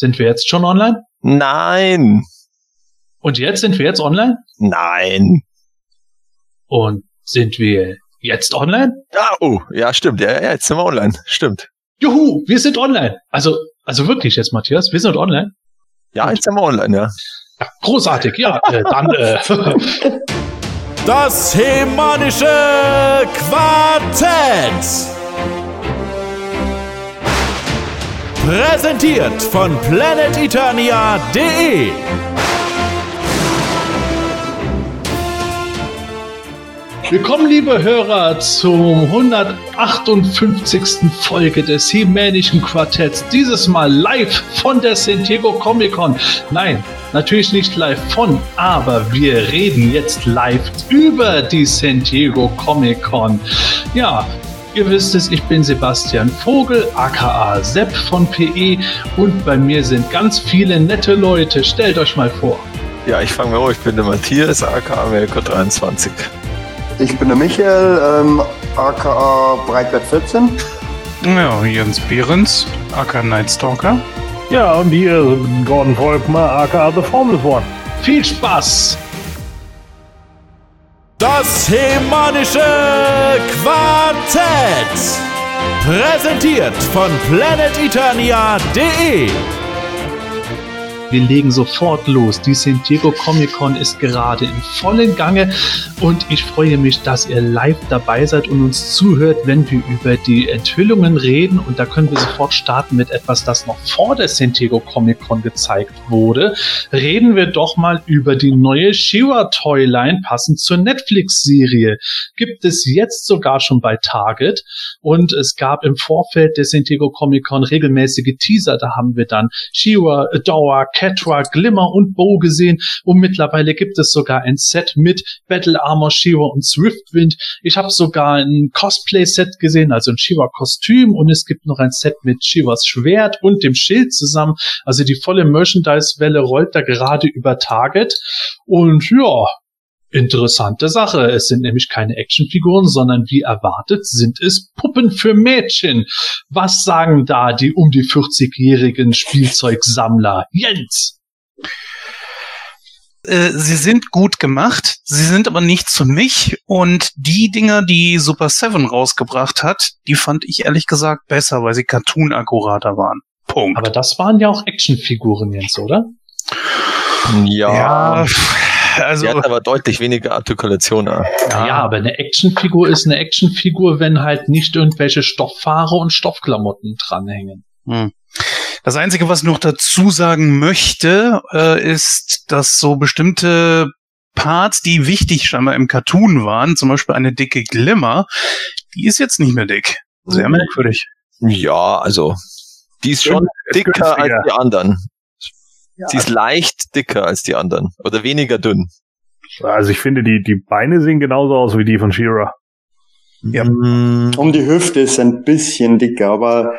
Sind wir jetzt schon online? Nein. Und jetzt sind wir jetzt online? Nein. Und sind wir jetzt online? Ja, oh, ja, stimmt. Ja, ja, jetzt sind wir online. Stimmt. Juhu, wir sind online. Also, also wirklich jetzt, Matthias, wir sind online. Ja, jetzt sind wir online, ja. ja großartig, ja. Äh, dann. Äh, das hemanische Quartett. Präsentiert von planeteternia.de. Willkommen, liebe Hörer, zum 158. Folge des Hemänischen Quartetts. Dieses Mal live von der San Diego Comic Con. Nein, natürlich nicht live von, aber wir reden jetzt live über die San Diego Comic Con. Ja, Ihr wisst es, ich bin Sebastian Vogel, aka Sepp von PE und bei mir sind ganz viele nette Leute. Stellt euch mal vor. Ja, ich fange mal an, ich bin der Matthias, aka America 23. Ich bin der Michael, ähm, aka Breitbert 14. Ja, Jens Behrens, aka Nightstalker. Ja, und hier Gordon Volkmar, aka The Formless One. Viel Spaß! Das Hemanische Quartett. Präsentiert von planeteternia.de. Wir legen sofort los. Die San Diego Comic Con ist gerade in vollen Gange und ich freue mich, dass ihr live dabei seid und uns zuhört, wenn wir über die Enthüllungen reden. Und da können wir sofort starten mit etwas, das noch vor der San Diego Comic Con gezeigt wurde. Reden wir doch mal über die neue Shiva Toyline passend zur Netflix-Serie. Gibt es jetzt sogar schon bei Target und es gab im Vorfeld der San Diego Comic Con regelmäßige Teaser. Da haben wir dann Shiva, Adora, Catra, Glimmer und Bow gesehen und mittlerweile gibt es sogar ein Set mit Battle Armor Shiva und Swiftwind. Ich habe sogar ein Cosplay-Set gesehen, also ein Shiva-Kostüm und es gibt noch ein Set mit Shivas Schwert und dem Schild zusammen. Also die volle Merchandise-Welle rollt da gerade über Target und ja, Interessante Sache. Es sind nämlich keine Actionfiguren, sondern wie erwartet sind es Puppen für Mädchen. Was sagen da die um die 40-jährigen Spielzeugsammler? Jens! Äh, sie sind gut gemacht, sie sind aber nicht zu mich und die Dinger, die Super 7 rausgebracht hat, die fand ich ehrlich gesagt besser, weil sie cartoon-akkurater waren. Punkt. Aber das waren ja auch Actionfiguren, Jens, oder? Ja. ja also. Die hat aber deutlich weniger Artikulation. Ja. ja, aber eine Actionfigur ist eine Actionfigur, wenn halt nicht irgendwelche Stofffahre und Stoffklamotten dranhängen. Hm. Das Einzige, was ich noch dazu sagen möchte, äh, ist, dass so bestimmte Parts, die wichtig scheinbar im Cartoon waren, zum Beispiel eine dicke Glimmer, die ist jetzt nicht mehr dick. Sehr mhm. merkwürdig. Ja, also die ist schon dicker als die anderen. Sie ist leicht dicker als die anderen oder weniger dünn. Also ich finde, die, die Beine sehen genauso aus wie die von Shira. Ja. Mm. Um die Hüfte ist ein bisschen dicker, aber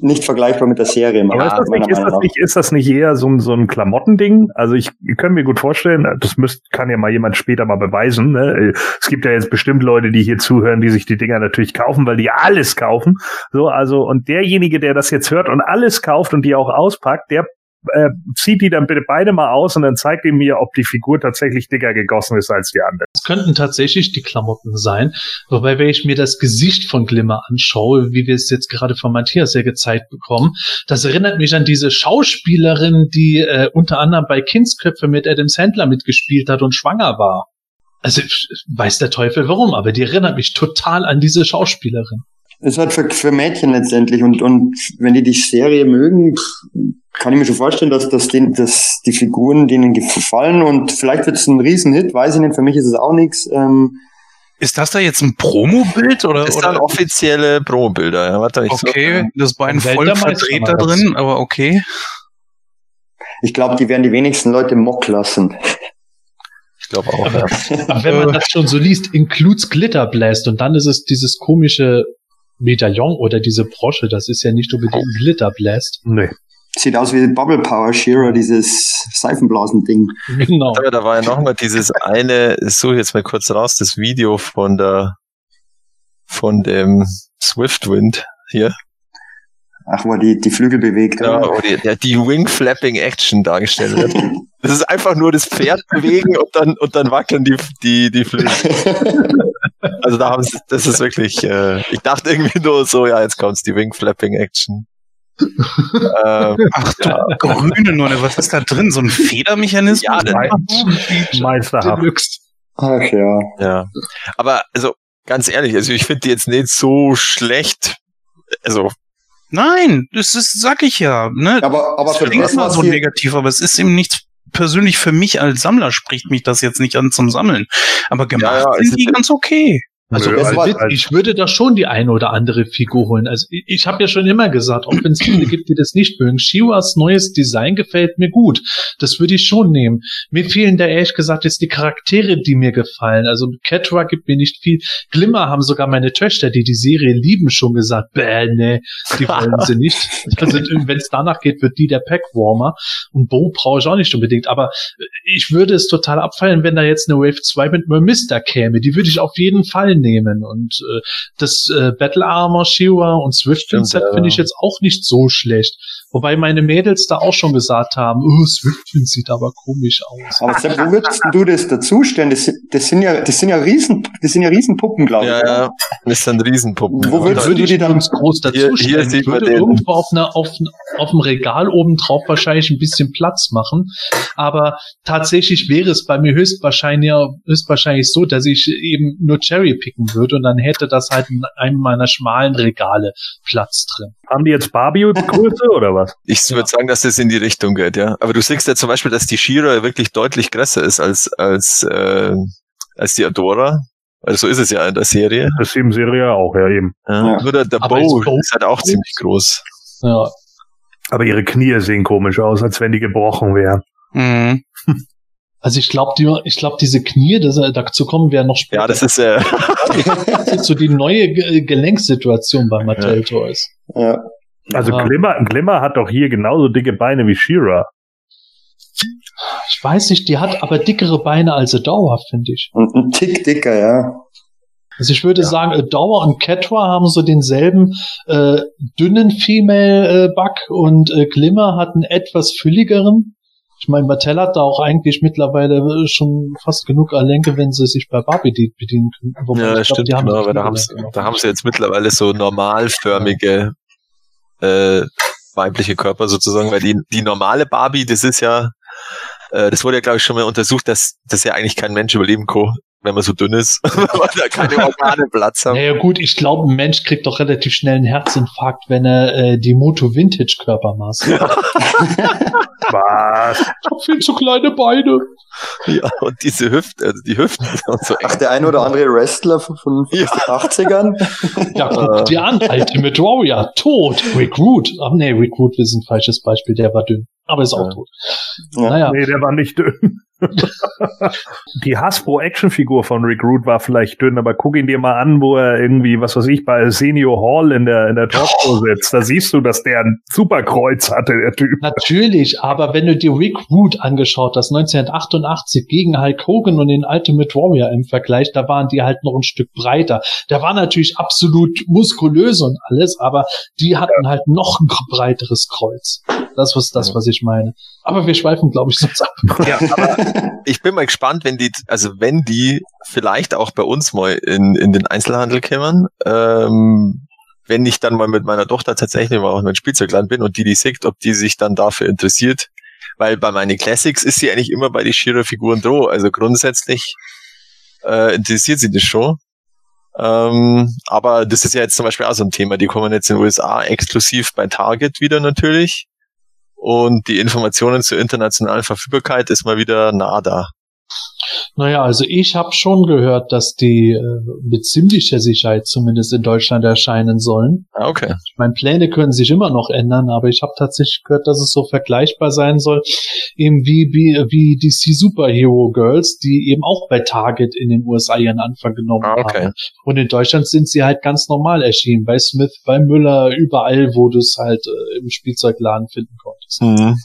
nicht vergleichbar mit der Serie. Aber ist, das nicht, ist, das nicht, ist das nicht eher so ein, so ein Klamottending? Also ich, ich kann mir gut vorstellen, das müsst, kann ja mal jemand später mal beweisen. Ne? Es gibt ja jetzt bestimmt Leute, die hier zuhören, die sich die Dinger natürlich kaufen, weil die alles kaufen. So, also, und derjenige, der das jetzt hört und alles kauft und die auch auspackt, der äh, zieht die dann bitte beide mal aus und dann zeigt ihr mir, ob die Figur tatsächlich dicker gegossen ist als die andere. Es könnten tatsächlich die Klamotten sein, wobei wenn ich mir das Gesicht von Glimmer anschaue, wie wir es jetzt gerade von Matthias ja gezeigt bekommen, das erinnert mich an diese Schauspielerin, die äh, unter anderem bei Kindsköpfe mit Adam Sandler mitgespielt hat und schwanger war. Also weiß der Teufel warum, aber die erinnert mich total an diese Schauspielerin. Es hat für, für Mädchen letztendlich und, und wenn die die Serie mögen, kann ich mir schon vorstellen, dass, dass, den, dass die Figuren denen gefallen und vielleicht wird es ein Riesenhit, weiß ich nicht, für mich ist es auch nichts. Ähm, ist das da jetzt ein Promo-Bild oder? Das oder? offizielle Promo-Bilder. Ja, warte, ich okay, so, das war ein voll verdreht da drin, aber okay. Ich glaube, die werden die wenigsten Leute mock lassen. Ich glaube auch. Aber, ja. aber wenn man das schon so liest, includes Glitter Blast und dann ist es dieses komische Medaillon oder diese Brosche, das ist ja nicht unbedingt ein Glitterblast. Nee. Sieht aus wie Bubble Power Shearer, dieses Seifenblasen-Ding. Genau. Aber da war ja nochmal dieses eine, suche jetzt mal kurz raus, das Video von der, von dem Swiftwind hier. Ach, wo er die, die Flügel bewegt. Ja, wo die, ja, die Wing-Flapping-Action dargestellt wird. Das ist einfach nur das Pferd bewegen und dann, und dann wackeln die, die, die Flügel. Also da haben sie, das ist wirklich, äh, ich dachte irgendwie nur so, ja, jetzt kommt's, die Wing-Flapping-Action. ähm, Ach du grüne Nonne, was ist da drin? So ein Federmechanismus? Ja, das- Meisterhaft. Ach ja. ja. Aber, also, ganz ehrlich, also ich finde die jetzt nicht so schlecht. Also, Nein, das ist, sag ich ja. Ne? Aber, aber das für das, immer was so negativ, aber es ist eben nichts persönlich für mich als Sammler spricht mich das jetzt nicht an zum Sammeln. Aber gemacht Ja, ja, sind die ganz okay. Also Nö, das als war- Witz, ich würde da schon die eine oder andere Figur holen. Also ich, ich habe ja schon immer gesagt, auch wenn es viele gibt, die das nicht mögen, Shiwas neues Design gefällt mir gut. Das würde ich schon nehmen. Mir fehlen da ehrlich gesagt jetzt die Charaktere, die mir gefallen. Also Catra gibt mir nicht viel. Glimmer haben sogar meine Töchter, die die Serie lieben, schon gesagt, bäh, ne, die wollen sie nicht. Also wenn es danach geht, wird die der Packwarmer. Und Bo brauche ich auch nicht unbedingt. Aber ich würde es total abfallen, wenn da jetzt eine Wave 2 mit Mermista käme. Die würde ich auf jeden Fall nehmen. Und äh, das äh, Battle Armor, Shiva und Swift Stimmt, Set ja. finde ich jetzt auch nicht so schlecht. Wobei meine Mädels da auch schon gesagt haben, oh, Swiftwind sieht aber komisch aus. aber Sepp, wo würdest du das dazustellen? Das, sind- das sind ja, das sind ja riesen, das sind ja Riesenpuppen, glaube ich. ja, ja, das sind Riesenpuppen. Wo würdest würde du ich die dann- ganz groß dazu Hier- hier sieht Ich man würde den. irgendwo auf, einer, auf, auf dem Regal oben drauf wahrscheinlich ein bisschen Platz machen. Aber tatsächlich wäre es bei mir höchstwahrscheinlich, höchstwahrscheinlich so, dass ich eben nur Cherry picken würde und dann hätte das halt in einem meiner schmalen Regale Platz drin. Haben die jetzt Barbie-Größe oder was? Ich würde sagen, dass das in die Richtung geht, ja. Aber du siehst ja zum Beispiel, dass die Shira wirklich deutlich größer ist als, als, äh, als die Adora. Also so ist es ja in der Serie. Das ist im Serie auch, ja eben. Ja. Ja. Nur der, der Bow ist halt auch ziemlich groß. Ja. Aber ihre Knie sehen komisch aus, als wenn die gebrochen wären. Mhm. Also ich glaube, die, ich glaube, diese Knie, das, dazu kommen wir noch später. Ja, das ist äh, das ist so die neue Ge- Gelenksituation bei Mattel Toys. Ja. Also Ja. Glimmer, Glimmer hat doch hier genauso dicke Beine wie Shira. Ich weiß nicht, die hat aber dickere Beine als Adora, finde ich. Und ein Tick dicker, ja. Also ich würde sagen, Adora und Catra haben so denselben äh, dünnen Female äh, und äh, Glimmer hat einen etwas fülligeren. Ich meine, Mattel hat da auch eigentlich mittlerweile äh, schon fast genug Erlenke, wenn sie sich bei Barbie die- bedienen können. Ja, ich glaub, stimmt, die haben genau, aber da haben sie, da haben sie jetzt mittlerweile so normalförmige äh, weibliche Körper sozusagen, weil die, die normale Barbie, das ist ja, äh, das wurde ja, glaube ich, schon mal untersucht, dass das ja eigentlich kein Mensch überleben kann, wenn man so dünn ist, weil da keine Organe Platz haben. Naja gut, ich glaube, ein Mensch kriegt doch relativ schnell einen Herzinfarkt, wenn er äh, die Moto Vintage Körpermaße hat. Was? Ich hab viel zu kleine Beine. Ja, und diese Hüften, also die Hüften und so Ach, der ein oder andere Wrestler von, von Ja. 80ern. Ja, guck dir an, Ultimate Warrior, tot. Recruit. Ach nee, Recruit ist ein falsches Beispiel, der war dünn. Aber ist auch Ja. tot. Ja. Naja, Nee, der war nicht dünn. Die Hasbro-Actionfigur von Recruit war vielleicht dünn, aber guck ihn dir mal an, wo er irgendwie, was weiß ich, bei Senior Hall in der, in der Talkshow sitzt. Da siehst du, dass der ein Superkreuz hatte, der Typ. natürlich, aber wenn du dir Recruit angeschaut hast, 1988 gegen Hulk Hogan und den Ultimate Warrior im Vergleich, da waren die halt noch ein Stück breiter. Der war natürlich absolut muskulös und alles, aber die hatten halt noch ein breiteres Kreuz. Das ist das, was ich meine. Aber wir schweifen, glaube ich, sonst ab. Ja, ich bin mal gespannt, wenn die, also wenn die vielleicht auch bei uns mal in, in den Einzelhandel kämen, ähm, wenn ich dann mal mit meiner Tochter tatsächlich mal auch mein Spielzeugland bin und die die sieht, ob die sich dann dafür interessiert. Weil bei meinen Classics ist sie eigentlich immer bei die Shira-Figuren droh. Also grundsätzlich äh, interessiert sie das schon. Ähm, aber das ist ja jetzt zum Beispiel auch so ein Thema. Die kommen jetzt in den USA exklusiv bei Target wieder natürlich. Und die Informationen zur internationalen Verfügbarkeit ist mal wieder nada. Naja, also ich habe schon gehört, dass die äh, mit ziemlicher Sicherheit zumindest in Deutschland erscheinen sollen. Ah, okay. Ich meine, Pläne können sich immer noch ändern, aber ich habe tatsächlich gehört, dass es so vergleichbar sein soll, eben wie, wie, wie DC Superhero Girls, die eben auch bei Target in den USA ihren Anfang genommen Ah, okay. haben. Und in Deutschland sind sie halt ganz normal erschienen, bei Smith, bei Müller, überall, wo du es halt äh, im Spielzeugladen finden konntest. Mhm.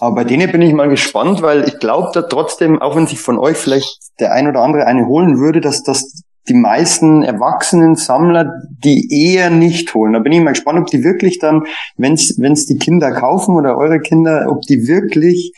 Aber bei denen bin ich mal gespannt, weil ich glaube da trotzdem, auch wenn sich von euch vielleicht der ein oder andere eine holen würde, dass das die meisten erwachsenen Sammler die eher nicht holen. Da bin ich mal gespannt, ob die wirklich dann, wenn es die Kinder kaufen oder eure Kinder, ob die wirklich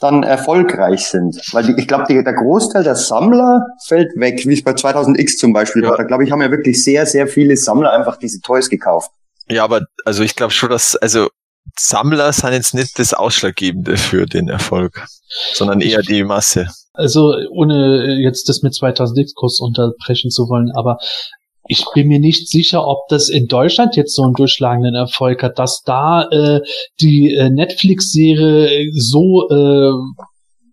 dann erfolgreich sind. Weil die, ich glaube, der Großteil der Sammler fällt weg, wie es bei 2000X zum Beispiel Ja. war. Da glaube ich, haben ja wirklich sehr, sehr viele Sammler einfach diese Toys gekauft. Ja, aber also ich glaube schon, dass also Sammler sind jetzt nicht das Ausschlaggebende für den Erfolg, sondern eher die Masse. Also ohne jetzt das mit 2000X-Kurs unterbrechen zu wollen, aber ich bin mir nicht sicher, ob das in Deutschland jetzt so einen durchschlagenden Erfolg hat, dass da äh, die äh, Netflix-Serie so äh,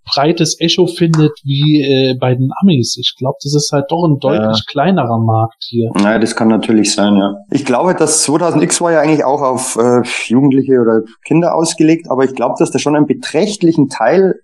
breites Echo findet wie äh, bei den Amis. Ich glaube, das ist halt doch ein deutlich kleinerer Markt hier. Naja, das kann natürlich sein, ja. Ich glaube, dass 2000X war ja eigentlich auch auf äh, Jugendliche oder Kinder ausgelegt, aber ich glaube, dass da schon einen beträchtlichen Teil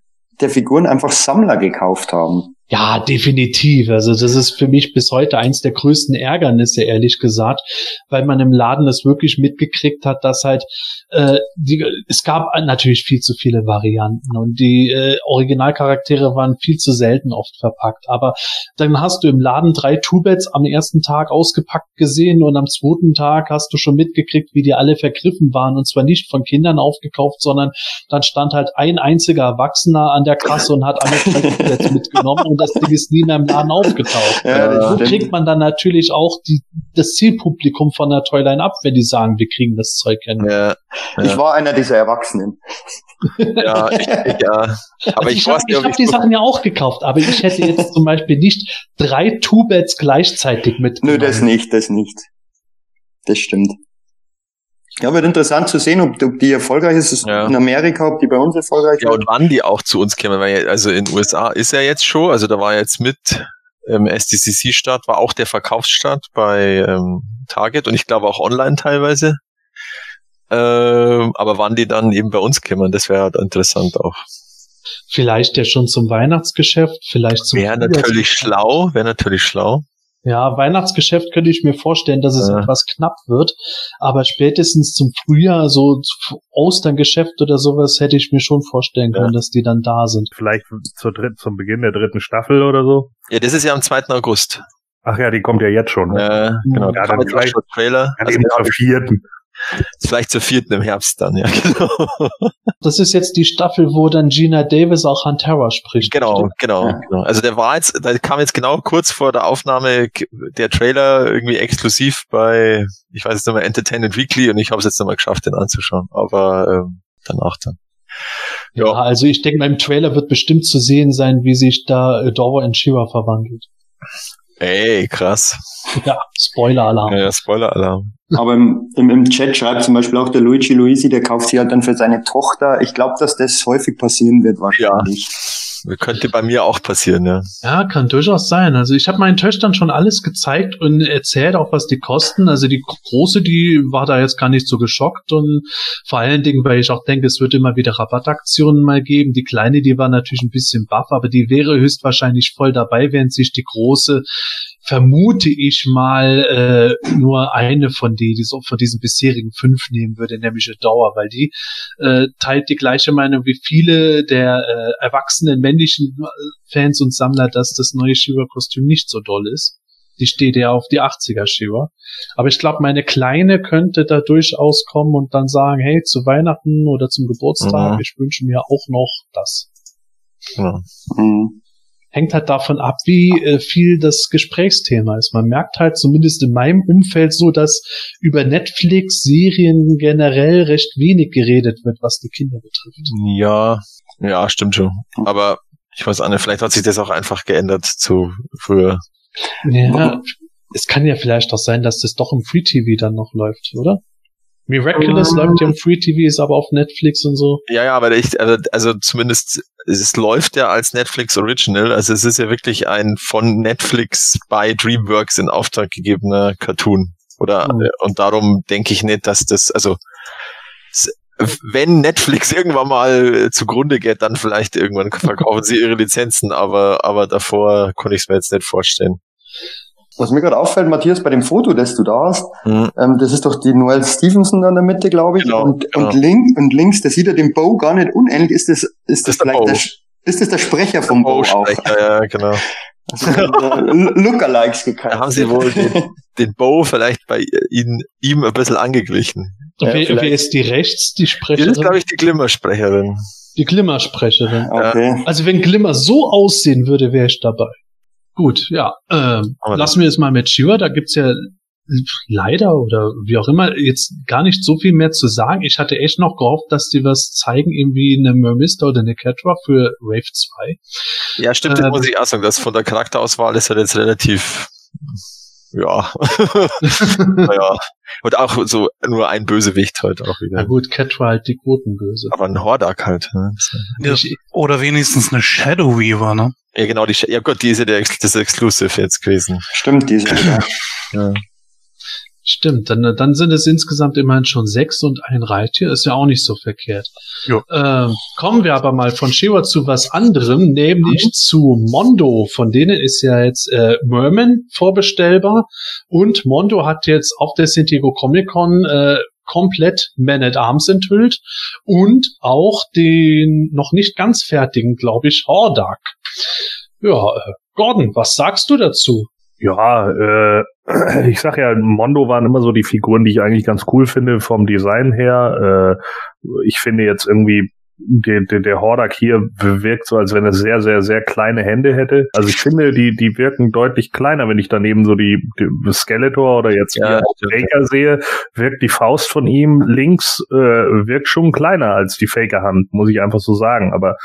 der Figuren einfach Sammler gekauft haben. Ja, definitiv. Also das ist für mich bis heute eins der größten Ärgernisse, ehrlich gesagt, weil man im Laden das wirklich mitgekriegt hat, dass halt äh, die, es gab natürlich viel zu viele Varianten und die äh, Originalcharaktere waren viel zu selten oft verpackt. Aber dann hast du im Laden drei Two-Beds am ersten Tag ausgepackt gesehen und am zweiten Tag hast du schon mitgekriegt, wie die alle vergriffen waren und zwar nicht von Kindern aufgekauft, sondern dann stand halt ein einziger Erwachsener an der Kasse und hat alle drei Two-Beds mitgenommen und das Ding ist nie mehr im Laden aufgetaucht. Ja, das So kriegt man dann natürlich auch die, das Zielpublikum von der Toyline ab, wenn die sagen, wir kriegen das Zeug hin. Ja, Ich war einer dieser Erwachsenen. ja, ich, ja. Aber Also ich, ich habe hab die Sachen ja auch gekauft, aber ich hätte jetzt zum Beispiel nicht drei Two-Beds gleichzeitig Nö, mitgenommen. das nicht, das nicht. Das stimmt. Ja, wird interessant zu sehen, ob, ob die erfolgreich ist Ja. in Amerika, ob die bei uns erfolgreich Ja, wird. und wann die auch zu uns kämen, weil ja- also in den USA ist er jetzt schon, also da war jetzt mit ähm, SDCC-Start, war auch der Verkaufsstart bei ähm, Target und ich glaube auch online teilweise. Ähm, aber wann die dann eben bei uns kämen, das wäre halt interessant auch. Vielleicht ja schon zum Weihnachtsgeschäft, vielleicht zum Wäre natürlich schlau, wäre natürlich schlau. Ja, Weihnachtsgeschäft könnte ich mir vorstellen, dass es Ja. etwas knapp wird, aber spätestens zum Frühjahr, so Osterngeschäft oder sowas, hätte ich mir schon vorstellen können, dass die dann da sind. Vielleicht zur dritten, zum Beginn der dritten Staffel oder so. Ja, das ist ja am 2. August. Ach ja, die kommt ja jetzt schon. Ne? Äh, genau, Ja, da dann vielleicht- schon Trailer. Ja, Also, eben ja, zur vierten. Vielleicht zur vierten im Herbst dann, ja, genau. Das ist jetzt die Staffel, wo dann Gina Davis auch Hantara spricht. Genau, genau, Ja. genau. Also der war jetzt, da kam jetzt genau kurz vor der Aufnahme der Trailer irgendwie exklusiv bei, ich weiß jetzt mehr, Entertainment Weekly und ich habe es jetzt noch mal geschafft, den anzuschauen. Aber ähm, danach dann. Ja, Ja. also ich denke, beim Trailer wird bestimmt zu sehen sein, wie sich da Adora in Shira verwandelt. Ey, krass. Ja, Spoiler-Alarm. Ja, Spoiler-Alarm. Aber im, im, im Chat schreibt zum Beispiel auch der Luigi Luisi, der kauft sie halt dann für seine Tochter. Ich glaube, dass das häufig passieren wird wahrscheinlich. Könnte bei mir auch passieren, ja. Ja, kann durchaus sein. Also ich habe meinen Töchtern schon alles gezeigt und erzählt auch, was die kosten. Also die große, die war da jetzt gar nicht so geschockt und vor allen Dingen, weil ich auch denke, es wird immer wieder Rabattaktionen mal geben. Die kleine, die war natürlich ein bisschen baff, aber die wäre höchstwahrscheinlich voll dabei, während sich die große vermute ich mal äh, nur eine von die, die so von diesen bisherigen fünf nehmen würde, nämlich Dauer, weil die äh, teilt die gleiche Meinung wie viele der äh, erwachsenen männlichen äh, Fans und Sammler, dass das neue Shiva-Kostüm nicht so doll ist. Die steht ja auf die 80er Shiva. Aber ich glaube, meine Kleine könnte da durchaus kommen und dann sagen, hey, zu Weihnachten oder zum Geburtstag, Mhm. ich wünsche mir auch noch das. ja. Mhm. Hängt halt davon ab, wie äh, viel das Gesprächsthema ist. Man merkt halt zumindest in meinem Umfeld so, dass über Netflix-Serien generell recht wenig geredet wird, was die Kinder betrifft. Ja, ja, stimmt schon. Aber ich weiß auch nicht, vielleicht hat sich das auch einfach geändert zu früher. Ja, es kann ja vielleicht auch sein, dass das doch im Free TV dann noch läuft, oder? Miraculous läuft ja im Free TV, ist aber auf Netflix und so. Ja, ja, aber ich, also, also zumindest, es läuft ja als Netflix Original, also es ist ja wirklich ein von Netflix bei DreamWorks in Auftrag gegebener Cartoon. Oder, Mhm. und darum denke ich nicht, dass das, also, wenn Netflix irgendwann mal äh, zugrunde geht, dann vielleicht irgendwann verkaufen sie ihre Lizenzen, aber, aber davor konnte ich es mir jetzt nicht vorstellen. Was mir gerade auffällt, Matthias, bei dem Foto, das du da hast, Mhm. ähm, das ist doch die Noel Stevenson da in der Mitte, glaube ich. Genau, und, genau. und, link, und links, der sieht ja dem Bo gar nicht unähnlich. Ist das, ist das, ist der vielleicht Bo. der, Sch- ist das der Sprecher vom Bo, auch? Sprecher, ja, genau. Also, äh, Lookalikes gekauft. Da haben sie wohl den, den Bo vielleicht bei ihn, ihm ein bisschen angeglichen. Ja, wer, wer ist die rechts, die Die Sprecherin? ist, glaube ich, die Glimmersprecherin. die Glimmersprecherin. Okay. Also wenn Glimmer so aussehen würde, wäre ich dabei. Gut, ja. Ähm, Aber lassen wir es mal mit Shiva. Da gibt's ja leider oder wie auch immer jetzt gar nicht so viel mehr zu sagen. Ich hatte echt noch gehofft, dass die was zeigen, irgendwie eine Mermista oder eine Catra für Wave 2. Ja, stimmt, das muss ich auch sagen. Das von der Charakterauswahl ist halt jetzt relativ, ja, naja. Und auch so nur ein Bösewicht halt auch Na wieder. gut, Catra halt die Quotenböse. Aber ein Hordak halt. ne? Ja, oder wenigstens eine Shadow Weaver, ne? Ja, genau, die, ja Gott, die ist ja der, das Exclusive jetzt gewesen. Stimmt, diese. Ja. Ja. Stimmt, dann, dann sind es insgesamt immerhin schon sechs und ein Reittier, ist ja auch nicht so verkehrt. Ähm, kommen wir aber mal von Shiva zu was anderem, nämlich zu Mondo. Von denen ist ja jetzt äh, Merman vorbestellbar und Mondo hat jetzt auf der San Diego Comic Con äh, komplett Man at Arms enthüllt und auch den noch nicht ganz fertigen, glaube ich, Hordak. Ja, äh, Gordon, was sagst du dazu? Ja, äh, ich sag ja, Mondo waren immer so die Figuren, die ich eigentlich ganz cool finde vom Design her. Äh, ich finde jetzt irgendwie der, der, der Hordak hier wirkt so, als wenn er sehr, sehr, sehr kleine Hände hätte. Also ich finde, die, die wirken deutlich kleiner, wenn ich daneben so die, die Skeletor oder jetzt Ja. Faker sehe, wirkt die Faust von ihm links, äh, wirkt schon kleiner als die Faker-Hand, muss ich einfach so sagen. Aber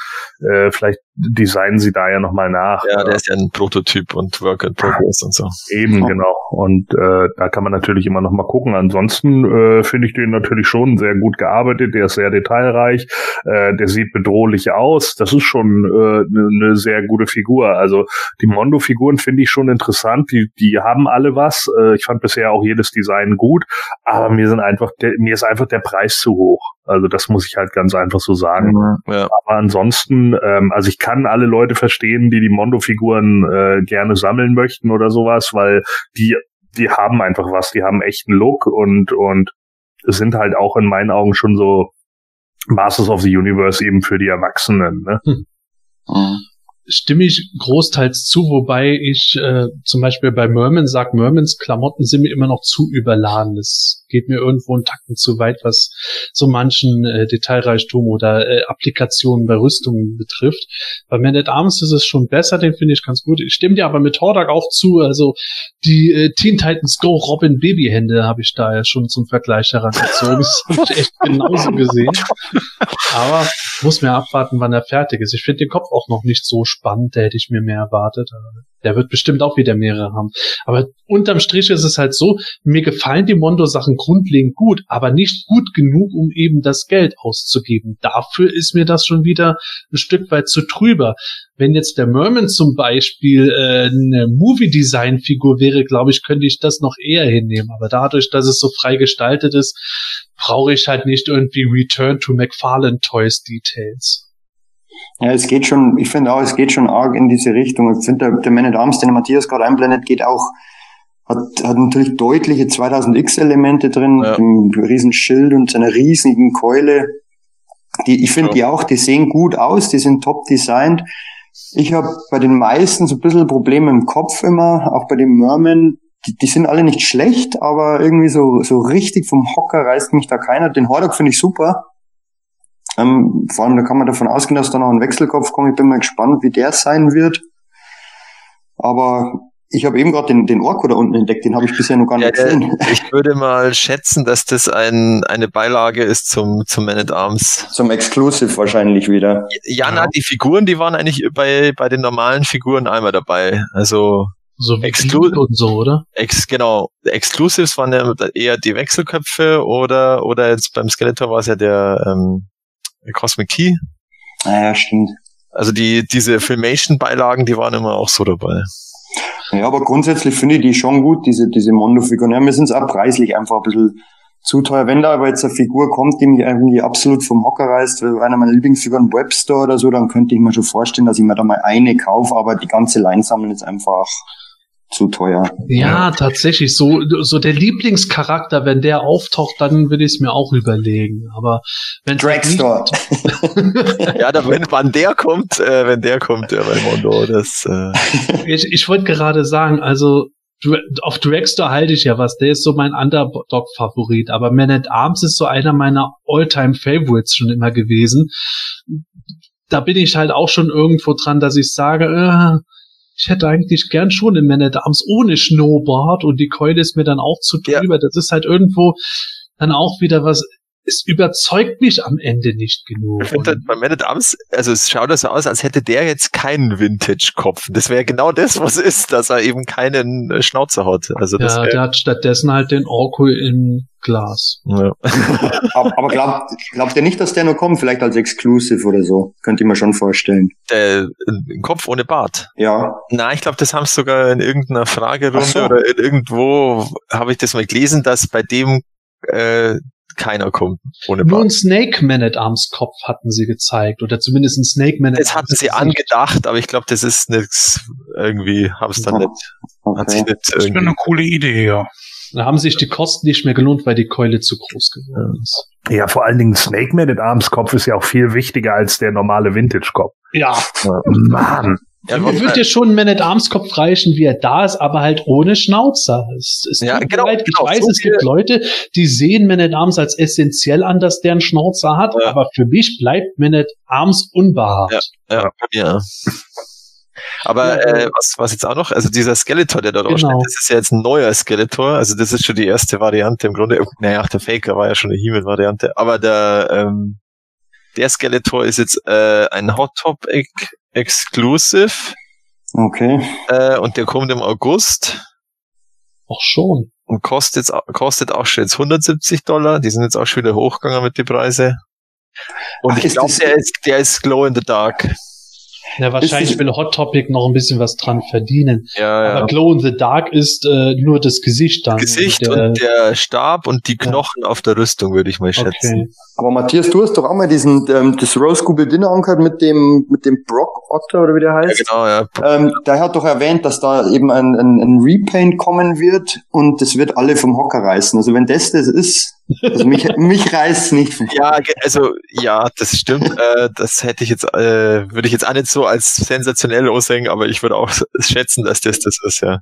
äh, vielleicht designen sie da ja nochmal nach. Ja, der ist ja ein Prototyp und Work in Progress und so. Eben, genau. Und äh, da kann man natürlich immer noch mal gucken. Ansonsten äh, finde ich den natürlich schon sehr gut gearbeitet. Der ist sehr detailreich. Äh, der sieht bedrohlich aus. Das ist schon eine äh, ne sehr gute Figur. Also die Mondo-Figuren finde ich schon interessant. Die, die haben alle was. Äh, ich fand bisher auch jedes Design gut. Aber mir sind einfach, der, mir ist einfach der Preis zu hoch. Also das muss ich halt ganz einfach so sagen. Ja. Aber ansonsten, ähm, also ich kann alle Leute verstehen, die die Mondo-Figuren äh, gerne sammeln möchten oder sowas, weil die, die haben einfach was, die haben echten Look und, und sind halt auch in meinen Augen schon so Masters of the Universe eben für die Erwachsenen. Ne? Mhm. stimme ich großteils zu, wobei ich äh, zum Beispiel bei Merman sage, Mermans Klamotten sind mir immer noch zu überladen. Das geht mir irgendwo einen Tacken zu weit, was so manchen äh, Detailreichtum oder äh, Applikationen bei Rüstungen betrifft. Bei Man at Arms ist es schon besser, den finde ich ganz gut. Ich stimme dir aber mit Hordak auch zu. Also die äh, Teen Titans Go Robin Babyhände habe ich da ja schon zum Vergleich herangezogen. Das habe ich echt genauso gesehen. Aber muss mir abwarten, wann er fertig ist. Ich finde den Kopf auch noch nicht so spannend, da hätte ich mir mehr erwartet. Der wird bestimmt auch wieder mehrere haben. Aber unterm Strich ist es halt so, mir gefallen die Mondo-Sachen grundlegend gut, aber nicht gut genug, um eben das Geld auszugeben. Dafür ist mir das schon wieder ein Stück weit zu trüber. Wenn jetzt der Merman zum Beispiel äh, eine Movie-Design-Figur wäre, glaube ich, könnte ich das noch eher hinnehmen. Aber dadurch, dass es so frei gestaltet ist, brauche ich halt nicht irgendwie Return to McFarlane Toys Details. Ja, es geht schon, ich finde auch, es geht schon arg in diese Richtung. Ich finde, der, der Man at Arms, den Matthias gerade einblendet, geht auch, hat, hat natürlich deutliche 2000X-Elemente drin, Ja. mit einem riesen Schild und seiner riesigen Keule. Die, ich finde Ja. die auch, die sehen gut aus, die sind top designt. Ich habe bei den meisten so ein bisschen Probleme im Kopf immer, auch bei den Mermen. Die, die sind alle nicht schlecht, aber irgendwie so, so richtig vom Hocker reißt mich da keiner. Den Hordak finde ich super. Ähm, vor allem, da kann man davon ausgehen, dass da noch ein Wechselkopf kommt. Ich bin mal gespannt, wie der sein wird. Aber ich habe eben gerade den, den Orko da unten entdeckt, den habe ich bisher noch gar Ja, nicht der, gesehen. ich würde mal schätzen, dass das ein, eine Beilage ist zum, zum Man at Arms. Zum Exclusive wahrscheinlich wieder. Ja, na, die Figuren, die waren eigentlich bei, bei den normalen Figuren einmal dabei. Also, So Exclu- und so, oder? ex, genau, Exclusives waren ja eher die Wechselköpfe oder, oder jetzt beim Skeletor war es ja der, ähm, Cosmic Key. Naja, Ah stimmt. Also die, diese Filmation-Beilagen, die waren immer auch so dabei. Ja, aber grundsätzlich finde ich die schon gut, diese, diese Mondo-Figuren. Ja, mir sind es auch preislich einfach ein bisschen zu teuer. Wenn da aber jetzt eine Figur kommt, die mich irgendwie absolut vom Hocker reißt, einer meiner Lieblingsfiguren Webstore oder so, dann könnte ich mir schon vorstellen, dass ich mir da mal eine kaufe, aber die ganze Line sammeln ist einfach zu teuer. Ja, tatsächlich. So, so der Lieblingscharakter, wenn der auftaucht, dann will ich es mir auch überlegen. Aber wenn Dragstore. ja, da, wenn wann der kommt, äh, wenn der kommt, der Raimondo, das. Äh, ich, ich wollte gerade sagen, also auf Dragstore halte ich ja was. Der ist so mein Underdog-Favorit. Aber Man at Arms ist so einer meiner All-Time-Favorites schon immer gewesen. Da bin ich halt auch schon irgendwo dran, dass ich sage, äh, ich hätte eigentlich gern schon einen Man at Arms ohne Schnurrbart und die Keule ist mir dann auch zu Ja. drüber. Das ist halt irgendwo dann auch wieder was. Es überzeugt mich am Ende nicht genug. ich finde bei Man at Arms, also es schaut so aus, als hätte der jetzt keinen Vintage-Kopf. Das wäre genau das, was ist, dass er eben keinen äh, Schnauzer hat. Also das ja, wär, der hat stattdessen halt den Orko in Glas. ja. aber aber glaubt, glaubt ihr nicht, dass der noch kommt? Vielleicht als Exclusive oder so. Könnt ihr mir schon vorstellen. der, ein Kopf ohne Bart. Ja. Na, ich glaube, das haben sie sogar in irgendeiner Fragerunde so. oder in irgendwo habe ich das mal gelesen, dass bei dem äh, keiner kommt ohne Nur Bart. ein Snake Man at Arms Kopf hatten sie gezeigt oder zumindest ein Snake Man at Das hatten Arms sie angedacht, aber ich glaube, das ist nix irgendwie, haben es dann Ja. nicht, hat sich Okay. nicht Das irgendwie. eine coole Idee, ja. Da haben sich die Kosten nicht mehr gelohnt, weil die Keule zu groß geworden ist. Ja, vor allen Dingen Snake Man at Arms Kopf ist ja auch viel wichtiger als der normale Vintage-Kopf. Ja, Mann. Ja, mir wird dir schon ein Man at Arms Kopf reichen, wie er da ist, aber halt ohne Schnauzer. Es, es Ja, genau, leid. genau, Ich weiß, so es gibt Leute, die sehen Man at Arms als essentiell an, dass der einen Schnauzer hat, Ja. aber für mich bleibt Man at Arms unbehaart. Ja, ja. Aber äh, was, was jetzt auch noch, also dieser Skeletor, der da Genau. draufsteht, das ist ja jetzt ein neuer Skeletor, also das ist schon die erste Variante im Grunde. Naja, der Faker war ja schon eine He-Man-Variante, aber der, ähm, der Skeletor ist jetzt äh, ein Hot Topic Exclusive Okay. äh, und der kommt im August Auch schon. und kostet, jetzt, kostet auch schon jetzt 170 Dollar. Die sind jetzt auch schon wieder hochgegangen mit den Preise. Und Ach, ich ist glaube, der ist, der ist Glow in the Dark. Ja, wahrscheinlich will Hot Topic noch ein bisschen was dran verdienen. Ja, ja. Aber Glow in the Dark ist äh, nur das Gesicht dann. Gesicht Der- und der Stab und die Knochen auf der Rüstung, würde ich mal schätzen. okay. Aber Matthias, du hast doch auch mal diesen, ähm, das Rose Google Dinner angehört mit dem, mit dem Brock Otter oder wie der Ja, heißt. genau, ja. Ähm, der hat doch erwähnt, dass da eben ein, ein, ein Repaint kommen wird und das wird alle vom Hocker reißen. Also wenn das das ist, also mich, mich reißt nicht Ja, also ja, das stimmt. äh, das hätte ich jetzt, äh, würde ich jetzt auch nicht so als sensationell aussehen, aber ich würde auch schätzen, dass das das ist, ja.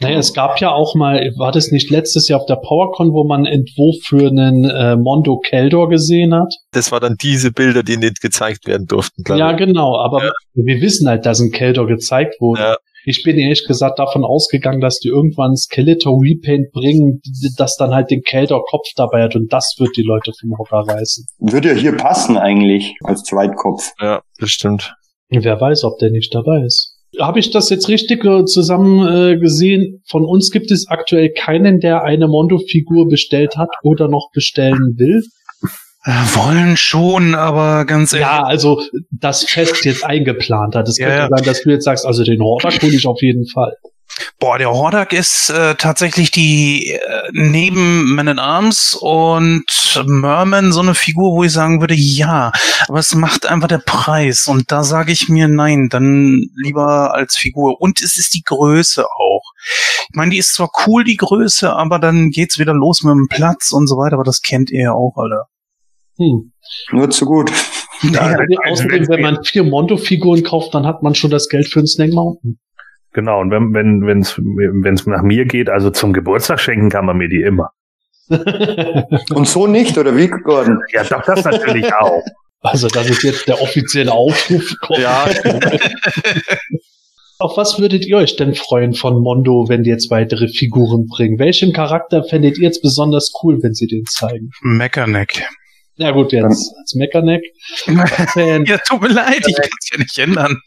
Naja, es gab ja auch mal, war das nicht letztes Jahr auf der PowerCon, wo man einen Entwurf für einen äh, Mondo Keldor gesehen hat? Das war dann diese Bilder, die nicht gezeigt werden durften, glaube Ja, genau, aber wir wissen halt, dass ein Keldor gezeigt wurde. Ja. Ich bin ehrlich gesagt davon ausgegangen, dass die irgendwann Skeletor Repaint bringen, das dann halt den Keldor Kopf dabei hat und das wird die Leute vom Hocker reißen. Würde ja hier passen eigentlich als Zweitkopf. Ja, das stimmt. Wer weiß, ob der nicht dabei ist. Habe ich das jetzt richtig äh, zusammen äh, gesehen? Von uns gibt es aktuell keinen, der eine Mondo-Figur bestellt hat oder noch bestellen will. Äh, wollen schon, aber ganz ehrlich. Ja, also das Fest jetzt eingeplant hat. Es Ja, könnte ja. sein, dass du jetzt sagst, also den Hordak hole ich auf jeden Fall. Boah, der Hordak ist äh, tatsächlich die äh, neben Man at Arms und Merman so eine Figur, wo ich sagen würde, ja, aber es macht einfach der Preis und da sage ich mir nein, dann lieber als Figur und es ist die Größe auch. Ich meine, die ist zwar cool die Größe, aber dann geht's wieder los mit dem Platz und so weiter, aber das kennt ihr ja auch alle. Hm. Nur zu gut. Ja, Außerdem, also Außerdem, wenn man vier Mondo-Figuren kauft, dann hat man schon das Geld für einen Snake Mountain. Genau, und wenn wenn wenn's wenn's nach mir geht, also zum Geburtstag schenken kann man mir die immer. Und so nicht, oder wie, Gordon? Ja, doch das natürlich auch. also das ist jetzt der offizielle Aufruf. Ja, Auf was würdet ihr euch denn freuen von Mondo, wenn die jetzt weitere Figuren bringen? Welchen Charakter fändet ihr jetzt besonders cool, wenn sie den zeigen? Meckerneck. Ja gut, jetzt als Mechaneck. Fan. ja, tut mir leid, ich kann es ja nicht ändern.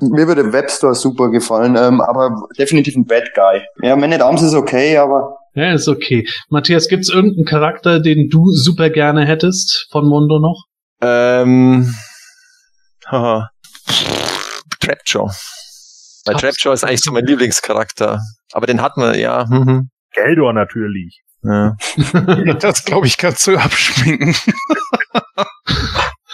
Mir würde Webstore super gefallen, ähm, aber definitiv ein Bad Guy. Ja, Man at Arms ist okay, aber Ja, ist okay. Matthias, gibt's irgendeinen Charakter, den du super gerne hättest von Mondo noch? ähm, haha. Trapjaw. Weil Trapjaw ist eigentlich so mein Lieblingscharakter. Aber den hat man, ja. Mhm. Geldor natürlich. Ja. Das glaube ich kannst du abschminken.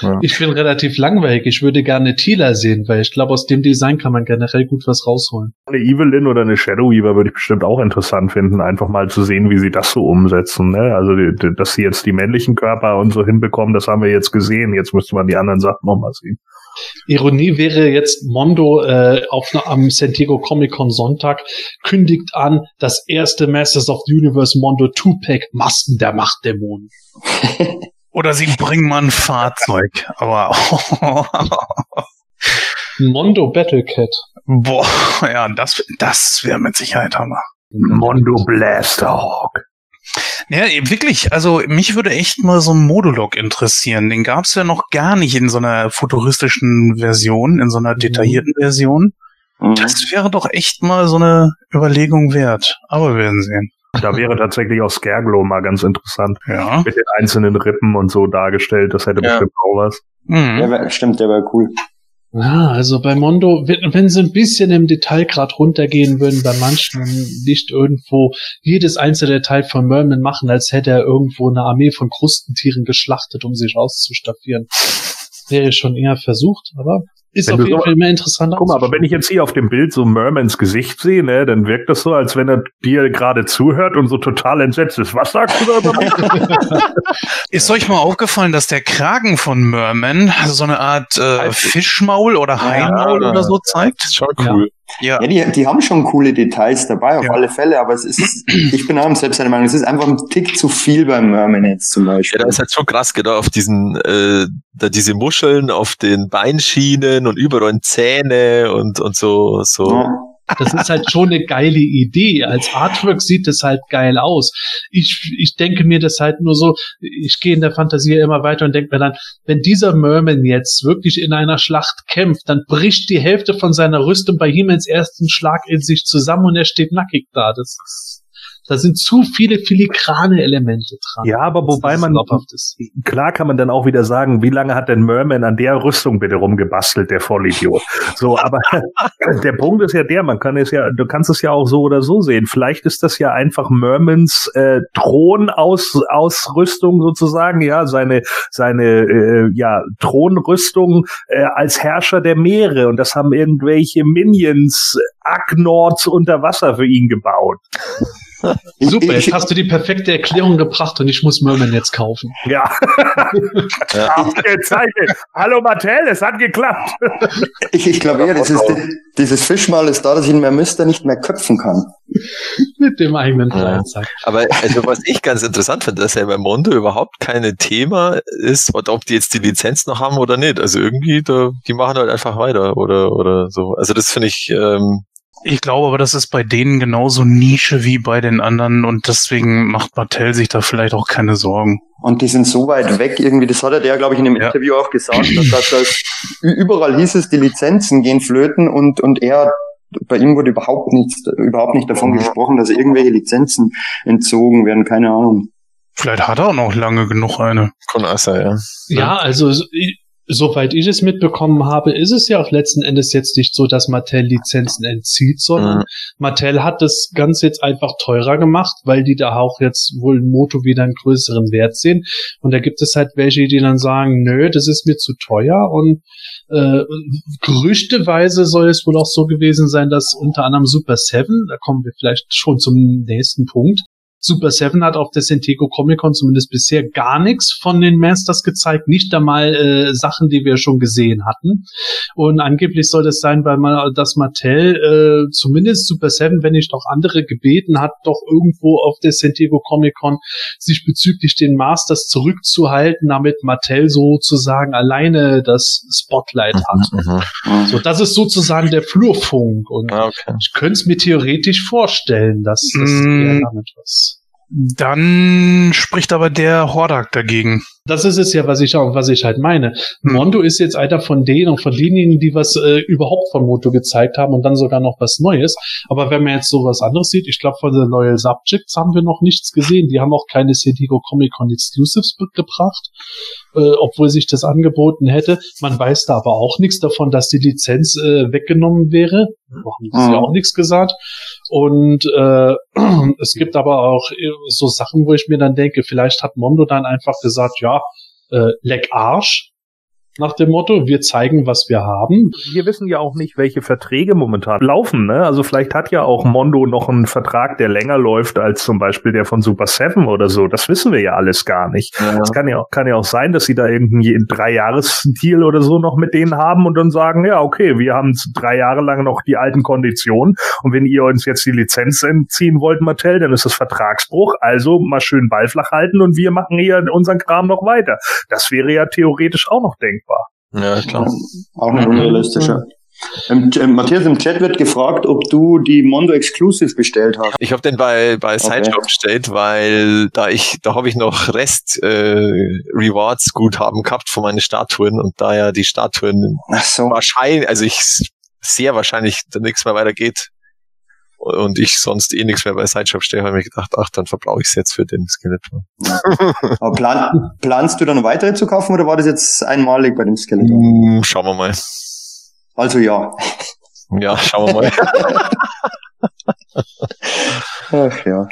Ja. Ich bin relativ langweilig. Ich würde gerne Tila sehen, weil ich glaube, aus dem Design kann man generell gut was rausholen. Eine Evelyn oder eine Shadow Weaver würde ich bestimmt auch interessant finden, einfach mal zu sehen, wie sie das so umsetzen. Ne? Also, die, die, dass sie jetzt die männlichen Körper und so hinbekommen, das haben wir jetzt gesehen. Jetzt müsste man die anderen Sachen nochmal sehen. Ironie wäre jetzt Mondo äh, auf am San Diego Comic Con Sonntag kündigt an das erste Masters of the Universe Mondo 2-Pack Masken der Machtdämonen. Oder sie bringen mal ein Fahrzeug. Aber Mondo Battle Cat. boah, ja, das, das wäre mit Sicherheit Hammer. Mondo Blasterhawk. Ja, wirklich. Also mich würde echt mal so ein Modulok interessieren. Den gab's ja noch gar nicht in so einer futuristischen Version, in so einer detaillierten Version. Mhm. Das wäre doch echt mal so eine Überlegung wert. Aber wir werden sehen. Da wäre tatsächlich auch Scareglow mal ganz interessant. Ja. Mit den einzelnen Rippen und so dargestellt. Das hätte Ja. bestimmt auch was. Mhm. Der wär, stimmt, der wäre cool. Ja, also bei Mondo, wenn, wenn sie ein bisschen im Detailgrad runtergehen würden, bei manchen nicht irgendwo jedes einzelne Detail von Merman machen, als hätte er irgendwo eine Armee von Krustentieren geschlachtet, um sich auszustaffieren. Wäre schon eher versucht, aber ist Wenn auf jeden so- Fall mehr interessant. Guck mal, aber wenn ich jetzt hier auf dem Bild so Mermans Gesicht sehe, ne, dann wirkt das so, als wenn er dir gerade zuhört und so total entsetzt ist. Was sagst du da? Ist euch mal aufgefallen, dass der Kragen von Merman so eine Art äh, Fischmaul oder Haimaul Ja. oder so zeigt? ist schon cool. Ja. Ja, die, die haben schon coole Details dabei, auf Ja. alle Fälle, aber es ist, ich bin auch selbst der Meinung, es ist einfach ein Tick zu viel beim Merman jetzt zum Ja, Beispiel. da ist halt schon krass, genau, auf diesen, äh, da diese Muscheln auf den Beinschienen und überall Zähne und, und so, so. Ja. Das ist halt schon eine geile Idee. Als Artwork sieht es halt geil aus. Ich, ich denke mir das halt nur so, ich gehe in der Fantasie immer weiter und denke mir dann, wenn dieser Merman jetzt wirklich in einer Schlacht kämpft, dann bricht die Hälfte von seiner Rüstung bei ihm ins ersten Schlag in sich zusammen und er steht nackig da. Das ist, da sind zu viele filigrane Elemente dran. Ja, aber wobei man, klar kann man dann auch wieder sagen, wie lange hat denn Merman an der Rüstung bitte rumgebastelt, der Vollidiot? So, aber der Punkt ist ja der, man kann es ja, du kannst es ja auch so oder so sehen. Vielleicht ist das ja einfach Mermans äh, Thronausrüstung sozusagen, ja, seine, seine, äh, ja, Thronrüstung äh, als Herrscher der Meere und das haben irgendwelche Minions, Agnords unter Wasser für ihn gebaut. Super, jetzt hast du die perfekte Erklärung gebracht und ich muss Merman jetzt kaufen. Ja. Ja. Ausgezeichnet. Hallo Mattel, es hat geklappt. ich, ich glaube eher, das ist, dieses Fischmal ist da, dass ich ihn mehr Mister nicht mehr köpfen kann. Mit dem eigenen Ja. Freizeig. Aber also, was ich ganz interessant finde, dass ja bei Mondo überhaupt keine Thema ist, ob die jetzt die Lizenz noch haben oder nicht. Also irgendwie, da, die machen halt einfach weiter oder oder so. Also das finde ich, ähm, Ich glaube aber, das ist bei denen genauso Nische wie bei den anderen und deswegen macht Mattel sich da vielleicht auch keine Sorgen. Und die sind so weit weg irgendwie, das hat er der, glaube ich, in dem Ja. Interview auch gesagt, dass, dass das, überall hieß es, die Lizenzen gehen flöten und, und er, bei ihm wurde überhaupt nichts, überhaupt nicht davon gesprochen, dass irgendwelche Lizenzen entzogen werden, keine Ahnung. Vielleicht hat er auch noch lange genug eine. von Assa, ja. Ja, also soweit ich es mitbekommen habe, ist es ja auch letzten Endes jetzt nicht so, dass Mattel Lizenzen entzieht, sondern Mhm. Mattel hat das Ganze jetzt einfach teurer gemacht, weil die da auch jetzt wohl ein Moto wieder einen größeren Wert sehen. Und da gibt es halt welche, die dann sagen, nö, das ist mir zu teuer und äh, gerüchteweise soll es wohl auch so gewesen sein, dass unter anderem Super Seven, da kommen wir vielleicht schon zum nächsten Punkt, Super Seven hat auf der Sentego Comic Con zumindest bisher gar nichts von den Masters gezeigt, nicht einmal äh, Sachen, die wir schon gesehen hatten. Und angeblich soll es sein, weil man das Mattel äh, zumindest Super Seven, wenn nicht auch andere gebeten hat, doch irgendwo auf der Sentego Comic Con sich bezüglich den Masters zurückzuhalten, damit Mattel sozusagen alleine das Spotlight hat. Mhm. So, das ist sozusagen der Flurfunk und Ah, okay. ich könnte es mir theoretisch vorstellen, dass das Mm. eher damit was. Dann spricht aber der Hordak dagegen. Das ist es ja, was ich auch, was ich halt meine. Mondo ist jetzt einer von denen und von denjenigen, die was äh, überhaupt von Moto gezeigt haben und dann sogar noch was Neues. Aber wenn man jetzt so was anderes sieht, ich glaube von den Loyal Subjects haben wir noch nichts gesehen. Die haben auch keine San Diego Comic Con Exclusives mitgebracht, äh, obwohl sich das angeboten hätte. Man weiß da aber auch nichts davon, dass die Lizenz äh, weggenommen wäre. Da haben sie ja auch nichts gesagt. Und äh, es gibt aber auch äh, so Sachen, wo ich mir dann denke, vielleicht hat Mondo dann einfach gesagt, ja, äh, leck Arsch. Nach dem Motto, wir zeigen, was wir haben. Wir wissen ja auch nicht, welche Verträge momentan laufen. Ne? Also vielleicht hat ja auch Mondo noch einen Vertrag, der länger läuft als zum Beispiel der von Super Seven oder so. Das wissen wir ja alles gar nicht. Es Ja. kann ja, auch, kann ja auch sein, dass sie da irgendeinen Drei-Jahres-Deal oder so noch mit denen haben und dann sagen, ja, okay, wir haben drei Jahre lang noch die alten Konditionen und wenn ihr uns jetzt die Lizenz entziehen wollt, Mattel, dann ist das Vertragsbruch. Also mal schön Ball flach halten und wir machen hier unseren Kram noch weiter. Das wäre ja theoretisch auch noch denkbar. Ja, klar. Auch nicht unrealistisch, ja. Ähm, äh, Matthias, im Chat wird gefragt, ob du die Mondo Exclusive bestellt hast. Ich habe den bei bei Sideshop bestellt, weil da ich da habe ich noch Rest äh, Rewards Guthaben gehabt von meinen Statuen und da ja die Statuen so. wahrscheinlich, also ich sehr wahrscheinlich nichts mehr weitergeht und ich sonst eh nichts mehr bei Sideshop stehe, habe ich mir gedacht, ach, dann verbrauche ich es jetzt für den Skeleton. Aber plan, planst du dann weitere zu kaufen oder war das jetzt einmalig bei dem Skeleton? Hm, schauen wir mal. Also ja. Ja, schauen wir mal. Ach ja.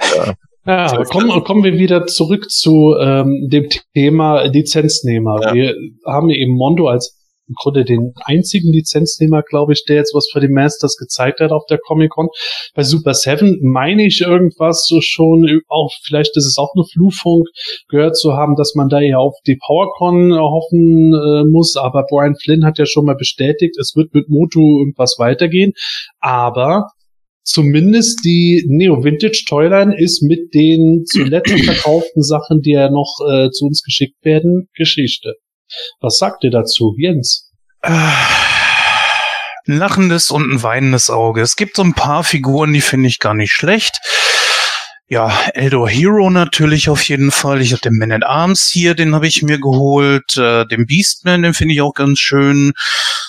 Ja, ist kommen, kommen wir wieder zurück zu ähm, dem Thema Lizenznehmer. Ja. Wir haben eben Mondo als im Grunde den einzigen Lizenznehmer, glaube ich, der jetzt was für die Masters gezeigt hat auf der Comic-Con. Bei Super Seven meine ich irgendwas so schon, auch vielleicht ist es auch nur Flugfunk, gehört zu haben, dass man da ja auf die PowerCon hoffen äh, muss. Aber Brian Flynn hat ja schon mal bestätigt, es wird mit Motu irgendwas weitergehen. Aber zumindest die Neo Vintage Toyline ist mit den zuletzt verkauften Sachen, die ja noch äh, zu uns geschickt werden, Geschichte. Was sagt ihr dazu, Jens? Äh, ein lachendes und ein weinendes Auge. Es gibt so ein paar Figuren, die finde ich gar nicht schlecht. Ja, Eldor Hero natürlich auf jeden Fall. Ich habe den Man at Arms hier, den habe ich mir geholt. Äh, den Beastman, den finde ich auch ganz schön.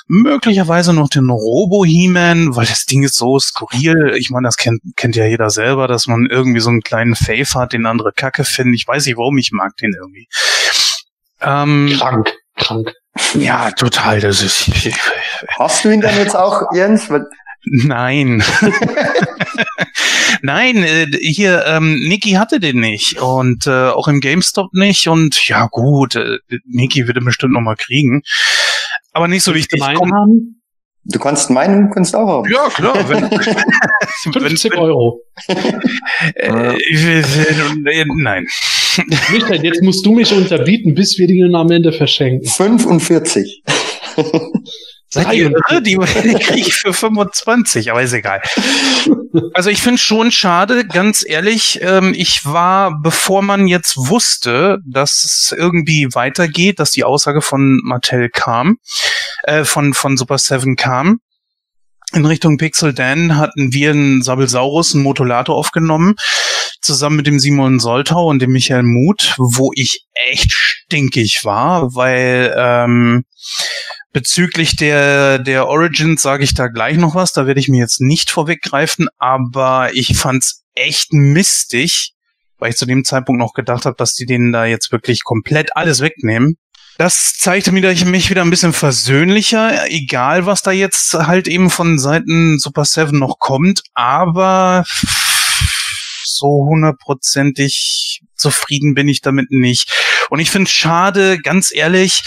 Möglicherweise noch den Robo He-Man, weil das Ding ist so skurril. Ich meine, das kennt, kennt ja jeder selber, dass man irgendwie so einen kleinen Faith hat, den andere Kacke finden. Ich weiß nicht, warum ich mag den irgendwie. Ähm, Krank, krank. ja, total. Das ist. Hast du ihn dann jetzt auch, Jens? Nein. Nein, äh, hier, ähm, Niki hatte den nicht und äh, auch im GameStop nicht und ja gut, äh, Niki wird ihn bestimmt noch mal kriegen. Aber nicht so wichtig. Meinen Komm, haben? Du kannst meinen, kannst auch haben. ja, klar. Wenn, wenn, 50 Euro. äh, äh, nein. Michael, jetzt musst du mich unterbieten, bis wir die am Ende verschenken. 45. Seid ihr irre? Die, die kriege ich für 25, aber ist egal. Also ich finde schon schade, ganz ehrlich. Ähm, ich war, bevor man jetzt wusste, dass es irgendwie weitergeht, dass die Aussage von Mattel kam, äh, von, von Super Seven kam, in Richtung Pixel Dan hatten wir einen Sabelsaurus, einen Motolato aufgenommen, zusammen mit dem Simon Soltau und dem Michael Muth, wo ich echt stinkig war, weil ähm, bezüglich der, der Origins sage ich da gleich noch was, da werde ich mir jetzt nicht vorweggreifen, aber ich fand's echt mistig, weil ich zu dem Zeitpunkt noch gedacht habe, dass die denen da jetzt wirklich komplett alles wegnehmen. Das zeigte mir, dass ich mich wieder ein bisschen versöhnlicher, egal was da jetzt halt eben von Seiten Super Seven noch kommt, aber so hundertprozentig zufrieden bin ich damit nicht. Und ich finde schade, ganz ehrlich,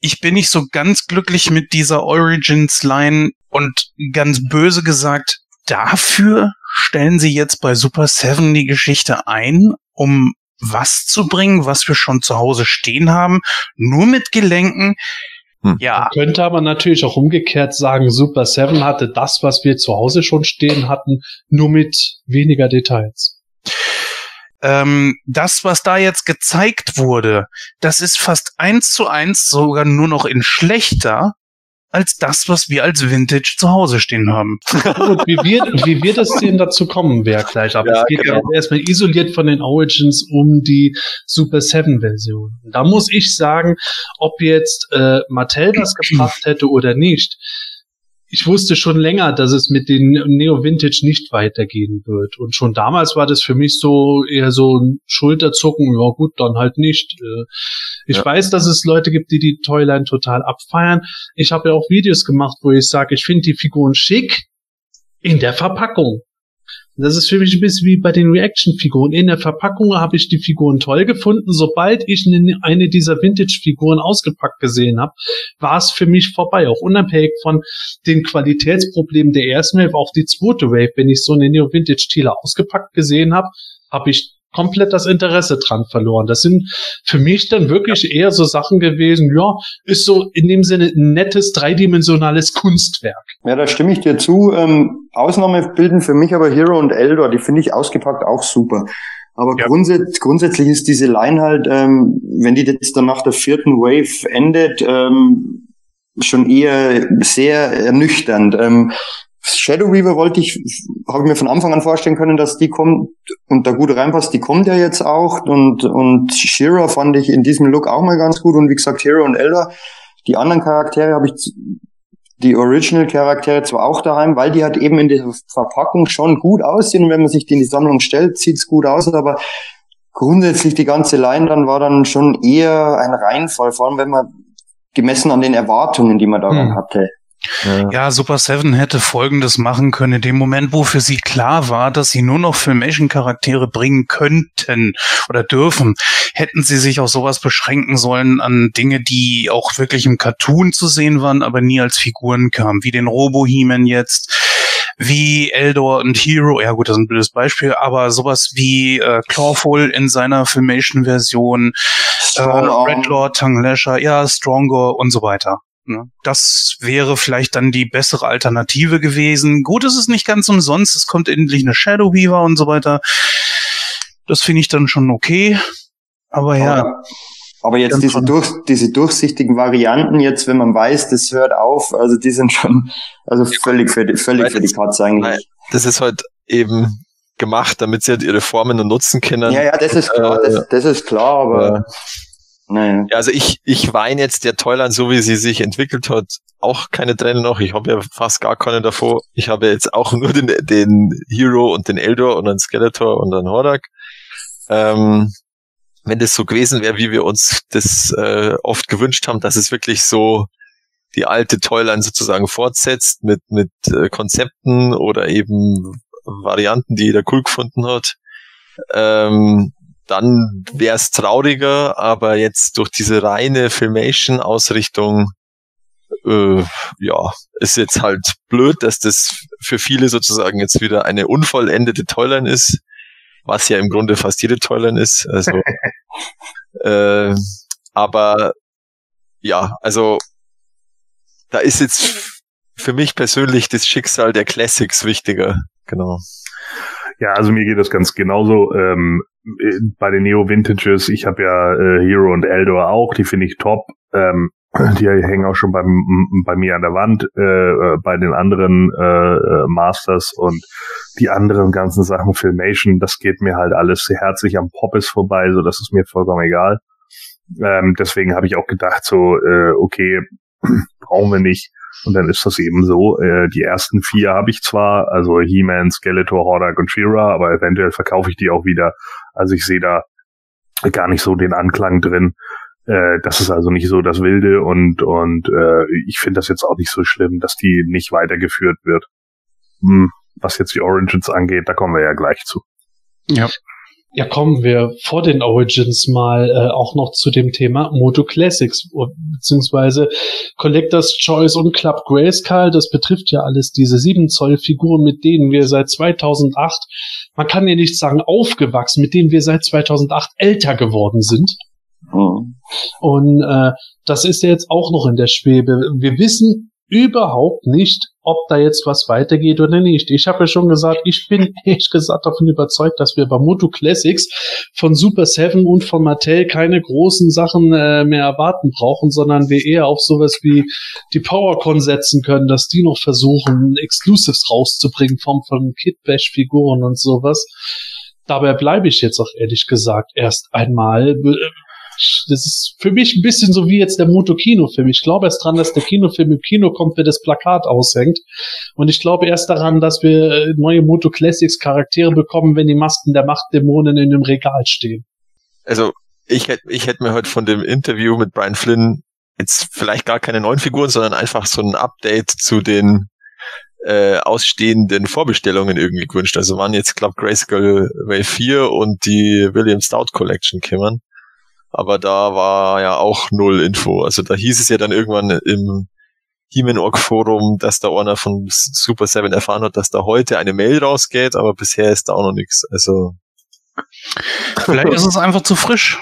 ich bin nicht so ganz glücklich mit dieser Origins-Line und ganz böse gesagt, dafür stellen sie jetzt bei Super Seven die Geschichte ein, um was zu bringen, was wir schon zu Hause stehen haben, nur mit Gelenken. Hm. Ja, Könnte aber natürlich auch umgekehrt sagen, Super Seven hatte das, was wir zu Hause schon stehen hatten, nur mit weniger Details. ähm, das, was da jetzt gezeigt wurde, das ist fast eins zu eins sogar nur noch in schlechter als das, was wir als Vintage zu Hause stehen haben. Gut, wie wir, wie wir das sehen, dazu kommen wir gleich. Aber Ja, es geht genau. erstmal isoliert von den Origins um die Super Seven Version. Da muss ich sagen, ob jetzt äh, Mattel das gebracht hätte oder nicht. Ich wusste schon länger, dass es mit den Neo Vintage nicht weitergehen wird. Und schon damals war das für mich so eher so ein Schulterzucken. Ja gut, dann halt nicht. Äh, Ich Ja. weiß, dass es Leute gibt, die die Toyline total abfeiern. Ich habe ja auch Videos gemacht, wo ich sage, ich finde die Figuren schick in der Verpackung. Das ist für mich ein bisschen wie bei den Reaction-Figuren. In der Verpackung habe ich die Figuren toll gefunden. Sobald ich eine dieser Vintage-Figuren ausgepackt gesehen habe, war es für mich vorbei. Auch unabhängig von den Qualitätsproblemen der ersten Wave, auch die zweite Wave. Wenn ich so eine Neo-Vintage-Tila ausgepackt gesehen habe, habe ich komplett das Interesse dran verloren. Das sind für mich dann wirklich eher so Sachen gewesen, ja, ist so in dem Sinne ein nettes dreidimensionales Kunstwerk. Ja, da stimme ich dir zu. Ähm, Ausnahme bilden für mich aber Hero und Eldor, die finde ich ausgepackt auch super. Aber ja. grundsätzlich, grundsätzlich ist diese Line halt, ähm, wenn die jetzt dann nach der vierten Wave endet, ähm, schon eher sehr ernüchternd. Ähm, Shadow Weaver wollte ich, habe ich mir von Anfang an vorstellen können, dass die kommt und da gut reinpasst. Die kommt ja jetzt auch und und Shira fand ich in diesem Look auch mal ganz gut und wie gesagt Hero und Elder. Die anderen Charaktere habe ich die Original-Charaktere zwar auch daheim, weil die halt eben in der Verpackung schon gut aussehen und wenn man sich die in die Sammlung stellt, sieht's gut aus, aber grundsätzlich die ganze Line dann war dann schon eher ein Reinfall, vor allem wenn man gemessen an den Erwartungen, die man daran hm. hatte. Ja. ja, Super Seven hätte Folgendes machen können. In dem Moment, wo für sie klar war, dass sie nur noch Filmation-Charaktere bringen könnten oder dürfen, hätten sie sich auf sowas beschränken sollen an Dinge, die auch wirklich im Cartoon zu sehen waren, aber nie als Figuren kamen, wie den Robo-He-Man jetzt, wie Eldor und Hero, ja gut, das ist ein blödes Beispiel, aber sowas wie äh, Clawful in seiner Filmation-Version, äh, Redlord, Tongue Lasher, ja, Stronger und so weiter. Ne? Das wäre vielleicht dann die bessere Alternative gewesen. Gut, es ist nicht ganz umsonst. Es kommt endlich eine Shadow Weaver und so weiter. Das finde ich dann schon okay. Aber ja. Aber, aber jetzt diese, durch, diese durchsichtigen Varianten, jetzt, wenn man weiß, das hört auf, also die sind schon, also völlig für die, völlig für die Katze eigentlich. Das ist halt eben gemacht, damit sie halt ihre Formen und nutzen können. Ja, ja, das ist klar, äh, das, das ist klar, aber. Äh, naja. Ja, also ich, ich weine jetzt der Toyland, so wie sie sich entwickelt hat, auch keine Tränen noch. Ich habe ja fast gar keine davor. Ich habe jetzt auch nur den, den Hero und den Eldor und den Skeletor und den Hordak. Ähm, wenn das so gewesen wäre, wie wir uns das äh, oft gewünscht haben, dass es wirklich so die alte Toyline sozusagen fortsetzt mit, mit äh, Konzepten oder eben Varianten, die jeder cool gefunden hat. Ähm, dann wäre es trauriger, aber jetzt durch diese reine Filmation-Ausrichtung, äh, ja, ist jetzt halt blöd, dass das für viele sozusagen jetzt wieder eine unvollendete Toyline ist, was ja im Grunde fast jede Toyline ist. Also, äh, aber ja, also da ist jetzt für mich persönlich das Schicksal der Classics wichtiger. Genau. Ja, also mir geht das ganz genauso. Ähm, äh, bei den Neo Vintages, ich habe ja äh, Hero und Eldor auch, die finde ich top. Ähm, die hängen auch schon beim, bei mir an der Wand, äh, äh, bei den anderen äh, äh, Masters und die anderen ganzen Sachen Filmation, das geht mir halt alles herzlich am Poppes vorbei, so das ist mir vollkommen egal. Ähm, deswegen habe ich auch gedacht, so, äh, okay, brauchen wir nicht. Und dann ist das eben so. Äh, die ersten vier habe ich zwar, also He-Man, Skeletor, Hordak und She-Ra, aber eventuell verkaufe ich die auch wieder. Also ich sehe da gar nicht so den Anklang drin. Äh, das ist also nicht so das Wilde und, und äh, ich finde das jetzt auch nicht so schlimm, dass die nicht weitergeführt wird. Hm, was jetzt die Origins angeht, da kommen wir ja gleich zu. Ja. Ja, kommen wir vor den Origins mal äh, auch noch zu dem Thema Moto Classics, beziehungsweise Collectors Choice und Club Grayskull. Das betrifft ja alles diese 7 Zoll Figuren, mit denen wir seit 2008, man kann ja nicht sagen aufgewachsen, mit denen wir seit 2008 älter geworden sind. Mhm. Und äh, das ist ja jetzt auch noch in der Schwebe. Wir wissen überhaupt nicht, ob da jetzt was weitergeht oder nicht. Ich habe ja schon gesagt, ich bin ehrlich gesagt davon überzeugt, dass wir bei Moto Classics von Super Seven und von Mattel keine großen Sachen äh, mehr erwarten brauchen, sondern wir eher auf sowas wie die PowerCon setzen können, dass die noch versuchen, Exclusives rauszubringen, von Kit Bash Figuren und sowas. Dabei bleibe ich jetzt auch ehrlich gesagt erst einmal das ist für mich ein bisschen so wie jetzt der Moto-Kinofilm. Ich glaube erst dran, dass der Kinofilm im Kino kommt, wenn das Plakat aushängt. Und ich glaube erst daran, dass wir äh, neue Moto Classics Charaktere bekommen, wenn die Masken der Machtdämonen in dem Regal stehen. Also, ich hätte ich hätte mir heute von dem Interview mit Brian Flynn jetzt vielleicht gar keine neuen Figuren, sondern einfach so ein Update zu den äh, ausstehenden Vorbestellungen irgendwie gewünscht. Also waren jetzt, glaube Grayskull Wave 4 und die William Stout Collection kümmern. Aber da war ja auch null Info. Also da hieß es ja dann irgendwann im He-Man Forum, dass da einer von Super 7 erfahren hat, dass da heute eine Mail rausgeht, aber bisher ist da auch noch nichts. Also Vielleicht ist es einfach zu frisch.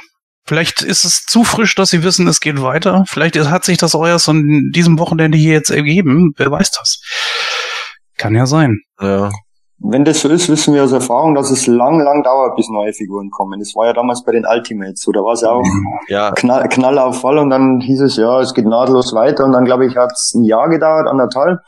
Vielleicht ist es zu frisch, dass sie wissen, es geht weiter. Vielleicht hat sich das auch erst an diesem Wochenende hier jetzt ergeben. Wer weiß das? Kann ja sein. ja, Wenn das so ist, wissen wir aus Erfahrung, dass es lang, lang dauert, bis neue Figuren kommen. Das war ja damals bei den Ultimates, so da war es ja auch ja, Knall, Knall auf Fall und dann hieß es, ja, es geht nahtlos weiter und dann, glaube ich, hat es ein Jahr gedauert, anderthalb.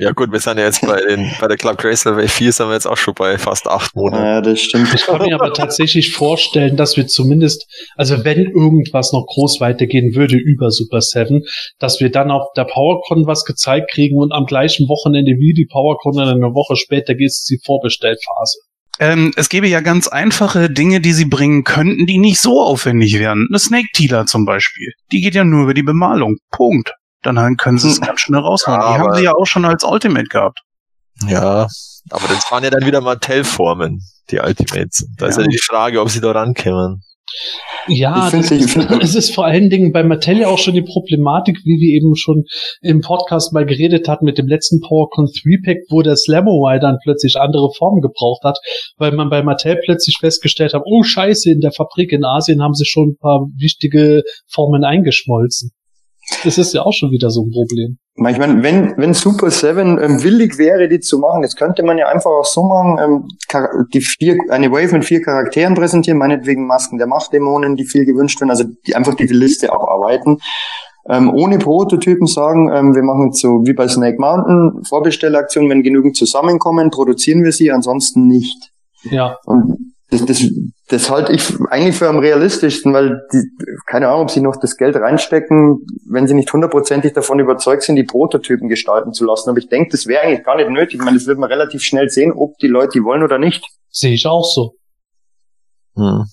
Ja gut, wir sind ja jetzt bei den bei der Club Wave 4 sind wir jetzt auch schon bei fast acht Monaten. Ja, das stimmt. Ich kann mir aber tatsächlich vorstellen, dass wir zumindest, also wenn irgendwas noch groß weitergehen würde über Super 7, dass wir dann auf der PowerCon was gezeigt kriegen und am gleichen Wochenende wie die PowerCon dann eine Woche später geht es die Vorbestellphase. Ähm, es gäbe ja ganz einfache Dinge, die sie bringen könnten, die nicht so aufwendig wären. Eine Snake Tealer zum Beispiel. Die geht ja nur über die Bemalung. Punkt. Dann können sie es Hm. ganz schnell raushauen. Ja, die haben sie ja auch schon als Ultimate gehabt. Ja, aber das waren ja dann wieder Mattel-Formen, die Ultimates. Da ist Ja. ja die Frage, ob sie da rankommen. Ja, das ist, es ist vor allen Dingen bei Mattel ja auch schon die Problematik, wie wir eben schon im Podcast mal geredet hatten mit dem letzten PowerCon 3-Pack, wo der Slamowire dann plötzlich andere Formen gebraucht hat, weil man bei Mattel plötzlich festgestellt hat, oh scheiße, in der Fabrik in Asien haben sie schon ein paar wichtige Formen eingeschmolzen. Das ist ja auch schon wieder so ein Problem. Ich meine, wenn, wenn Super 7 ähm, willig wäre, die zu machen, das könnte man ja einfach auch so machen, ähm, die vier, eine Wave mit vier Charakteren präsentieren, meinetwegen Masken der Machtdämonen, die viel gewünscht werden, also die einfach die Liste abarbeiten. Ähm, ohne Prototypen sagen, ähm, wir machen jetzt so wie bei Snake Mountain, Vorbestellaktion, wenn genügend zusammenkommen, produzieren wir sie, ansonsten nicht. Ja, Und das, das, das halte ich eigentlich für am realistischsten, weil die, keine Ahnung, ob sie noch das Geld reinstecken, wenn sie nicht hundertprozentig davon überzeugt sind, die Prototypen gestalten zu lassen. Aber ich denke, das wäre eigentlich gar nicht nötig. Ich meine, das wird man relativ schnell sehen, ob die Leute die wollen oder nicht. sehe ich auch so. Hm.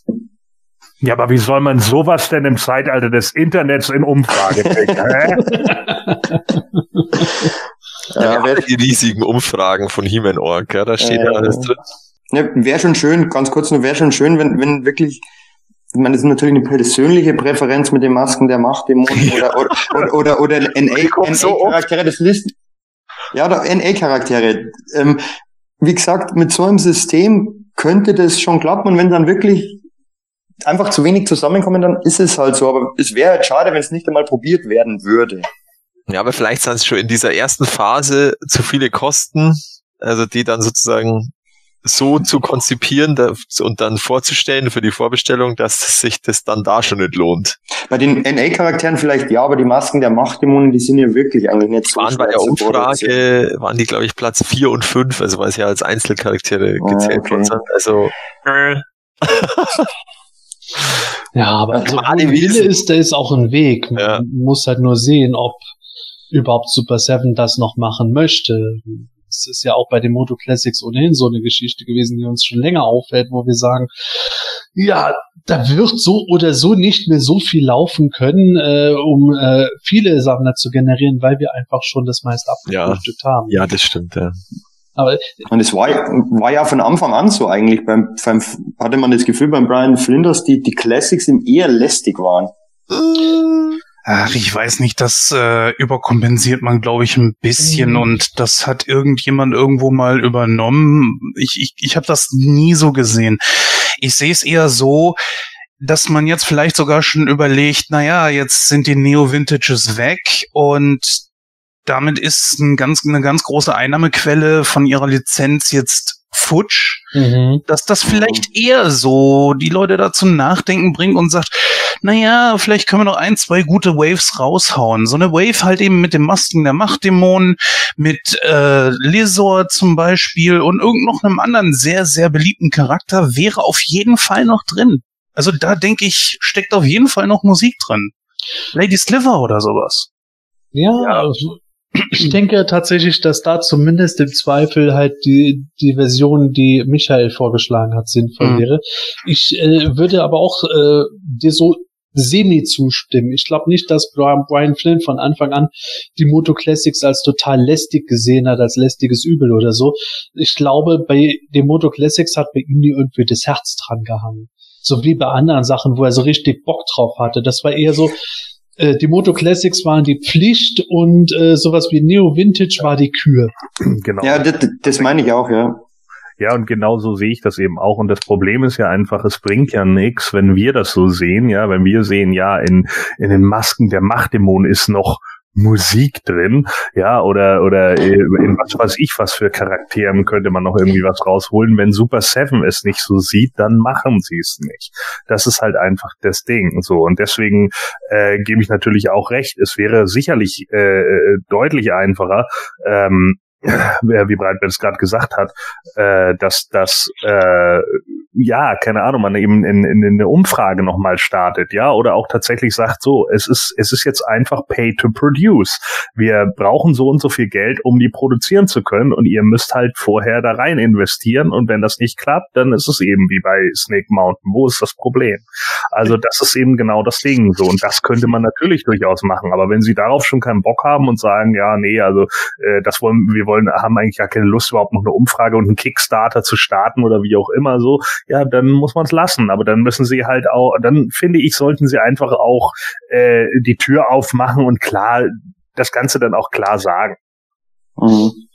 Ja, aber wie soll man sowas denn im Zeitalter des Internets in Umfrage bringen? Ja, Ja, wir haben die riesigen Umfragen von He-Man.org, ja, da steht ja Äh, alles drin. Ja, wäre schon schön, ganz kurz nur, wäre schon schön, wenn, wenn wirklich, ich meine, das ist natürlich eine persönliche Präferenz mit den Masken der Machtdämonen oder, oder, oder, oder, oder NA, oft. NA-Charaktere, das Listen. Ja, oder NA-Charaktere. Ähm, wie gesagt, mit so einem System könnte das schon klappen und wenn dann wirklich einfach zu wenig zusammenkommen, dann ist es halt so. Aber es wäre halt schade, wenn es nicht einmal probiert werden würde. Ja, aber vielleicht sind es schon in dieser ersten Phase zu viele Kosten, also die dann sozusagen so zu konzipieren und dann vorzustellen für die Vorbestellung, dass sich das dann da schon nicht lohnt. Bei den NA-Charakteren vielleicht ja, aber die Masken der Machtdämonen, die sind ja wirklich eigentlich nicht so Waren bei der. Umfrage, waren die, glaube ich, Platz vier und fünf, also weil sie ja als Einzelcharaktere Ah, gezählt okay. worden sind. Also, Ja, aber also, alle Wille ist, da ist auch ein Weg. Man Ja. muss halt nur sehen, ob überhaupt Super 7 das noch machen möchte. Es ist ja auch bei den Moto Classics ohnehin so eine Geschichte gewesen, die uns schon länger auffällt, wo wir sagen, ja, da wird so oder so nicht mehr so viel laufen können, äh, um äh, viele Sammler zu generieren, weil wir einfach schon das meist Ja. abgefrühstückt haben. ja, das stimmt, ja. Aber Und es war, war ja von Anfang an so eigentlich. Beim, beim, hatte man das Gefühl beim Brian Flinders, die, die Classics ihm eher lästig waren. Ach, ich weiß nicht, das äh, überkompensiert man, glaube ich, ein bisschen Mhm. und das hat irgendjemand irgendwo mal übernommen. Ich, ich, ich habe das nie so gesehen. Ich sehe es eher so, dass man jetzt vielleicht sogar schon überlegt, naja, jetzt sind die Neo-Vintages weg und damit ist ein ganz, eine ganz große Einnahmequelle von ihrer Lizenz jetzt futsch mhm. dass das vielleicht eher so die Leute dazu nachdenken bringt und sagt, naja, vielleicht können wir noch ein, zwei gute Waves raushauen. So eine Wave halt eben mit dem Masken der Machtdämonen, mit äh, Lizor zum Beispiel und irgend noch einem anderen sehr, sehr beliebten Charakter wäre auf jeden Fall noch drin. Also da denke ich, steckt auf jeden Fall noch Musik drin. Lady Sliver oder sowas. Ja, also ich denke tatsächlich, dass da zumindest im Zweifel halt die, die Version, die Michael vorgeschlagen hat, sinnvoll Mhm. wäre. Ich äh, würde aber auch äh, dir so semi zustimmen. Ich glaube nicht, dass Brian Flynn von Anfang an die Moto Classics als total lästig gesehen hat, als lästiges Übel oder so. Ich glaube, bei den Moto Classics hat bei ihm nie irgendwie das Herz dran gehangen. So wie bei anderen Sachen, wo er so richtig Bock drauf hatte. Das war eher so, äh, die Moto Classics waren die Pflicht und äh, sowas wie Neo Vintage war die Kür. Genau. Ja, das, das meine ich auch, ja. Ja, und genau so sehe ich das eben auch. Und das Problem ist ja einfach, es bringt ja nichts, wenn wir das so sehen, ja, wenn wir sehen, ja, in, in den Masken der Machtdämon ist noch Musik drin, ja, oder oder in was weiß ich was für Charakteren könnte man noch irgendwie was rausholen. Wenn Super Seven es nicht so sieht, dann machen sie es nicht. Das ist halt einfach das Ding. So und deswegen äh, gebe ich natürlich auch recht. Es wäre sicherlich äh, äh deutlich einfacher. Ähm, wie Breitbart es gerade gesagt hat, äh, dass das äh, ja, keine Ahnung, man eben in, in, in eine Umfrage nochmal startet, ja, oder auch tatsächlich sagt, so, es ist, es ist jetzt einfach pay to produce. Wir brauchen so und so viel Geld, um die produzieren zu können und ihr müsst halt vorher da rein investieren und wenn das nicht klappt, dann ist es eben wie bei Snake Mountain. Wo ist das Problem? Also das ist eben genau das Ding so und das könnte man natürlich durchaus machen, aber wenn sie darauf schon keinen Bock haben und sagen, ja, nee, also äh, das wollen wir wollen haben eigentlich gar keine Lust überhaupt noch eine Umfrage und einen Kickstarter zu starten oder wie auch immer so, ja, dann muss man es lassen. Aber dann müssen sie halt auch, dann finde ich, sollten sie einfach auch äh, die Tür aufmachen und klar das Ganze dann auch klar sagen. Mhm.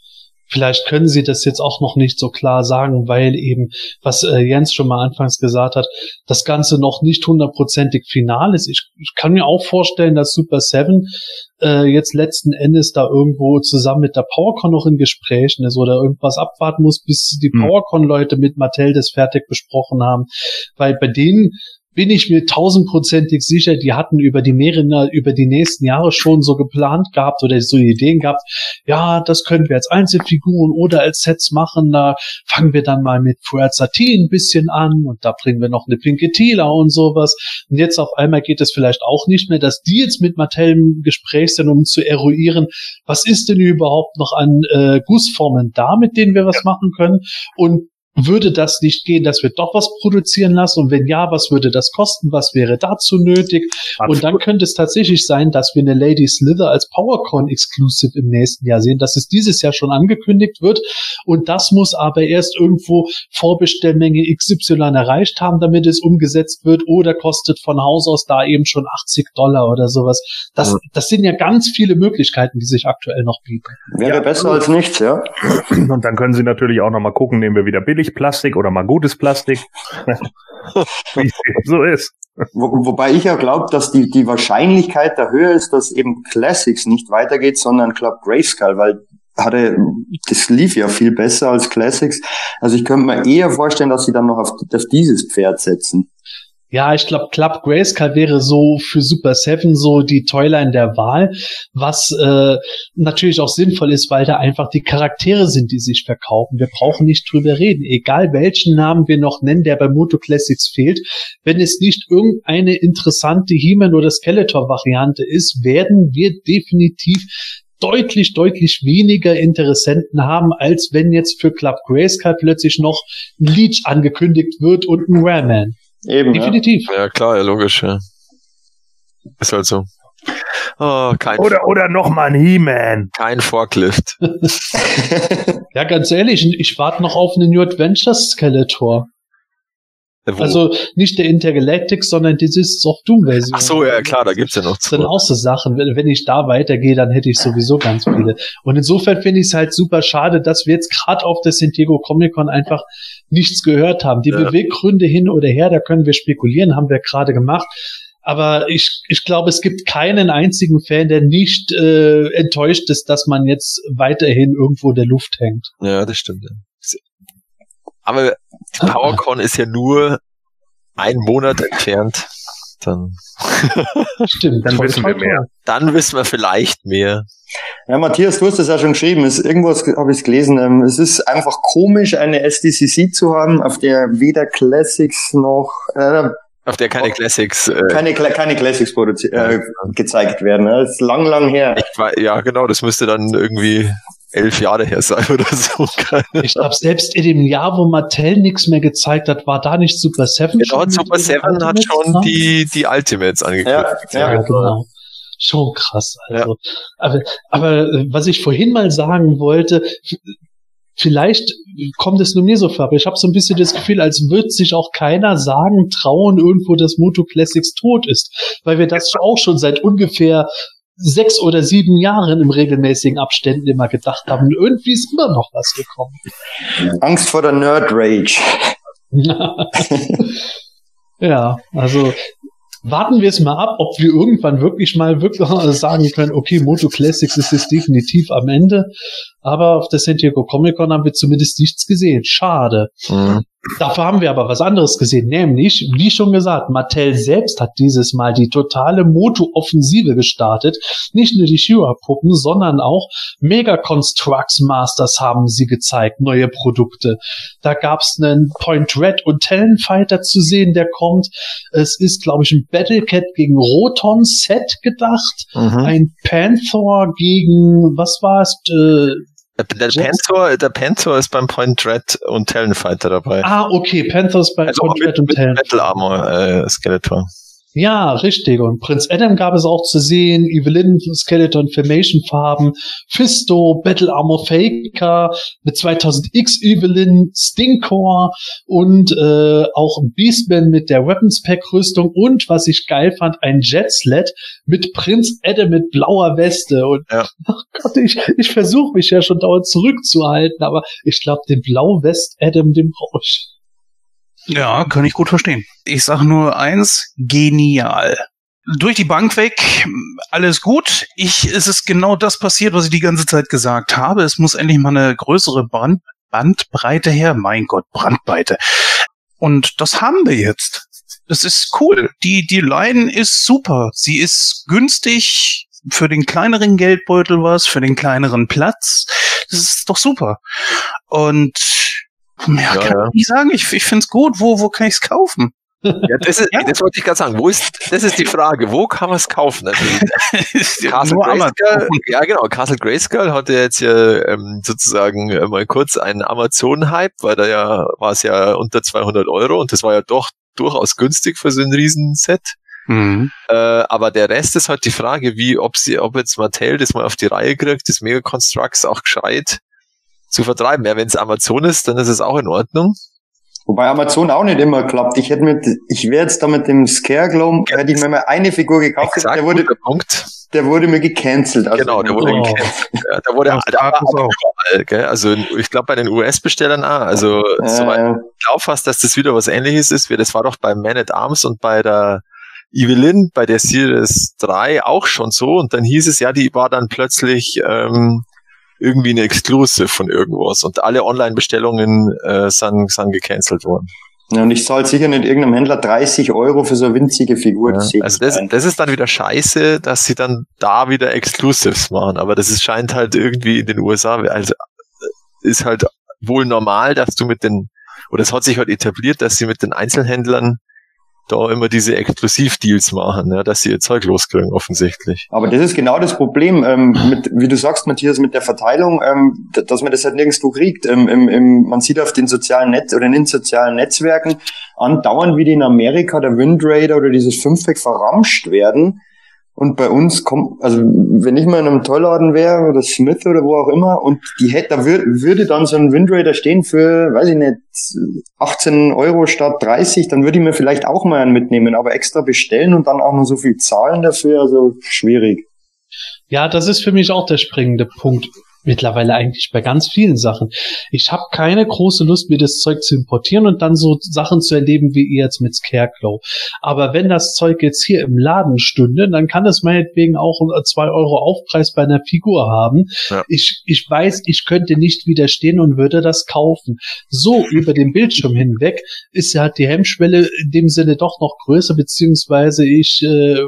Vielleicht können sie das jetzt auch noch nicht so klar sagen, weil eben, was äh, Jens schon mal anfangs gesagt hat, das Ganze noch nicht hundertprozentig final ist. Ich, ich kann mir auch vorstellen, dass Super Seven äh, jetzt letzten Endes da irgendwo zusammen mit der PowerCon noch in Gesprächen ist oder irgendwas abwarten muss, bis die hm. PowerCon-Leute mit Mattel das fertig besprochen haben. Weil bei denen bin ich mir tausendprozentig sicher, die hatten über die mehrere, über die nächsten Jahre schon so geplant gehabt oder so Ideen gehabt. Ja, das können wir als Einzelfiguren oder als Sets machen. Da fangen wir dann mal mit Fuerza T ein bisschen an und da bringen wir noch eine pinke Tila und sowas. Und jetzt auf einmal geht es vielleicht auch nicht mehr, dass die jetzt mit Mattel im Gespräch sind, um zu eruieren, was ist denn überhaupt noch an äh, Gussformen da, mit denen wir was machen können. Und würde das nicht gehen, dass wir doch was produzieren lassen? Und wenn ja, was würde das kosten? Was wäre dazu nötig? Absolut. Und dann könnte es tatsächlich sein, dass wir eine Lady Slither als PowerCon Exclusive im nächsten Jahr sehen, dass es dieses Jahr schon angekündigt wird. Und das muss aber erst irgendwo Vorbestellmenge XY erreicht haben, damit es umgesetzt wird oder kostet von Haus aus da eben schon 80 Dollar oder sowas. Das, das sind ja ganz viele Möglichkeiten, die sich aktuell noch bieten. Wäre ja, besser als nichts, ja. Und dann können Sie natürlich auch nochmal gucken, nehmen wir wieder billig Billigplastik oder mal gutes Plastik. So ist. Wo, wobei ich ja glaube, dass die, die Wahrscheinlichkeit da höher ist, dass eben Classics nicht weitergeht, sondern Club Grayskull, weil hatte, das lief ja viel besser als Classics. Also ich könnte mir eher vorstellen, dass sie dann noch auf, auf dieses Pferd setzen. Ja, ich glaube, Club Grayskull wäre so für Super Seven so die Toyline der Wahl, was äh, natürlich auch sinnvoll ist, weil da einfach die Charaktere sind, die sich verkaufen. Wir brauchen nicht drüber reden. Egal welchen Namen wir noch nennen, der bei Moto Classics fehlt, wenn es nicht irgendeine interessante He-Man oder Skeletor-Variante ist, werden wir definitiv deutlich, deutlich weniger Interessenten haben, als wenn jetzt für Club Grayskull plötzlich noch ein Leech angekündigt wird und ein Rareman. Eben. Definitiv. Ja, ja klar, ja, logisch, ja. Ist halt so. Oh, kein oder, oder noch mal ein He-Man. Kein Forklift. ja, ganz ehrlich, ich warte noch auf einen New Adventures Skeletor. Wo? Also nicht der Intergalactic, sondern die Systems of Doom Version. Ach so, ja klar, da gibt's ja noch zwei. Das sind auch so Sachen. Wenn, wenn ich da weitergehe, dann hätte ich sowieso ganz viele. Und insofern finde ich es halt super schade, dass wir jetzt gerade auf der San Diego Comic Con einfach nichts gehört haben. Die ja. Beweggründe hin oder her, da können wir spekulieren, haben wir gerade gemacht. Aber ich, ich glaube, es gibt keinen einzigen Fan, der nicht äh, enttäuscht ist, dass man jetzt weiterhin irgendwo in der Luft hängt. Ja, das stimmt. Aber die PowerCon ist ja nur ein Monat entfernt. Dann Stimmt, dann wissen wir mehr. Dann wissen wir vielleicht mehr. Ja, Matthias, du hast es ja schon geschrieben. Es, irgendwas habe ich gelesen. Ähm, es ist einfach komisch, eine SDCC zu haben, auf der weder Classics noch äh, auf der keine Classics äh, keine keine Classics äh, gezeigt werden. Das ist lang lang her. Ich war, ja, genau. Das müsste dann irgendwie elf Jahre her sein oder so. ich glaube, selbst in dem Jahr, wo Mattel nichts mehr gezeigt hat, war da nicht Super Seven genau, schon. Super Seven hat schon die, die Ultimates angekündigt. Ja, ja, genau. Schon krass. Also, ja. aber, aber äh, was ich vorhin mal sagen wollte, vielleicht kommt es nur mir so vor, aber ich habe so ein bisschen das Gefühl, als würde sich auch keiner sagen, trauen irgendwo, dass Moto Classics tot ist, weil wir das auch schon seit ungefähr sechs oder sieben Jahren im regelmäßigen Abständen immer gedacht haben. Und irgendwie ist immer noch was gekommen. Angst vor der Nerd Rage. ja, also warten wir es mal ab, ob wir irgendwann wirklich mal wirklich sagen können, okay, Moto Classics ist jetzt definitiv am Ende. Aber auf der San Diego Comic Con haben wir zumindest nichts gesehen. Schade. Mhm. Dafür haben wir aber was anderes gesehen, nämlich, wie schon gesagt, Mattel selbst hat dieses Mal die totale Moto-Offensive gestartet. Nicht nur die Shira-Puppen, sondern auch Mega Constructs Masters haben sie gezeigt, neue Produkte. Da gab's einen Point Red und Talonfighter zu sehen, der kommt. Es ist, glaube ich, ein Battlecat gegen Roton Set gedacht. Mhm. Ein Panther gegen, was war es? Äh, der, der Panther, der Panther ist beim Point Red und Talonfighter dabei. Ah, okay, Panther ist bei also Point Red und Talon. Battle Armor äh, Skeletor. Ja, richtig. Und Prinz Adam gab es auch zu sehen, Evelyn, Skeleton Formation Farben, Fisto, Battle Armor Faker, mit 2000X Evelyn, Stinkcore und äh, auch Beastman mit der Weapons Pack Rüstung und was ich geil fand, ein Jetsled mit Prinz Adam mit blauer Weste. Und ja. ach Gott, ich, ich versuche mich ja schon dauernd zurückzuhalten, aber ich glaube, den Blau-West Adam, den brauche ich. Ja, kann ich gut verstehen. Ich sage nur eins, genial. Durch die Bank weg, alles gut. Ich, es ist genau das passiert, was ich die ganze Zeit gesagt habe. Es muss endlich mal eine größere Brand, Bandbreite her. Mein Gott, Brandweite. Und das haben wir jetzt. Das ist cool. Die, die Line ist super. Sie ist günstig, für den kleineren Geldbeutel was, für den kleineren Platz. Das ist doch super. Und Mehr ja, kann ja. ich nicht sagen. Ich, ich finde es gut. Wo, wo kann ich es kaufen? Ja, das, ist, ja. das wollte ich gerade sagen. Wo ist, das ist die Frage. Wo kann man es kaufen? Also, Castle Grayskull, ja, genau. Castle Grayskull hatte jetzt ja ähm, sozusagen äh, mal kurz einen Amazon-Hype, weil da ja war es ja unter 200 Euro und das war ja doch durchaus günstig für so ein Riesenset. Mhm. Äh, aber der Rest ist halt die Frage, wie, ob sie, ob jetzt Mattel das mal auf die Reihe kriegt, das Mega Constructs auch gescheit zu vertreiben. Ja, wenn es Amazon ist, dann ist es auch in Ordnung. Wobei Amazon auch nicht immer klappt. Ich hätte mit, ich wäre jetzt da mit dem Scareglow, ja, hätte ich mir mal eine Figur gekauft, exakt, der wurde, Punkt. der wurde mir gecancelt. Also genau, der wurde oh. gecancelt. Ja, da wurde ja, da überall, gell? Also ich glaube bei den US-Bestellern auch. Also äh, soweit ich glaube fast, dass das wieder was ähnliches ist, wie das war doch bei Man at Arms und bei der Evelyn, bei der Series 3 auch schon so. Und dann hieß es ja, die war dann plötzlich ähm, irgendwie eine Exclusive von irgendwas und alle Online-Bestellungen äh, sind, sind gecancelt worden. Ja, und ich zahle sicher nicht irgendeinem Händler 30 Euro für so eine winzige Figur. Ja, also das, das ist dann wieder scheiße, dass sie dann da wieder Exclusives machen. Aber das ist, scheint halt irgendwie in den USA, also äh, ist halt wohl normal, dass du mit den, oder es hat sich halt etabliert, dass sie mit den Einzelhändlern da immer diese Exklusivdeals machen, ja, dass sie ihr Zeug loskriegen, offensichtlich. Aber das ist genau das Problem, ähm, mit, wie du sagst, Matthias, mit der Verteilung, ähm, dass man das halt nirgendwo kriegt. Ähm, im, im, man sieht auf den sozialen Netz oder in den sozialen Netzwerken andauernd, wie die in Amerika der Windrader oder dieses Fünfpack verramscht werden und bei uns kommt, also wenn ich mal in einem Tollladen wäre oder Smith oder wo auch immer und die hätte, da wür, würde dann so ein Windrader stehen für, weiß ich nicht, 18 Euro statt 30, dann würde ich mir vielleicht auch mal einen mitnehmen, aber extra bestellen und dann auch noch so viel zahlen dafür, also schwierig. Ja, das ist für mich auch der springende Punkt mittlerweile eigentlich bei ganz vielen Sachen. Ich habe keine große Lust, mir das Zeug zu importieren und dann so Sachen zu erleben wie ihr jetzt mit Scarecrow. Aber wenn das Zeug jetzt hier im Laden stünde, dann kann es meinetwegen auch zwei Euro Aufpreis bei einer Figur haben. Ja. Ich, ich weiß, ich könnte nicht widerstehen und würde das kaufen. So über den Bildschirm hinweg ist ja die Hemmschwelle in dem Sinne doch noch größer, beziehungsweise ich äh,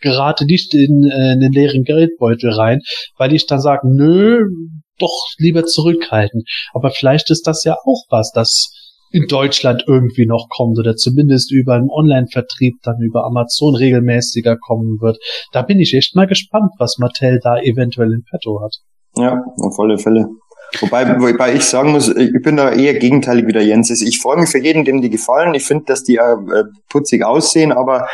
gerate nicht in äh, einen leeren Geldbeutel rein, weil ich dann sage, nö, doch lieber zurückhalten. Aber vielleicht ist das ja auch was, das in Deutschland irgendwie noch kommt oder zumindest über einen Online-Vertrieb dann über Amazon regelmäßiger kommen wird. Da bin ich echt mal gespannt, was Mattel da eventuell in petto hat. Ja, auf alle Fälle. Wobei, wobei ich sagen muss, ich bin da eher gegenteilig wie der Jens ist. Ich freue mich für jeden, dem die gefallen. Ich finde, dass die äh, putzig aussehen, aber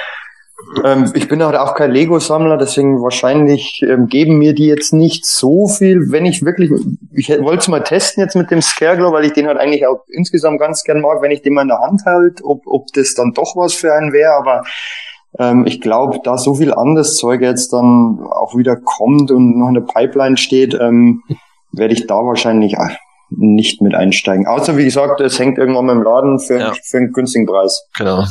ähm, ich bin halt auch kein Lego-Sammler, deswegen wahrscheinlich ähm, geben mir die jetzt nicht so viel. Wenn ich wirklich, ich wollte es mal testen jetzt mit dem Scareglow, weil ich den halt eigentlich auch insgesamt ganz gern mag, wenn ich den mal in der Hand halte, ob, ob das dann doch was für einen wäre, aber ähm, ich glaube, da so viel anderes Zeug jetzt dann auch wieder kommt und noch in der Pipeline steht, ähm, werde ich da wahrscheinlich äh, nicht mit einsteigen. Außer wie gesagt, es hängt irgendwann mal im Laden für, Ja. für einen günstigen Preis. Genau.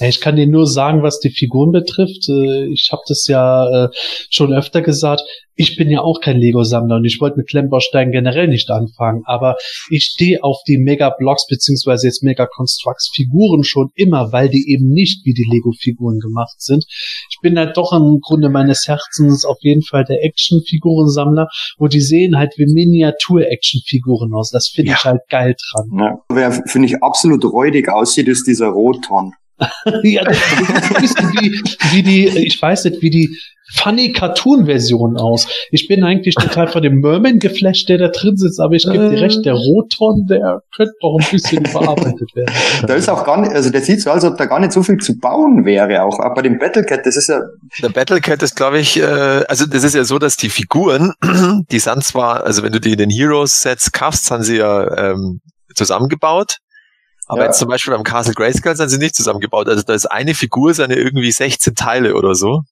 Ja, ich kann dir nur sagen, was die Figuren betrifft. Äh, Ich habe das ja äh, schon öfter gesagt. Ich bin ja auch kein Lego-Sammler und ich wollte mit Klemmbausteinen generell nicht anfangen. Aber ich stehe auf die Mega-Blocks beziehungsweise jetzt Mega-Constructs-Figuren schon immer, weil die eben nicht wie die Lego-Figuren gemacht sind. Ich bin halt doch im Grunde meines Herzens auf jeden Fall der Action-Figurensammler, wo die sehen halt wie Miniatur-Action-Figuren aus. Das finde ich halt geil dran. Ja. Wer, finde ich, absolut räudig aussieht, ist dieser Roton. ja, das sieht ein bisschen wie, wie die, ich weiß nicht, wie die funny Cartoon-Version aus. Ich bin eigentlich total von dem Merman geflasht, der da drin sitzt, aber ich gebe dir recht, der Roton, der könnte doch ein bisschen überarbeitet werden. Da ist auch gar nicht, also der sieht so, als ob da gar nicht so viel zu bauen wäre, auch, auch bei dem Battlecat, das ist ja, Der Battlecat ist, glaube ich, äh, also das ist ja so, dass die Figuren, die sind zwar, also wenn du die in den Heroes-Sets kaufst, sind sie ja ähm, zusammengebaut. Aber Ja. jetzt zum Beispiel beim Castle Grayskull sind sie nicht zusammengebaut. Also da ist eine Figur, seine irgendwie 16 Teile oder so.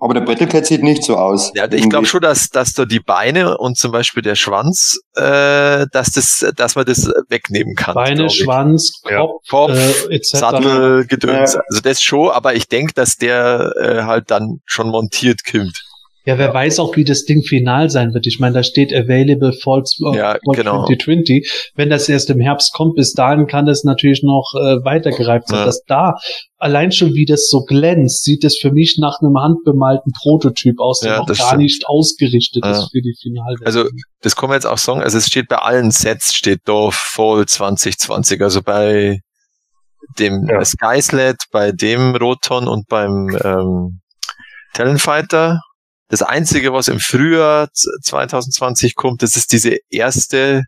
aber der Battlecat sieht nicht so aus. Ja, ich glaube schon, dass, dass da die Beine und zum Beispiel der Schwanz, äh, dass das, dass man das wegnehmen kann. Beine. Schwanz, Ja. Kopf, Kopf, äh, etc. Sattel, Gedöns. Ja. Also das schon, aber ich denke, dass der äh, halt dann schon montiert kommt. Ja, wer weiß auch, wie das Ding final sein wird. Ich meine, da steht Available Fall, äh, Ja, genau. 2020. Wenn das erst im Herbst kommt, bis dahin kann das natürlich noch äh, weitergereift sein. Ja. Dass da allein schon, wie das so glänzt, sieht es für mich nach einem handbemalten Prototyp aus, der Ja, noch gar stimmt. nicht ausgerichtet Ja. ist für die Finalversion. Also das kann man jetzt auch sagen, also es steht bei allen Sets, steht da Fall 2020, also bei dem Ja. Skysled, bei dem Roton und beim ähm, Talonfighter. Das einzige, was im Frühjahr z- 2020 kommt, das ist diese erste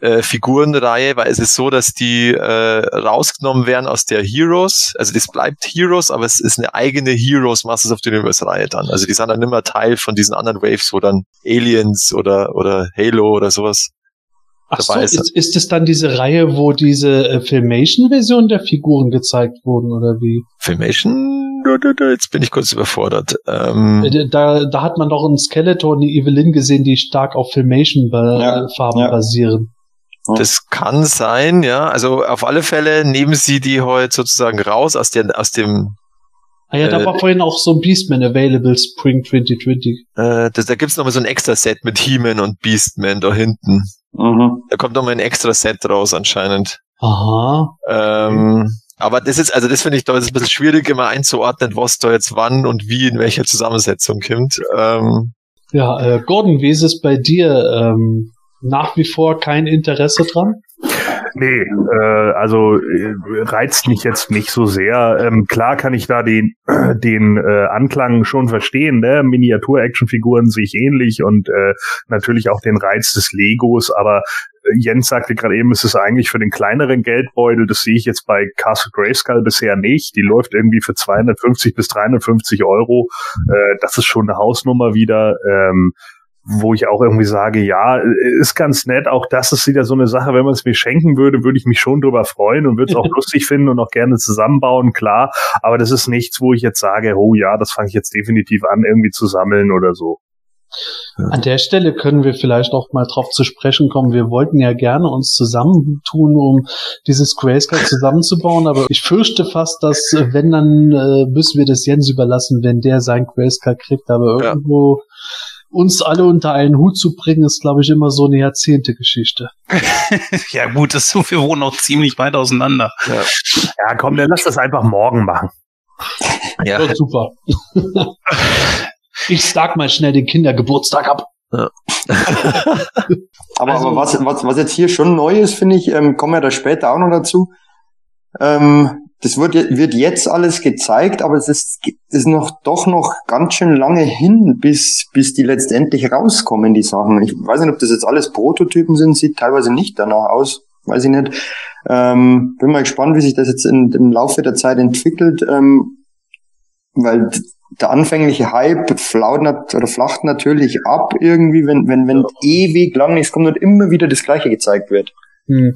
äh, Figurenreihe, weil es ist so, dass die äh, rausgenommen werden aus der Heroes. Also das bleibt Heroes, aber es ist eine eigene Heroes Masters of the Universe Reihe dann. Also die sind dann immer Teil von diesen anderen Waves, wo dann Aliens oder oder Halo oder sowas. Ach so, ist- ist, es dann diese Reihe, wo diese äh, Filmation-Version der Figuren gezeigt wurden, oder wie? Filmation? Jetzt bin ich kurz überfordert. Ähm, Äh, Da, da hat man doch einen Skeletor und eine Evelyn gesehen, die stark auf Filmation-Farben Ja, ja. basieren. Das kann sein, ja. Also auf alle Fälle nehmen sie die heute sozusagen raus aus, der, aus dem, Ah ja, da Äh, war vorhin auch so ein Beastman Available Spring 2020. äh, das, da gibt's noch mal so ein extra Set mit He-Man und Beastman da hinten. Mhm. Da kommt noch mal ein extra Set raus anscheinend. Aha. Ähm, aber das ist, also das finde ich da ist ein bisschen schwierig immer einzuordnen, was da jetzt wann und wie in welcher Zusammensetzung kommt. Ähm, Ja, äh, Gordon, wie ist es bei dir? Ähm, nach wie vor kein Interesse dran? Nee, äh, also äh, reizt mich jetzt nicht so sehr. Ähm, klar kann ich da den, den äh, Anklang schon verstehen. Ne? Miniatur-Actionfiguren sich ähnlich und äh, natürlich auch den Reiz des Legos, aber äh, Jens sagte gerade eben, es ist eigentlich für den kleineren Geldbeutel, das sehe ich jetzt bei Castle Grayskull bisher nicht. Die läuft irgendwie für 250 bis 350 Euro. Äh, das ist schon eine Hausnummer wieder. Ähm, wo ich auch irgendwie sage, ja, ist ganz nett. Auch das ist wieder so eine Sache, wenn man es mir schenken würde, würde ich mich schon drüber freuen und würde es auch lustig finden und auch gerne zusammenbauen, klar. Aber das ist nichts, wo ich jetzt sage, oh ja, das fange ich jetzt definitiv an, irgendwie zu sammeln oder so. An der Stelle können wir vielleicht auch mal drauf zu sprechen kommen. Wir wollten ja gerne uns zusammentun, um dieses Grayscale zusammenzubauen, aber ich fürchte fast, dass äh, wenn, dann äh, müssen wir das Jens überlassen, wenn der sein Grayscale kriegt. Aber Ja. irgendwo uns alle unter einen Hut zu bringen, ist, glaube ich, immer so eine Jahrzehnte-Geschichte. ja gut, das, wir wohnen auch ziemlich weit auseinander. Ja, komm, dann lass das einfach morgen machen. ja, Ja, super. ich sag mal schnell den Kindergeburtstag ab. Aber, Also- aber was, was, was jetzt hier schon neu ist, finde ich, ähm, kommen wir da später auch noch dazu. Ähm, das wird, wird jetzt alles gezeigt, aber es ist, ist noch doch noch ganz schön lange hin, bis, bis die letztendlich rauskommen, die Sachen. Ich weiß nicht, ob das jetzt alles Prototypen sind, sieht teilweise nicht danach aus, weiß ich nicht. Ähm, bin mal gespannt, wie sich das jetzt in, im Laufe der Zeit entwickelt, ähm, weil der anfängliche Hype flaut oder flacht natürlich ab irgendwie, wenn, wenn, wenn ewig lang nichts kommt und immer wieder das Gleiche gezeigt wird. Hm.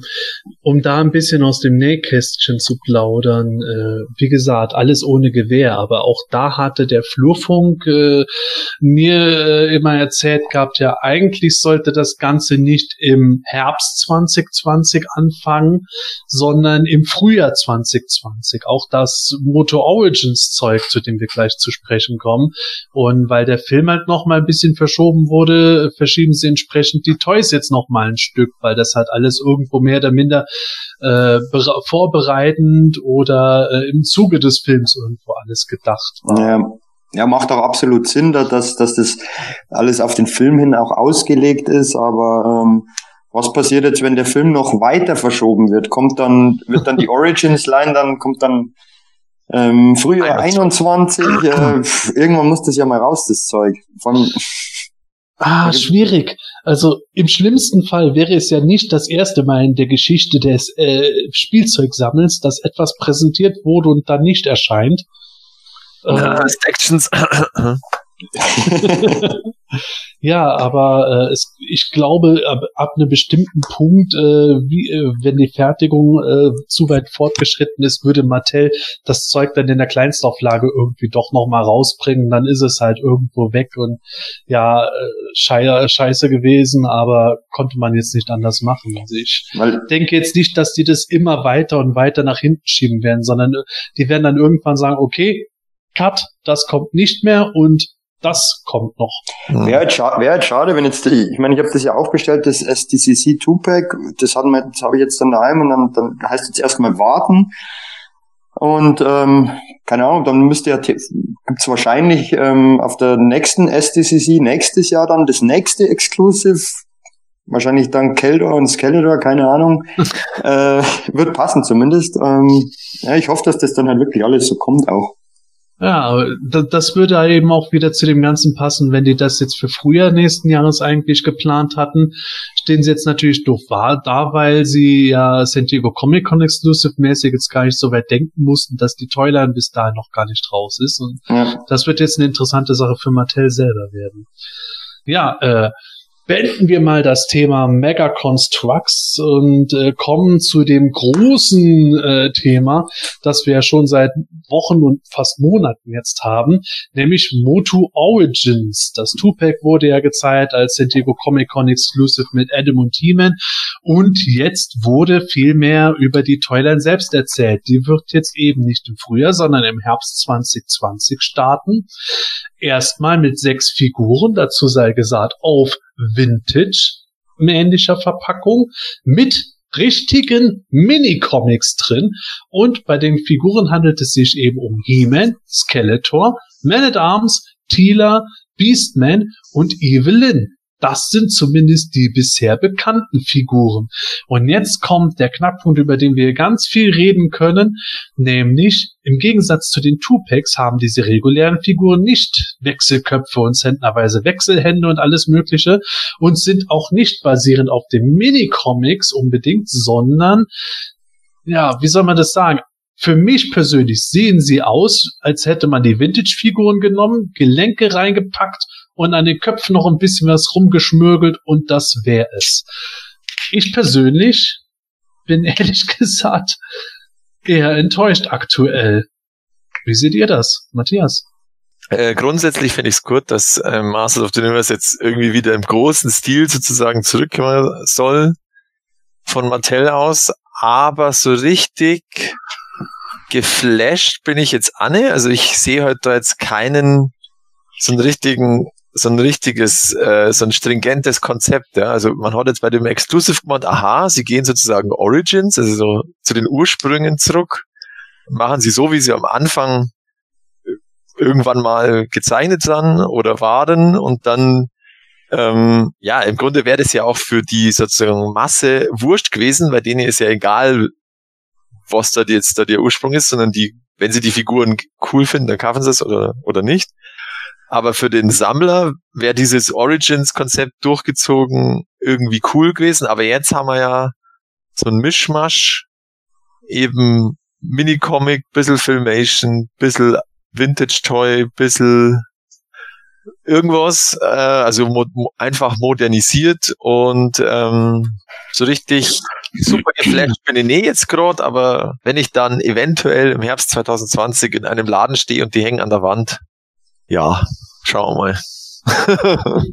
Um da ein bisschen aus dem Nähkästchen zu plaudern, äh, wie gesagt, alles ohne Gewehr, aber auch da hatte der Flurfunk äh, mir äh, immer erzählt gehabt, ja, eigentlich sollte das Ganze nicht im Herbst 2020 anfangen, sondern im Frühjahr 2020. Auch das Moto Origins Zeug, zu dem wir gleich zu sprechen kommen. Und weil der Film halt noch mal ein bisschen verschoben wurde, verschieben sie entsprechend die Toys jetzt noch mal ein Stück, weil das halt alles irgendwie irgendwo mehr oder minder äh, vorbereitend oder äh, im Zuge des Films irgendwo alles gedacht war. Ja. Ja, macht auch absolut Sinn, dass, dass das alles auf den Film hin auch ausgelegt ist, aber ähm, was passiert jetzt, wenn der Film noch weiter verschoben wird? Kommt dann, wird dann die Origins-Line, dann kommt dann ähm, Frühjahr 21, äh, irgendwann muss das ja mal raus, das Zeug. Von, Ah, schwierig. Also im schlimmsten Fall wäre es ja nicht das erste Mal in der Geschichte des äh, Spielzeugsammels, dass etwas präsentiert wurde und dann nicht erscheint. Äh, Actions. ja, aber äh, es, ich glaube, ab, ab einem bestimmten Punkt, äh, wie, äh, wenn die Fertigung äh, zu weit fortgeschritten ist, würde Mattel das Zeug dann in der Kleinstauflage irgendwie doch noch mal rausbringen. Dann ist es halt irgendwo weg und ja, äh, schei scheiße gewesen, aber konnte man jetzt nicht anders machen. Also ich Weil denke jetzt nicht, dass die das immer weiter und weiter nach hinten schieben werden, sondern äh, die werden dann irgendwann sagen, okay, Cut, das kommt nicht mehr und das kommt noch. Wäre halt, schade, wär halt schade, wenn jetzt, die, ich meine, ich habe das ja aufgestellt, das SDCC 2-Pack, das, hat man, das habe ich jetzt dann daheim und dann, dann heißt es erstmal warten. Und ähm, keine Ahnung, dann müsste ja gibt's wahrscheinlich ähm, auf der nächsten SDCC nächstes Jahr dann das nächste Exclusive, wahrscheinlich dann Keldor und Skeletor, keine Ahnung, äh, wird passen zumindest. Ähm, ja, ich hoffe, dass das dann halt wirklich alles so kommt auch. Ja, das würde eben auch wieder zu dem Ganzen passen, wenn die das jetzt für Frühjahr nächsten Jahres eigentlich geplant hatten. Stehen sie jetzt natürlich doof da, weil sie ja San Diego Comic Con Exclusive mäßig jetzt gar nicht so weit denken mussten, dass die Toyline bis dahin noch gar nicht raus ist. Und ja. das wird jetzt eine interessante Sache für Mattel selber werden. Ja, äh, beenden wir mal das Thema Mega Constructs und äh, kommen zu dem großen äh, Thema, das wir ja schon seit Wochen und fast Monaten jetzt haben, nämlich Motu Origins. Das Tupac wurde ja gezeigt als San Diego Comic Con Exclusive mit Adam und T-Man und jetzt wurde viel mehr über die Toyline selbst erzählt. Die wird jetzt eben nicht im Frühjahr, sondern im Herbst 2020 starten. Erstmal mit sechs Figuren, dazu sei gesagt, auf Vintage ähnlicher Verpackung mit richtigen Mini-Comics drin. Und bei den Figuren handelt es sich eben um He-Man, Skeletor, Man-at-Arms, Teela, Beastman und Evelyn. Das sind zumindest die bisher bekannten Figuren. Und jetzt kommt der Knackpunkt, über den wir ganz viel reden können, nämlich im Gegensatz zu den Tupacs haben diese regulären Figuren nicht Wechselköpfe und zentnerweise Wechselhände und alles Mögliche und sind auch nicht basierend auf den Minicomics unbedingt, sondern ja, wie soll man das sagen? Für mich persönlich sehen sie aus, als hätte man die Vintage-Figuren genommen, Gelenke reingepackt und an den Köpfen noch ein bisschen was rumgeschmürgelt und das wäre es. Ich persönlich bin ehrlich gesagt eher enttäuscht aktuell. Wie seht ihr das, Matthias? Äh, grundsätzlich finde ich es gut, dass äh, Masters of the Universe jetzt irgendwie wieder im großen Stil sozusagen zurückkommen soll von Mattel aus, aber so richtig geflasht bin ich jetzt Anne. Also ich sehe heute da jetzt keinen so einen richtigen so ein richtiges, äh, so ein stringentes Konzept. Ja? Also man hat jetzt bei dem Exclusive gemeint, aha, sie gehen sozusagen Origins, also so zu den Ursprüngen zurück, machen sie so, wie sie am Anfang äh, irgendwann mal gezeichnet sind oder waren und dann ähm, ja, im Grunde wäre das ja auch für die sozusagen Masse wurscht gewesen, weil denen ist ja egal, was da jetzt da der Ursprung ist, sondern die, wenn sie die Figuren cool finden, dann kaufen sie es oder, oder nicht. Aber für den Sammler wäre dieses Origins-Konzept durchgezogen irgendwie cool gewesen. Aber jetzt haben wir ja so ein Mischmasch, eben Minicomic, bisschen Filmation, bisschen Vintage-Toy, bisschen irgendwas, äh, also mo einfach modernisiert und ähm, so richtig super geflasht bin ich nie jetzt gerade, aber wenn ich dann eventuell im Herbst 2020 in einem Laden stehe und die hängen an der Wand, ja, schauen wir mal.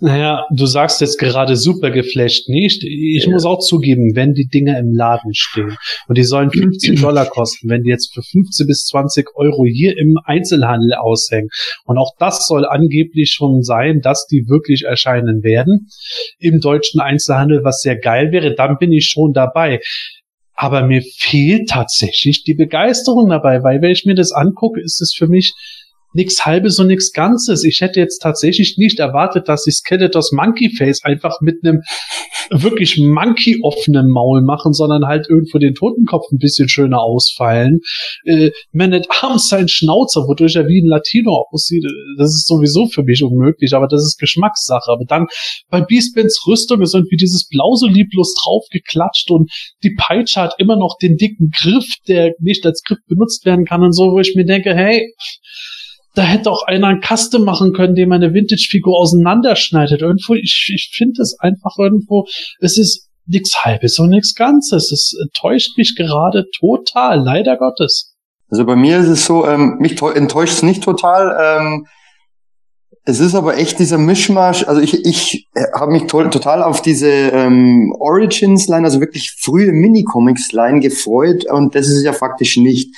naja, du sagst jetzt gerade super geflasht nicht. Ich ja. muss auch zugeben, wenn die Dinger im Laden stehen und die sollen 15 Dollar kosten, wenn die jetzt für 15 bis 20 Euro hier im Einzelhandel aushängen und auch das soll angeblich schon sein, dass die wirklich erscheinen werden im deutschen Einzelhandel, was sehr geil wäre, dann bin ich schon dabei. Aber mir fehlt tatsächlich die Begeisterung dabei, weil wenn ich mir das angucke, ist es für mich nichts Halbes und nichts Ganzes. Ich hätte jetzt tatsächlich nicht erwartet, dass sie Skeletors Monkey Face einfach mit einem wirklich Monkey offenen Maul machen, sondern halt irgendwo den Totenkopf ein bisschen schöner ausfallen. Äh, Man at Arms sein Schnauzer, wodurch er wie ein Latino aussieht, das ist sowieso für mich unmöglich, aber das ist Geschmackssache. Aber dann bei Beastmans Rüstung ist irgendwie dieses Blau so lieblos draufgeklatscht und die Peitsche hat immer noch den dicken Griff, der nicht als Griff benutzt werden kann und so, wo ich mir denke, hey, da hätte auch einer einen Custom machen können, dem eine Vintage-Figur auseinanderschneidet. Irgendwo, ich, ich finde es einfach irgendwo, es ist nichts Halbes und nichts Ganzes. Es enttäuscht mich gerade total, leider Gottes. Also bei mir ist es so, ähm, mich enttäuscht es nicht total. Ähm, es ist aber echt dieser Mischmasch. Also ich, ich habe mich to total auf diese ähm, Origins-Line, also wirklich frühe Minicomics-Line gefreut und das ist es ja faktisch nicht.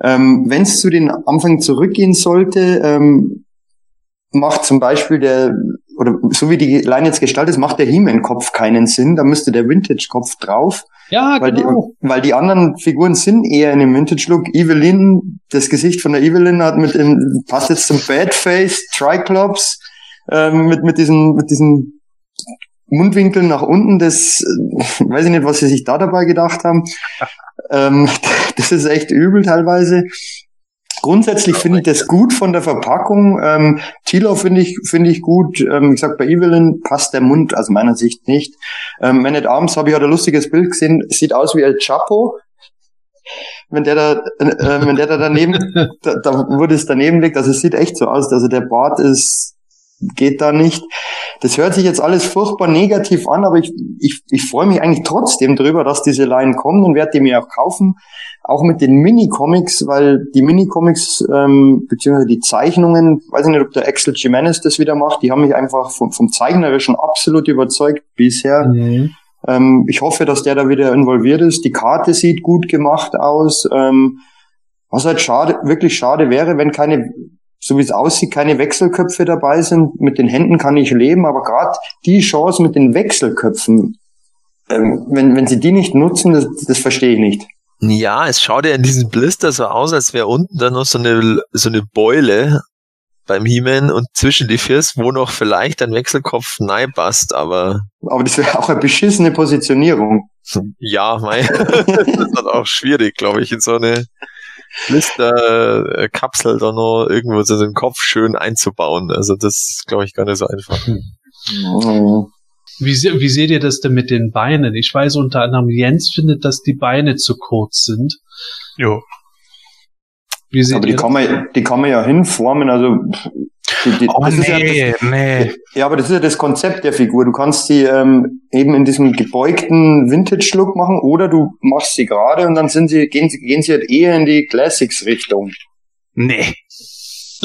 Ähm, Wenn es zu den Anfang zurückgehen sollte, ähm, macht zum Beispiel der, oder so wie die Line jetzt gestaltet ist, macht der He-Man-Kopf keinen Sinn. Da müsste der Vintage-Kopf drauf. Ja, weil genau. Die, weil die anderen Figuren sind eher in dem Vintage-Look. Evelyn, das Gesicht von der Evelyn hat mit dem, passt jetzt zum Badface, Triclops, ähm, mit, mit diesen, mit diesen Mundwinkeln nach unten, das äh, weiß ich nicht, was sie sich da dabei gedacht haben. ähm, das ist echt übel teilweise. Grundsätzlich finde ich das gut von der Verpackung. Ähm, Tilo finde ich finde ich gut. Ähm, ich sag bei Evelyn passt der Mund aus meiner Sicht nicht. Ähm, Man at Arms habe ich heute ein lustiges Bild gesehen. Sieht aus wie El Chapo. Wenn der da, äh, wenn der da daneben, da, da wurde es daneben liegt. Also es sieht echt so aus. Also der Bart ist geht da nicht. Das hört sich jetzt alles furchtbar negativ an, aber ich, ich, ich freue mich eigentlich trotzdem drüber, dass diese Line kommt und werde die mir auch kaufen. Auch mit den Mini-Comics, weil die Mini-Comics, ähm, beziehungsweise die Zeichnungen, weiß ich nicht, ob der Axel Jimenez das wieder macht, die haben mich einfach vom, vom Zeichnerischen absolut überzeugt bisher. Mhm. Ähm, ich hoffe, dass der da wieder involviert ist. Die Karte sieht gut gemacht aus. Ähm, was halt schade, wirklich schade wäre, wenn keine so wie es aussieht, keine Wechselköpfe dabei sind. Mit den Händen kann ich leben, aber gerade die Chance mit den Wechselköpfen, ähm, wenn, wenn sie die nicht nutzen, das, das verstehe ich nicht. Ja, es schaut ja in diesem Blister so aus, als wäre unten dann noch so eine, so eine Beule beim He-Man und zwischen die First, wo noch vielleicht ein Wechselkopf nein passt, aber. Aber das wäre auch eine beschissene Positionierung. Ja, mein, das ist auch schwierig, glaube ich, in so eine Blister-Kapsel da noch irgendwo so den Kopf schön einzubauen. Also das ist, glaube ich, gar nicht so einfach. Oh. Wie, wie seht ihr das denn mit den Beinen? Ich weiß unter anderem, Jens findet, dass die Beine zu kurz sind. Jo. aber die kann, man, die kann man ja hinformen, also die, die, oh, nee, ja das, nee. Ja, aber das ist ja das Konzept der Figur. Du kannst sie ähm, eben in diesem gebeugten Vintage-Look machen oder du machst sie gerade und dann sind sie, gehen sie, gehen sie halt eher in die Classics-Richtung. Nee.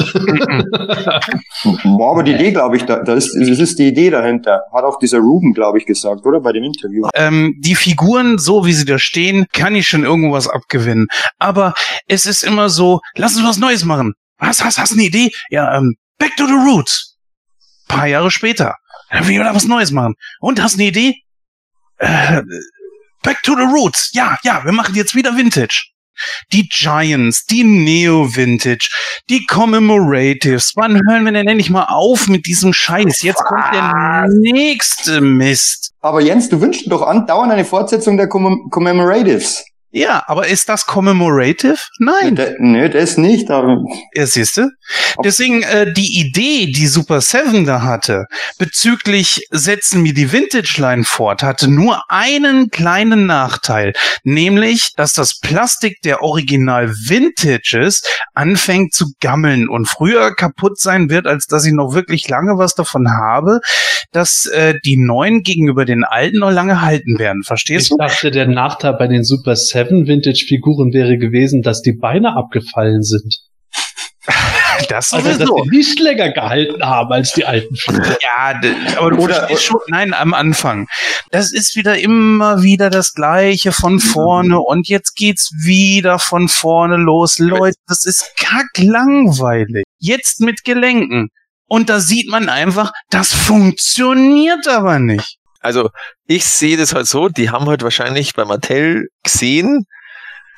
War aber die Idee, glaube ich, da, da ist, das ist die Idee dahinter. Hat auch dieser Ruben, glaube ich, gesagt, oder? Bei dem Interview. Ähm, die Figuren, so wie sie da stehen, kann ich schon irgendwas abgewinnen. Aber es ist immer so, lass uns was Neues machen. Was, hast, hast eine Idee? Ja, ähm, Back to the Roots. Paar Jahre später. Dann will ich wieder was Neues machen. Und hast eine Idee? Äh, Back to the Roots. Ja, ja, wir machen jetzt wieder Vintage. Die Giants, die Neo-Vintage, die Commemoratives. Wann hören wir denn endlich mal auf mit diesem Scheiß? Jetzt kommt der nächste Mist. Aber Jens, du wünschst doch andauernd eine Fortsetzung der Commemoratives. Ja, aber ist das commemorative? Nein. Der, nö, das nicht, aber Ja, siehst du? Deswegen äh, die Idee, die Super Seven da hatte, bezüglich setzen wir die Vintage-Line fort, hatte nur einen kleinen Nachteil, nämlich, dass das Plastik der Original Vintages anfängt zu gammeln und früher kaputt sein wird, als dass ich noch wirklich lange was davon habe, dass äh, die neuen gegenüber den alten noch lange halten werden. Verstehst Ich du? dachte, der Nachteil bei den Super 7 Vintage-Figuren wäre gewesen, dass die Beine abgefallen sind. Das Also, dass sowieso. die nicht länger gehalten haben als die alten Figuren. Ja, aber du Oder- schon, nein, am Anfang. Das ist wieder immer wieder das Gleiche von vorne und jetzt geht's wieder von vorne los. Leute, das ist kacklangweilig. Jetzt mit Gelenken. Und da sieht man einfach, das funktioniert aber nicht. Also ich sehe das halt so, die haben halt wahrscheinlich bei Mattel gesehen,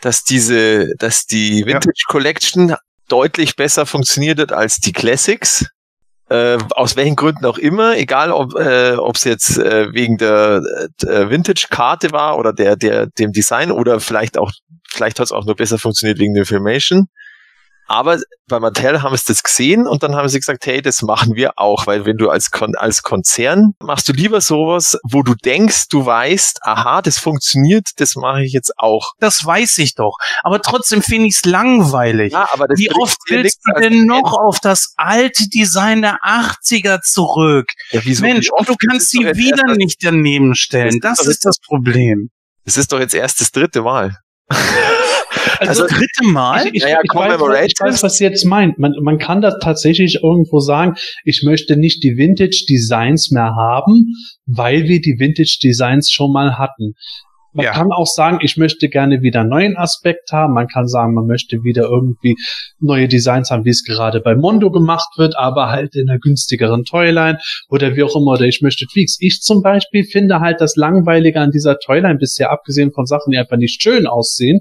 dass diese, dass die Vintage Collection deutlich besser funktioniert hat als die Classics. Äh, aus welchen Gründen auch immer, egal ob äh, es jetzt äh, wegen der äh, Vintage-Karte war oder der der dem Design oder vielleicht auch vielleicht hat es auch nur besser funktioniert wegen der Filmation. Aber bei Mattel haben sie das gesehen und dann haben sie gesagt, hey, das machen wir auch, weil wenn du als, Kon als Konzern machst du lieber sowas, wo du denkst, du weißt, aha, das funktioniert, das mache ich jetzt auch. Das weiß ich doch. Aber trotzdem finde ich's langweilig. Ja, aber Wie oft willst du denn noch auf das alte Design der 80er zurück? Ja, wieso? Mensch, und du kannst sie wieder erst- nicht daneben stellen. Das ist das Problem. Das ist doch jetzt erst das dritte Mal. Also, das dritte Mal? Ich, ich, Naja, ich, weiß, ich weiß, was sie jetzt meint. Man, man kann da tatsächlich irgendwo sagen, ich möchte nicht die Vintage-Designs mehr haben, weil wir die Vintage-Designs schon mal hatten. Man Ja. kann auch sagen, ich möchte gerne wieder einen neuen Aspekt haben. Man kann sagen, man möchte wieder irgendwie neue Designs haben, wie es gerade bei Mondo gemacht wird, aber halt in einer günstigeren Toyline oder wie auch immer. Oder ich möchte Tweaks. Ich zum Beispiel finde halt das Langweilige an dieser Toyline bisher, abgesehen von Sachen, die einfach nicht schön aussehen,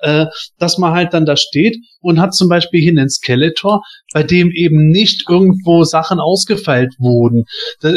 äh, dass man halt dann da steht und hat zum Beispiel hier einen Skeletor, bei dem eben nicht irgendwo Sachen ausgefeilt wurden. Da,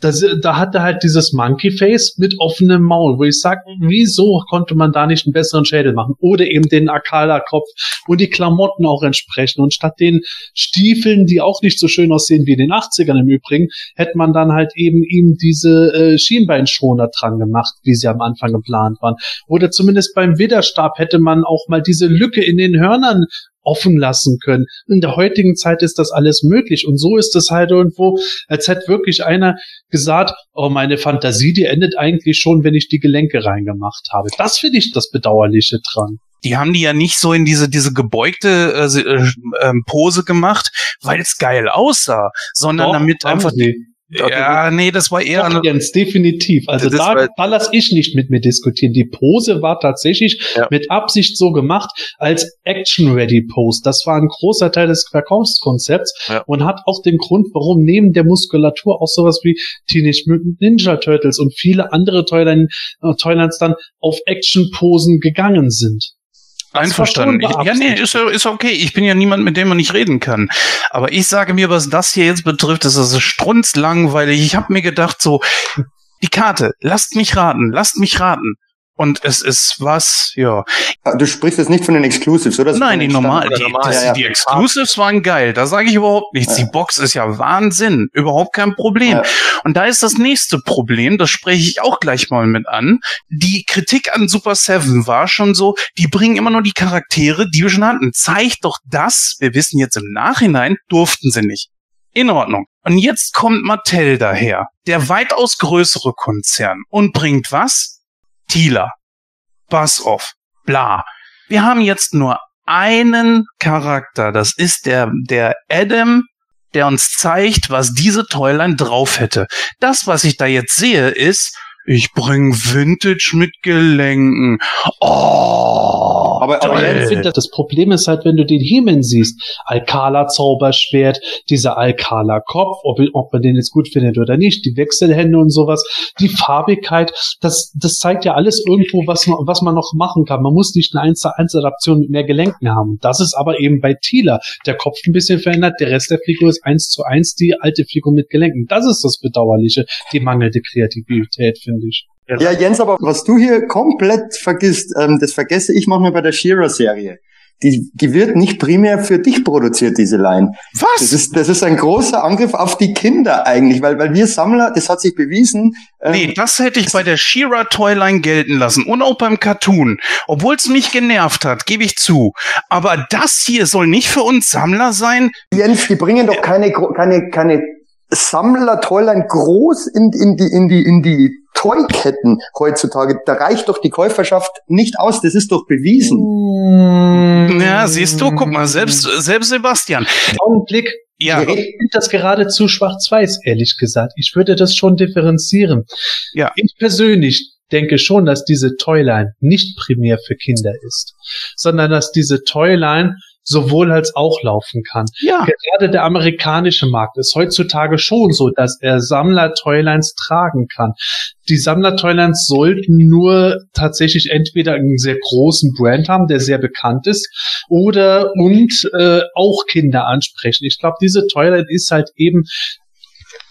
da, da hat er halt dieses Monkey Face mit offenem Maul, wo ich sage, wieso konnte man da nicht einen besseren Schädel machen? Oder eben den Akala-Kopf und die Klamotten auch entsprechen. Und statt den Stiefeln, die auch nicht so schön aussehen wie in den 80ern im Übrigen, hätte man dann halt eben ihm diese äh, Schienbeinschoner dran gemacht, wie sie am Anfang geplant waren. Oder zumindest beim Widerstab hätte man auch mal diese Lücke in den Hörnern offen lassen können. In der heutigen Zeit ist das alles möglich. Und so ist es halt irgendwo, als hätte wirklich einer gesagt, oh, meine Fantasie, die endet eigentlich schon, wenn ich die Gelenke reingemacht habe. Das finde ich das Bedauerliche dran. Die haben die ja nicht so in diese, diese gebeugte äh, äh, ähm, Pose gemacht, weil es geil aussah, sondern Doch, damit einfach. sie. Ja, nee, das war eher Doch, Jens, definitiv. Also Das da, war- da lass ich nicht mit mir diskutieren. Die Pose war tatsächlich Ja. mit Absicht so gemacht als Action-Ready-Pose. Das war ein großer Teil des Verkaufskonzepts Ja. und hat auch den Grund, warum neben der Muskulatur auch sowas wie Teenage Mutant Ninja Turtles und viele andere Toyline, äh, Toylines dann auf Action-Posen gegangen sind. Einverstanden. ja, nee, ist, ist okay. Ich bin ja niemand, mit dem man nicht reden kann. Aber ich sage mir, was das hier jetzt betrifft, ist das strunzlangweilig. Ich habe mir gedacht, so, die Karte, lasst mich raten, lasst mich raten. Und es ist was, ja. Ah, Du sprichst jetzt nicht von den Exclusives, oder? Nein, die normal, oder die, normal, das, ja, ja. die Exclusives waren geil. Da sage ich überhaupt nichts. Ja. Die Box ist ja Wahnsinn. Überhaupt kein Problem. Ja. Und da ist das nächste Problem, das spreche ich auch gleich mal mit an. Die Kritik an Super Seven war schon so, die bringen immer nur die Charaktere, die wir schon hatten. Zeigt doch das, wir wissen jetzt im Nachhinein, durften sie nicht. In Ordnung. Und jetzt kommt Mattel daher, der weitaus größere Konzern, und bringt was? Tila. Buzz off. Bla. Wir haben jetzt nur einen Charakter. Das ist der, der Adam, der uns zeigt, was diese Toyline drauf hätte. Das, was ich da jetzt sehe, ist, ich bring Vintage mit Gelenken. Oh, Aber- aber. Ich finde, das Problem ist halt, wenn du den Hemen siehst, Alcala Zauberschwert, dieser Alcala Kopf, ob, ob man den jetzt gut findet oder nicht, die Wechselhände und sowas, die Farbigkeit, das, das zeigt ja alles irgendwo, was man, was man noch machen kann. Man muss nicht eine 1 zu 1 Adaption mit mehr Gelenken haben. Das ist aber eben bei Tila der Kopf ein bisschen verändert, der Rest der Figur ist 1 zu 1 die alte Figur mit Gelenken. Das ist das Bedauerliche, die mangelnde Kreativität, finde ich. Ja, Jens, aber was du hier komplett vergisst, ähm, das vergesse ich manchmal bei der Shearer-Serie. Die, die wird nicht primär für dich produziert, diese Line. Das Was? ist, das ist ein großer Angriff auf die Kinder eigentlich, weil, weil wir Sammler, das hat sich bewiesen. ähm, Nee, das hätte ich bei der She-Ra Toyline gelten lassen und auch beim Cartoon. Obwohl es mich genervt hat, gebe ich zu. Aber das hier soll nicht für uns Sammler sein? Jens, die bringen doch keine, gro- keine, keine Sammler-Toyline groß in, in die, in die, in die Toyketten heutzutage. Da reicht doch die Käuferschaft nicht aus. Das ist doch bewiesen. Ja, siehst du, guck mal, selbst, selbst Sebastian. Augenblick. Ja, Ich finde das geradezu schwarz-weiß, ehrlich gesagt. Ich würde das schon differenzieren. Ja. Ich persönlich denke schon, dass diese Toyline nicht primär für Kinder ist, sondern dass diese Toyline sowohl als auch laufen kann. ja. Gerade der amerikanische Markt ist heutzutage schon so, dass er Sammler-Toylines tragen kann. Die Sammler-Toylines sollten nur tatsächlich entweder einen sehr großen Brand haben, der sehr bekannt ist, oder und äh, auch Kinder ansprechen. Ich glaube, diese Toyline ist halt eben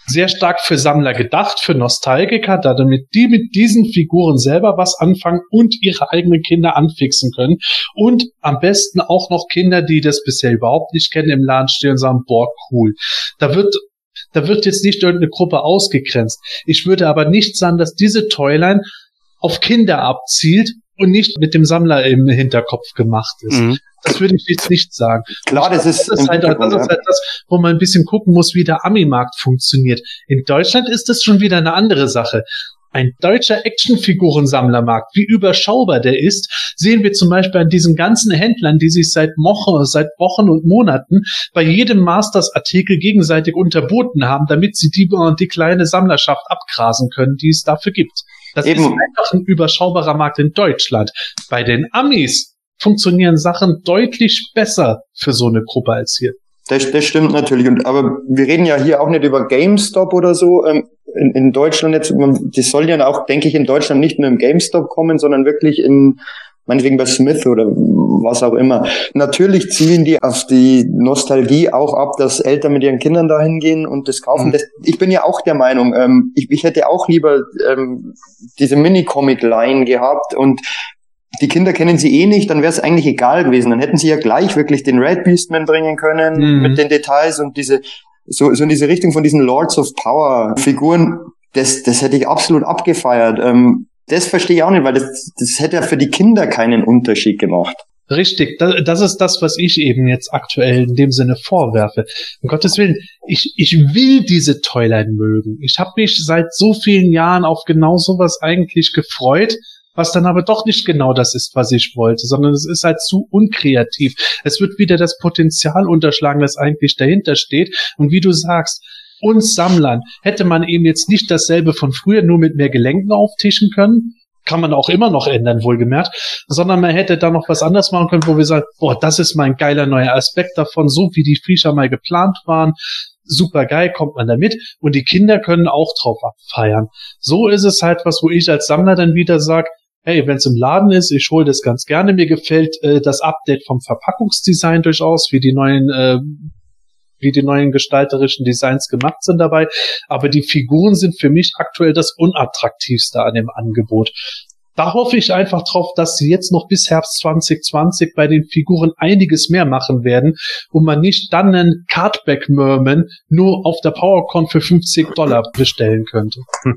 sehr stark für Sammler gedacht, für Nostalgiker, da damit die mit diesen Figuren selber was anfangen und ihre eigenen Kinder anfixen können. Und am besten auch noch Kinder, die das bisher überhaupt nicht kennen, im Laden stehen und sagen, boah, cool. Da wird da wird jetzt nicht irgendeine Gruppe ausgegrenzt. Ich würde aber nicht sagen, dass diese Toyline auf Kinder abzielt und nicht mit dem Sammler im Hinterkopf gemacht ist. Mhm. Das würde ich jetzt nicht sagen. Klar, das ist, Das ist, halt, das ist halt das, wo man ein bisschen gucken muss, wie der Ami-Markt funktioniert. In Deutschland ist das schon wieder eine andere Sache. Ein deutscher Actionfigurensammlermarkt, wie überschaubar der ist, sehen wir zum Beispiel an diesen ganzen Händlern, die sich seit Wochen, seit Wochen und Monaten bei jedem Masters-Artikel gegenseitig unterboten haben, damit sie die, die kleine Sammlerschaft abgrasen können, die es dafür gibt. Das Eben. ist einfach ein überschaubarer Markt in Deutschland. Bei den Amis funktionieren Sachen deutlich besser für so eine Gruppe als hier. Das, das stimmt natürlich. Und, aber wir reden ja hier auch nicht über GameStop oder so. Ähm, in, in Deutschland jetzt, man- das soll ja auch, denke ich, in Deutschland nicht nur im GameStop kommen, sondern wirklich in, meinetwegen bei Smith oder was auch immer. Natürlich zielen die auf die Nostalgie auch ab, dass Eltern mit ihren Kindern dahin gehen und das kaufen. Mhm. Das, ich bin ja auch der Meinung, ähm, ich, ich hätte auch lieber ähm, diese Mini-Comic-Line gehabt und die Kinder kennen sie eh nicht, dann wäre es eigentlich egal gewesen. Dann hätten sie ja gleich wirklich den Red Beastman bringen können Mhm. mit den Details und diese so, so in diese Richtung von diesen Lords of Power Figuren. Das, das hätte ich absolut abgefeiert. Ähm, das verstehe ich auch nicht, weil das, das hätte ja für die Kinder keinen Unterschied gemacht. Richtig, das, das ist das, was ich eben jetzt aktuell in dem Sinne vorwerfe. Um Gottes Willen, ich, ich will diese Toyline mögen. Ich habe mich seit so vielen Jahren auf genau sowas eigentlich gefreut, was dann aber doch nicht genau das ist, was ich wollte, sondern es ist halt zu unkreativ. Es wird wieder das Potenzial unterschlagen, das eigentlich dahinter steht. Und wie du sagst, uns Sammlern hätte man eben jetzt nicht dasselbe von früher nur mit mehr Gelenken auftischen können. Kann man auch immer noch ändern, wohlgemerkt sondern man hätte da noch was anderes machen können, wo wir sagen, boah, das ist mein geiler neuer Aspekt davon, so wie die Viecher mal geplant waren. Super geil, kommt man damit und die Kinder können auch drauf abfeiern. So ist es halt was, wo ich als Sammler dann wieder sag, hey, wenn es im Laden ist, ich hole das ganz gerne. Mir gefällt äh, das Update vom Verpackungsdesign durchaus, wie die neuen äh, wie die neuen gestalterischen Designs gemacht sind dabei. Aber die Figuren sind für mich aktuell das unattraktivste an dem Angebot. Da hoffe ich einfach drauf, dass sie jetzt noch bis Herbst 2020 bei den Figuren einiges mehr machen werden und man nicht dann einen Cardback Merman nur auf der PowerCon für 50 Dollar bestellen könnte.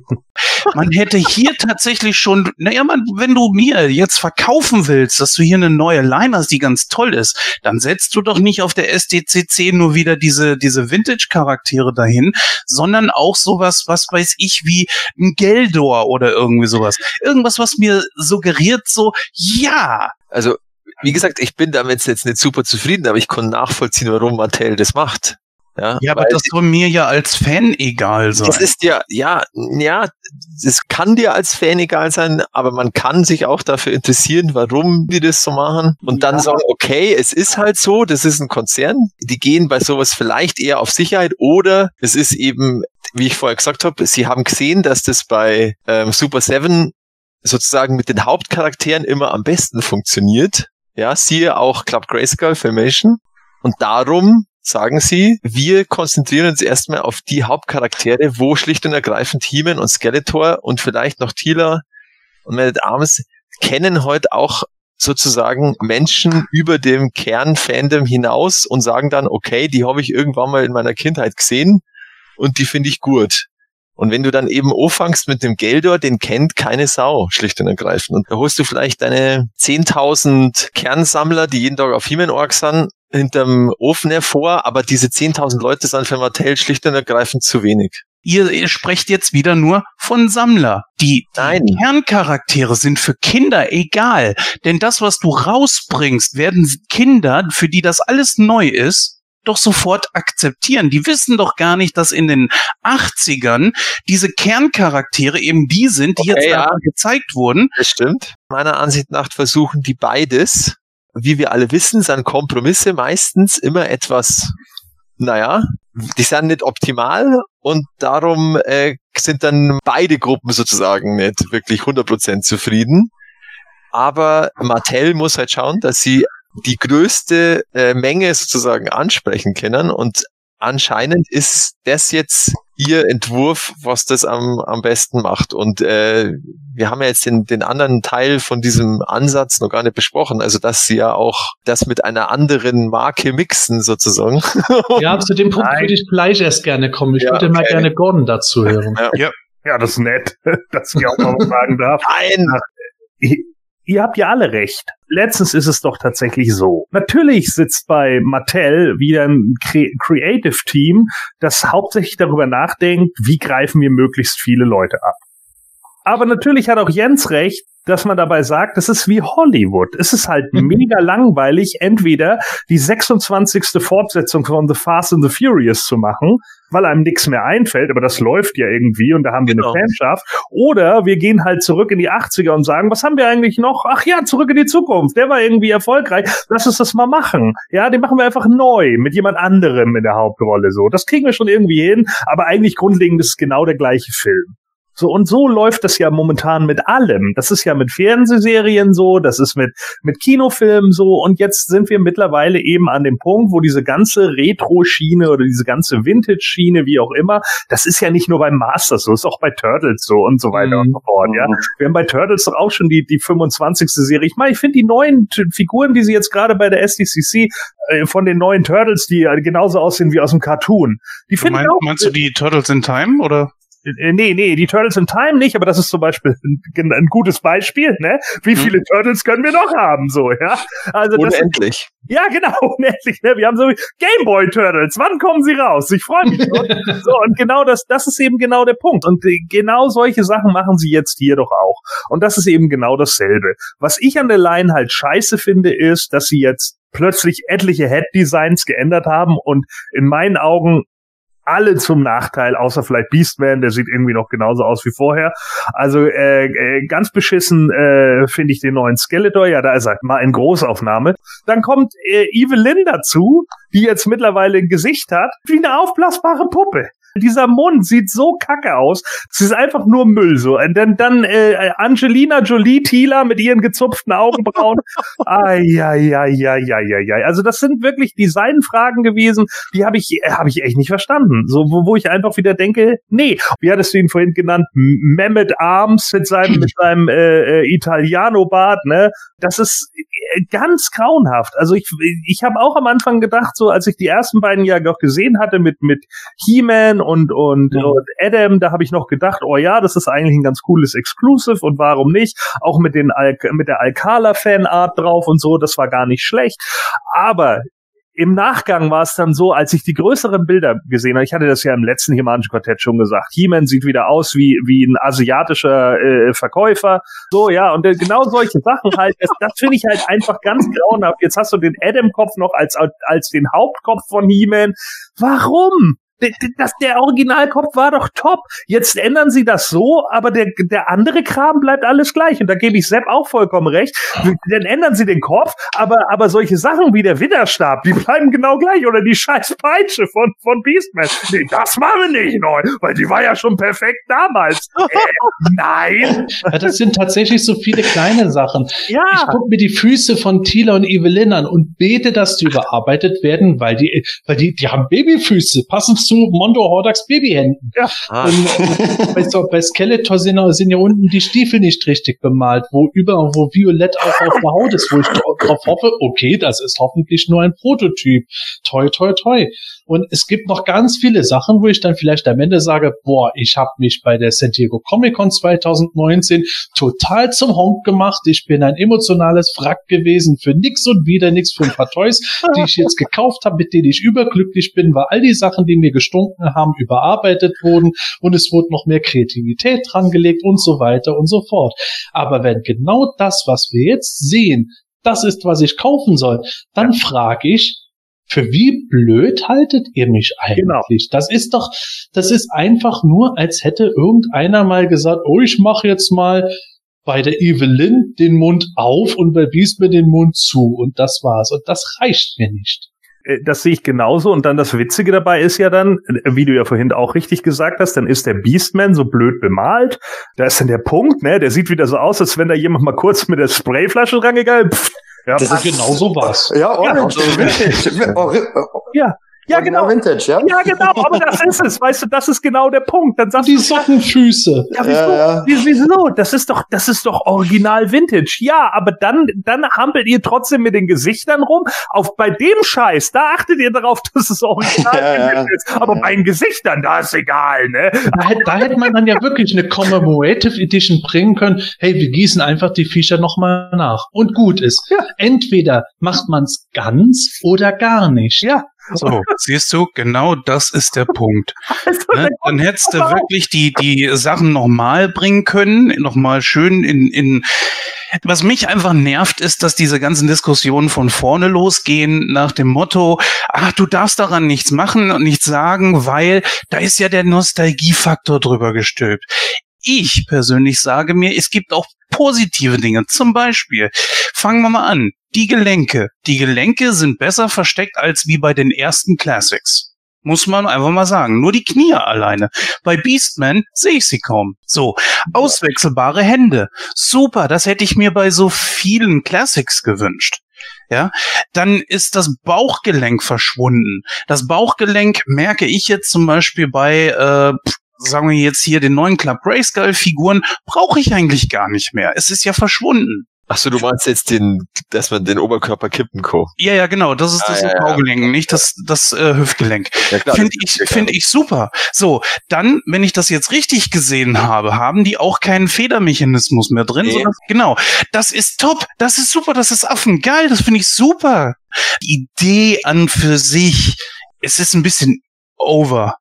Man hätte hier tatsächlich schon, naja, man, wenn du mir jetzt verkaufen willst, dass du hier eine neue Line hast, die ganz toll ist, dann setzt du doch nicht auf der SDCC nur wieder diese, diese Vintage-Charaktere dahin, sondern auch sowas, was weiß ich, wie ein Geldor oder irgendwie sowas. Irgendwas, was mir suggeriert so, ja, Also, wie gesagt, ich bin damit jetzt nicht super zufrieden, aber ich kann nachvollziehen, warum Mattel das macht. Ja, ja, aber das soll mir ja als Fan egal sein. Es ist ja, ja, ja, es kann dir als Fan egal sein, aber man kann sich auch dafür interessieren, warum die das so machen und dann sagen, okay, es ist halt so, das ist ein Konzern, die gehen bei sowas vielleicht eher auf Sicherheit oder es ist eben, wie ich vorher gesagt habe, sie haben gesehen, dass das bei ähm, Super 7 sozusagen mit den Hauptcharakteren immer am besten funktioniert. Ja, siehe auch Club Grayskull Filmation und darum sagen sie, wir konzentrieren uns erstmal auf die Hauptcharaktere, wo schlicht und ergreifend He-Man und Skeletor und vielleicht noch Tila und Man Arms kennen heute auch sozusagen Menschen über dem Kern-Fandom hinaus und sagen dann, okay, die habe ich irgendwann mal in meiner Kindheit gesehen und die finde ich gut. Und wenn du dann eben anfängst mit dem Geldor, den kennt keine Sau, schlicht und ergreifend. Und da holst du vielleicht deine 10.000 Kernsammler, die jeden Tag auf He-Man-Org sind, hinterm Ofen hervor, aber diese 10.000 Leute sind für Mattel schlicht und ergreifend zu wenig. Ihr, ihr sprecht jetzt wieder nur von Sammler. Die, Nein. die Kerncharaktere sind für Kinder egal. Denn das, was du rausbringst, werden Kinder, für die das alles neu ist, doch sofort akzeptieren. Die wissen doch gar nicht, dass in den 80ern diese Kerncharaktere eben die sind, die Okay, jetzt ja. gezeigt wurden. Das stimmt. Meiner Ansicht nach versuchen die beides. Wie wir alle wissen, sind Kompromisse meistens immer etwas, naja, die sind nicht optimal und darum äh, sind dann beide Gruppen sozusagen nicht wirklich 100% zufrieden. Aber Mattel muss halt schauen, dass sie die größte äh, Menge sozusagen ansprechen können und anscheinend ist das jetzt ihr Entwurf, was das am, am besten macht. Und äh, wir haben ja jetzt den, den anderen Teil von diesem Ansatz noch gar nicht besprochen. Also dass sie ja auch das mit einer anderen Marke mixen sozusagen. Ja, zu dem Punkt Nein. würde ich gleich erst gerne kommen. Ich Ja, würde mal okay. gerne Gordon dazu hören. Ja, das ist nett, dass ich auch noch was sagen darf. Nein! Ihr- habt ja alle recht. Letztens ist es doch tatsächlich so. Natürlich sitzt bei Mattel wieder ein Cre Creative Team, das hauptsächlich darüber nachdenkt, wie greifen wir möglichst viele Leute ab. Aber natürlich hat auch Jens recht, dass man dabei sagt, das ist wie Hollywood. Es ist halt mega langweilig, entweder die 26. Fortsetzung von The Fast and the Furious zu machen, weil einem nichts mehr einfällt, aber das läuft ja irgendwie und da haben wir Genau. eine Fanschaft. Oder wir gehen halt zurück in die 80er und sagen, was haben wir eigentlich noch? Ach ja, zurück in die Zukunft. Der war irgendwie erfolgreich. Lass uns das mal machen. Ja, den machen wir einfach neu mit jemand anderem in der Hauptrolle so. Das kriegen wir schon irgendwie hin, aber eigentlich grundlegend ist es genau der gleiche Film. So, und so läuft das ja momentan mit allem. Das ist ja mit Fernsehserien so, das ist mit, mit Kinofilmen so, und jetzt sind wir mittlerweile eben an dem Punkt, wo diese ganze Retro-Schiene oder diese ganze Vintage-Schiene, wie auch immer, das ist ja nicht nur beim Masters so, ist auch bei Turtles so und so weiter und Mhm. so fort, ja. Wir haben bei Turtles doch auch schon die, die 25. Serie. Ich meine, ich finde die neuen T- Figuren, die sie jetzt gerade bei der SDCC äh, von den neuen Turtles, die äh, genauso aussehen wie aus dem Cartoon, die finde ich auch meinst du die Turtles in Time oder? Äh, Nee, nee, die Turtles in Time nicht, aber das ist zum Beispiel ein, ein gutes Beispiel, ne? Wie viele Turtles können wir noch haben, so, ja? Also das, Unendlich. ja, genau, unendlich, ne? Wir haben so Gameboy Turtles, wann kommen sie raus? Ich freue mich schon. so, und genau das, das ist eben genau der Punkt. Und äh, genau solche Sachen machen sie jetzt hier doch auch. Und das ist eben genau dasselbe. Was ich an der Line halt scheiße finde, ist, dass sie jetzt plötzlich etliche Head-Designs geändert haben und in meinen Augen alle zum Nachteil, außer vielleicht Beastman, der sieht irgendwie noch genauso aus wie vorher. Also äh, äh, ganz beschissen äh, finde ich den neuen Skeletor, ja, da ist er mal in Großaufnahme. Dann kommt äh, Evelyn dazu, die jetzt mittlerweile ein Gesicht hat, wie eine aufblasbare Puppe. Dieser Mund sieht so kacke aus. Es ist einfach nur Müll so. Und dann, dann äh, Angelina Jolie Tila mit ihren gezupften Augenbrauen. Eieieiei. Also das sind wirklich Designfragen gewesen, die habe ich, habe ich echt nicht verstanden. So, wo, wo ich einfach wieder denke, nee, wie hattest du ihn vorhin genannt? Mehmet Arms mit seinem, mit seinem äh, äh, Italiano-Bart, ne? Das ist äh, ganz grauenhaft. Also ich, ich habe auch am Anfang gedacht, so als ich die ersten beiden ja noch gesehen hatte mit mit He-Man und und, Mhm. und Adam, da habe ich noch gedacht, oh ja, das ist eigentlich ein ganz cooles Exclusive und warum nicht? Auch mit den Al mit der Alcala Fanart drauf und so, das war gar nicht schlecht. Aber im Nachgang war es dann so, als ich die größeren Bilder gesehen habe, ich hatte das ja im letzten Himanischen Quartett schon gesagt, He-Man sieht wieder aus wie, wie ein asiatischer äh, Verkäufer. So, ja, und äh, genau solche Sachen halt, das, das finde ich halt einfach ganz grauenhaft. Jetzt hast du den Adam-Kopf noch als, als den Hauptkopf von He-Man. Warum? Das, der Originalkopf war doch top. Jetzt ändern sie das so, aber der, der andere Kram bleibt alles gleich. Und da gebe ich Sepp auch vollkommen recht. Dann ändern sie den Kopf, aber, aber solche Sachen wie der Widderstab, die bleiben genau gleich. Oder die scheiß Peitsche von, von Beastman. Nee, das machen wir nicht neu, weil die war ja schon perfekt damals. Äh, nein. Ja, das sind tatsächlich so viele kleine Sachen. Ich Ja. gucke mir die Füße von Tila und Evelyn an und bete, dass die überarbeitet werden, weil die, weil die, die haben Babyfüße, passen zu zu Mondo Hordax Babyhänden. Ja. Ah, Und äh, bei, so, bei Skeletor sind, ja- sind ja unten die Stiefel nicht richtig bemalt, wo über, wo Violett auch auf der Haut ist, wo ich dra- drauf hoffe, okay, das ist hoffentlich nur ein Prototyp. Toi, toi, toi. Und es gibt noch ganz viele Sachen, wo ich dann vielleicht am Ende sage, boah, ich habe mich bei der San Diego Comic Con 2019 total zum Honk gemacht. Ich bin ein emotionales Wrack gewesen für nix und wieder nix für ein paar Toys, die ich jetzt gekauft habe, mit denen ich überglücklich bin, weil all die Sachen, die mir gestunken haben, überarbeitet wurden und es wurde noch mehr Kreativität dran gelegt und so weiter und so fort. Aber wenn genau das, was wir jetzt sehen, das ist, was ich kaufen soll, dann frage ich, für wie blöd haltet ihr mich eigentlich? Das ist doch, das ist einfach nur, als hätte irgendeiner mal gesagt, oh, ich mache jetzt mal bei der Evelyn den Mund auf und bei Beastman den Mund zu und das war's. Und das reicht mir nicht. Äh, Das sehe ich genauso. Und dann das Witzige dabei ist ja dann, äh, wie du ja vorhin auch richtig gesagt hast, dann ist der Beastman so blöd bemalt. Da ist dann der Punkt, ne? Der sieht wieder so aus, als wenn da jemand mal kurz mit der Sprayflasche rangegangen. Pff, ja, Das ist Genau so war's. Ja, Orange. Vintage. Oh, ja, ja, genau. Vintage, ja. Ja, genau, aber das ist es, weißt du, das ist genau der Punkt. Dann sagst Die du, Sockenfüße. ja, wieso, Ja, ja. Wie- wieso? Das ist doch, das ist doch original Vintage. Ja, aber dann, dann hampelt ihr trotzdem mit den Gesichtern rum. Auf bei dem Scheiß, da achtet ihr darauf, dass es original Ja, ja. Vintage ist. Aber bei den Gesichtern, da ist egal, ne? Da hätte, da hätte man dann ja wirklich eine Commemorative Edition bringen können. Hey, wir gießen einfach die Viecher nochmal nach. Und gut ist. Ja. Entweder macht man's ganz oder gar nicht. Ja. So, siehst du, genau das ist der Punkt. Also, Ne? Dann hättest du wirklich die, die Sachen nochmal bringen können, nochmal schön in, in, was mich einfach nervt, ist, dass diese ganzen Diskussionen von vorne losgehen nach dem Motto, ach, du darfst daran nichts machen und nichts sagen, weil da ist ja der Nostalgiefaktor drüber gestülpt. Ich persönlich sage mir, es gibt auch positive Dinge. Zum Beispiel, fangen wir mal an, die Gelenke. Die Gelenke sind besser versteckt als wie bei den ersten Classics. Muss man einfach mal sagen. Nur die Knie alleine. Bei Beastman sehe ich sie kaum. So, auswechselbare Hände. Super, das hätte ich mir bei so vielen Classics gewünscht. Ja, dann ist das Bauchgelenk verschwunden. Das Bauchgelenk merke ich jetzt zum Beispiel bei, äh, sagen wir jetzt hier den neuen Club Grayskull Figuren, brauche ich eigentlich gar nicht mehr. Es ist ja verschwunden. Ach so, du meinst jetzt den, dass man den Oberkörper kippen kann. Ja, ja, genau. Das ist Ah, das ja, ja. Bauchgelenk, nicht das, das äh, Hüftgelenk. Ja. Finde ich, ja finde ich super. So, dann, wenn ich das jetzt richtig gesehen habe, haben die auch keinen Federmechanismus mehr drin. Nee. Sondern, genau. Das ist top. Das ist super. Das ist affengeil. Das finde ich super. Die Idee an für sich, es ist ein bisschen over.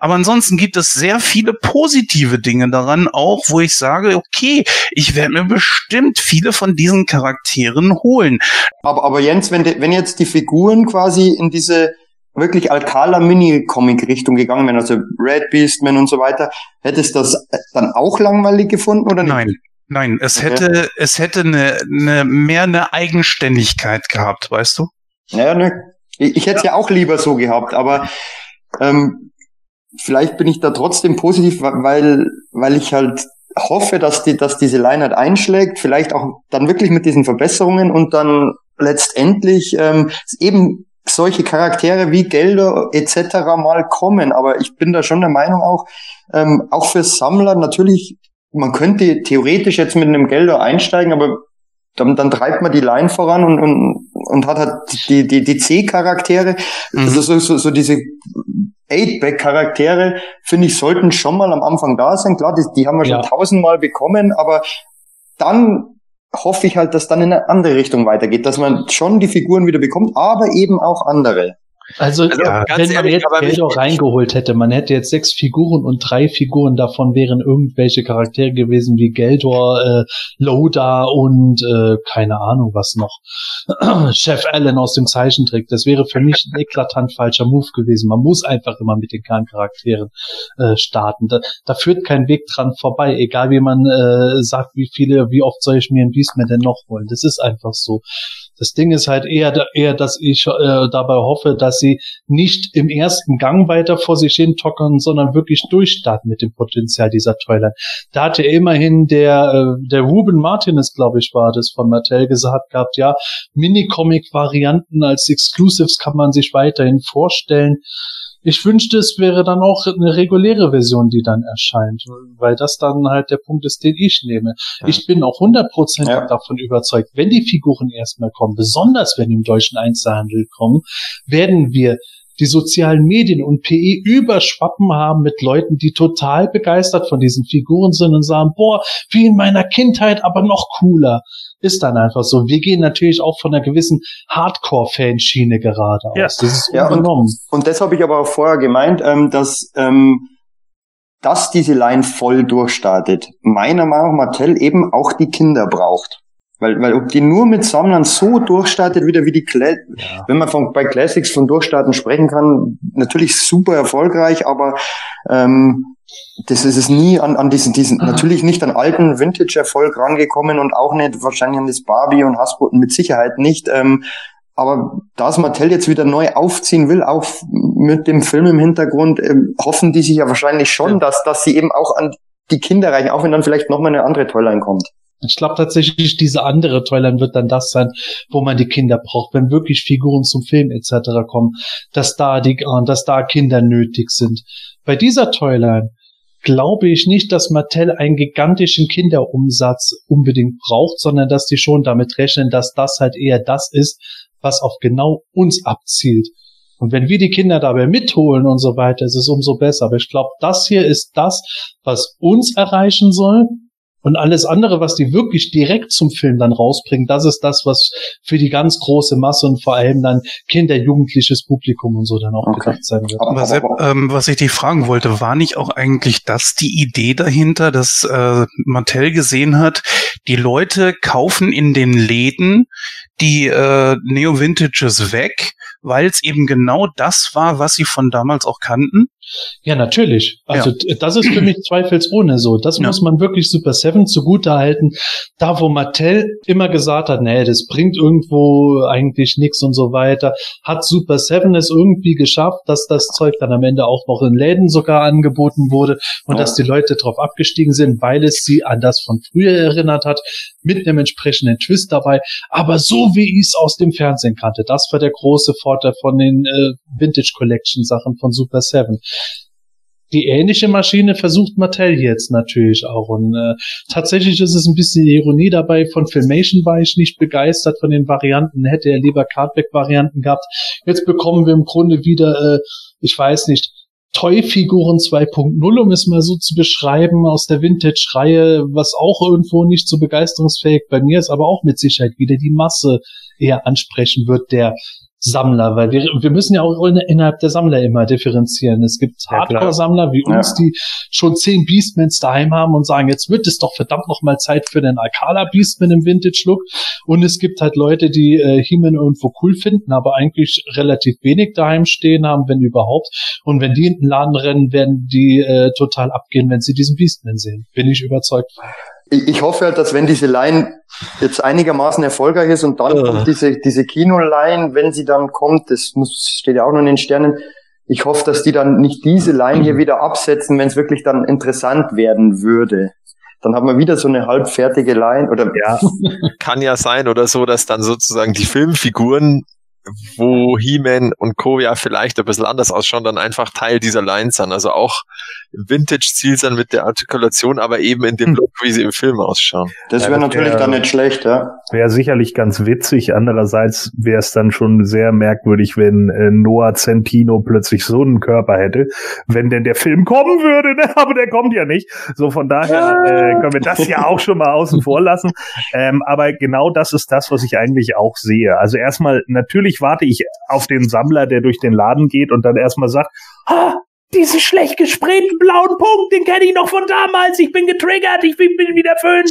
Aber ansonsten gibt es sehr viele positive Dinge daran, auch wo ich sage, okay, ich werde mir bestimmt viele von diesen Charakteren holen. Aber, aber Jens, wenn, de, wenn jetzt die Figuren quasi in diese wirklich Alcala Mini-Comic-Richtung gegangen wären, also Red Beastman und so weiter, hättest du das dann auch langweilig gefunden oder nicht? Nein, nein, es Okay. hätte, es hätte eine, eine, mehr eine Eigenständigkeit gehabt, weißt du? Ja, ne. Ich, ich hätte es ja auch lieber so gehabt, aber ähm, vielleicht bin ich da trotzdem positiv, weil, weil ich halt hoffe, dass die, dass diese Line halt einschlägt, vielleicht auch dann wirklich mit diesen Verbesserungen und dann letztendlich ähm, eben solche Charaktere wie Gelder etc. mal kommen. Aber ich bin da schon der Meinung auch, ähm, auch für Sammler natürlich, man könnte theoretisch jetzt mit einem Gelder einsteigen, aber dann, dann treibt man die Line voran und, und, und hat halt die, die, die C-Charaktere, Mhm. also so, so, so diese 8-Back-Charaktere, finde ich, sollten schon mal am Anfang da sein. Klar, die, die haben wir Ja. schon tausendmal bekommen, aber dann hoffe ich halt, dass dann in eine andere Richtung weitergeht, dass man schon die Figuren wieder bekommt, aber eben auch andere. Also, Also, ja, wenn man ehrlich, jetzt aber Geld mich- auch reingeholt hätte, man hätte jetzt sechs Figuren und drei Figuren davon wären irgendwelche Charaktere gewesen wie Geldor, äh, Loda und äh, keine Ahnung was noch. Chef Allen aus dem Zeichentrick. Das wäre für mich ein eklatant falscher Move gewesen. Man muss einfach immer mit den Kerncharakteren äh, starten. Da, da führt kein Weg dran vorbei, egal wie man äh, sagt, wie viele, wie oft soll ich mir ein Beastman denn noch holen. Das ist einfach so. Das Ding ist halt eher, eher dass ich äh, dabei hoffe, dass sie nicht im ersten Gang weiter vor sich hin tockern, sondern wirklich durchstarten mit dem Potenzial dieser Toyline. Da hatte immerhin der, äh, der Ruben Martinez, glaube ich, war das von Mattel gesagt gehabt, ja, Minicomic-Varianten als Exclusives kann man sich weiterhin vorstellen. Ich wünschte, es wäre dann auch eine reguläre Version, die dann erscheint, weil das dann halt der Punkt ist, den ich nehme. Ja. Ich bin auch hundertprozentig Ja. davon überzeugt, wenn die Figuren erstmal kommen, besonders wenn die im deutschen Einzelhandel kommen, werden wir die sozialen Medien und PE überschwappen haben mit Leuten, die total begeistert von diesen Figuren sind und sagen, boah, wie in meiner Kindheit, aber noch cooler. Ist dann einfach so. Wir gehen natürlich auch von einer gewissen Hardcore-Fanschiene gerade aus. Ja. Das ist Ja, und-. Und das habe ich aber auch vorher gemeint, ähm, dass, ähm, dass diese Line voll durchstartet. Meiner Meinung nach Mattel eben auch die Kinder braucht. Weil, weil ob die nur mit Sammlern so durchstartet, wieder wie die Cla wenn man von, bei Classics von Durchstarten sprechen kann, natürlich super erfolgreich, aber ähm, das ist es nie an, an diesen, diesen, natürlich nicht an alten Vintage-Erfolg rangekommen und auch nicht wahrscheinlich an das Barbie und Hasbro mit Sicherheit nicht. Ähm, aber da es Mattel jetzt wieder neu aufziehen will, auch mit dem Film im Hintergrund, ähm, hoffen die sich ja wahrscheinlich schon, dass, dass sie eben auch an die Kinder reichen, auch wenn dann vielleicht nochmal eine andere Toyline kommt. Ich glaube tatsächlich, diese andere Toyline wird dann das sein, wo man die Kinder braucht, wenn wirklich Figuren zum Film etc. kommen, dass da die, äh, dass da Kinder nötig sind. Bei dieser Toyline glaube ich nicht, dass Mattel einen gigantischen Kinderumsatz unbedingt braucht, sondern dass die schon damit rechnen, dass das halt eher das ist, was auf genau uns abzielt. Und wenn wir die Kinder dabei mitholen und so weiter, ist es umso besser. Aber ich glaube, das hier ist das, was uns erreichen soll. Und alles andere, was die wirklich direkt zum Film dann rausbringen, das ist das, was für die ganz große Masse und vor allem dann Kinder, jugendliches Publikum und so dann auch Okay. gedacht sein wird. Aber Sepp, ähm, was ich dich fragen wollte, war nicht auch eigentlich das die Idee dahinter, dass äh, Mattel gesehen hat, die Leute kaufen in den Läden die äh, Neo-Vintages weg, weil es eben genau das war, was sie von damals auch kannten? Ja, natürlich. Also d- das ist für mich zweifelsohne so. Das Ja. muss man wirklich Super Seven zugutehalten. Da, wo Mattel immer gesagt hat, nee, das bringt irgendwo eigentlich nichts und so weiter, hat Super Seven es irgendwie geschafft, dass das Zeug dann am Ende auch noch in Läden sogar angeboten wurde und Ja. dass die Leute drauf abgestiegen sind, weil es sie an das von früher erinnert hat, mit einem entsprechenden Twist dabei. Aber so wie ich es aus dem Fernsehen kannte, das war der große Vorteil von den äh, Vintage Collection Sachen von Super Seven die ähnliche Maschine versucht Mattel jetzt natürlich auch. Und äh, tatsächlich ist es ein bisschen Ironie dabei. Von Filmation war ich nicht begeistert von den Varianten. Hätte er lieber Cardback-Varianten gehabt. Jetzt bekommen wir im Grunde wieder, äh, ich weiß nicht, Toy-Figuren 2.0, um es mal so zu beschreiben, aus der Vintage-Reihe, was auch irgendwo nicht so begeisterungsfähig bei mir ist, aber auch mit Sicherheit wieder die Masse eher ansprechen wird, der Sammler, weil wir, wir müssen ja auch in- innerhalb der Sammler immer differenzieren. Es gibt Ja. Hardcore-Sammler wie Ja. uns, die schon zehn Beastmans daheim haben und sagen, jetzt wird es doch verdammt noch mal Zeit für den Alcala Beastman im Vintage-Look. Und es gibt halt Leute, die äh, He-Man irgendwo cool finden, aber eigentlich relativ wenig daheim stehen haben, wenn überhaupt. Und wenn die in den Laden rennen, werden die äh, total abgehen, wenn sie diesen Beastman sehen. Bin ich überzeugt. Ich, hoffe halt, dass wenn diese Line jetzt einigermaßen erfolgreich ist und dann Ja. kommt diese, diese Kino-Line, wenn sie dann kommt, das muss, steht ja auch noch in den Sternen, ich hoffe, dass die dann nicht diese Line hier wieder absetzen, wenn es wirklich dann interessant werden würde. Dann haben wir wieder so eine halbfertige Line oder Ja, Kann ja sein oder so, dass dann sozusagen die Filmfiguren, wo He-Man und Co. ja vielleicht ein bisschen anders ausschauen, dann einfach Teil dieser Line sind. Also auch Vintage-Ziel sind mit der Artikulation, aber eben in dem Hm. Look, wie sie im Film ausschauen. das Ja, wäre das natürlich wär- dann nicht schlecht, ja. wäre sicherlich ganz witzig. Andererseits wäre es dann schon sehr merkwürdig, wenn äh, Noah Centino plötzlich so einen Körper hätte, wenn denn der Film kommen würde. Ne? Aber der kommt ja nicht. So von daher äh, können wir das ja auch schon mal außen vor lassen. Ähm, aber genau das ist das, was ich eigentlich auch sehe. Also erstmal, natürlich warte ich auf den Sammler, der durch den Laden geht und dann erstmal sagt, ah, diesen schlecht gesprähten blauen Punkt, den kenne ich noch von damals. Ich bin getriggert, ich bin, bin wieder fünf.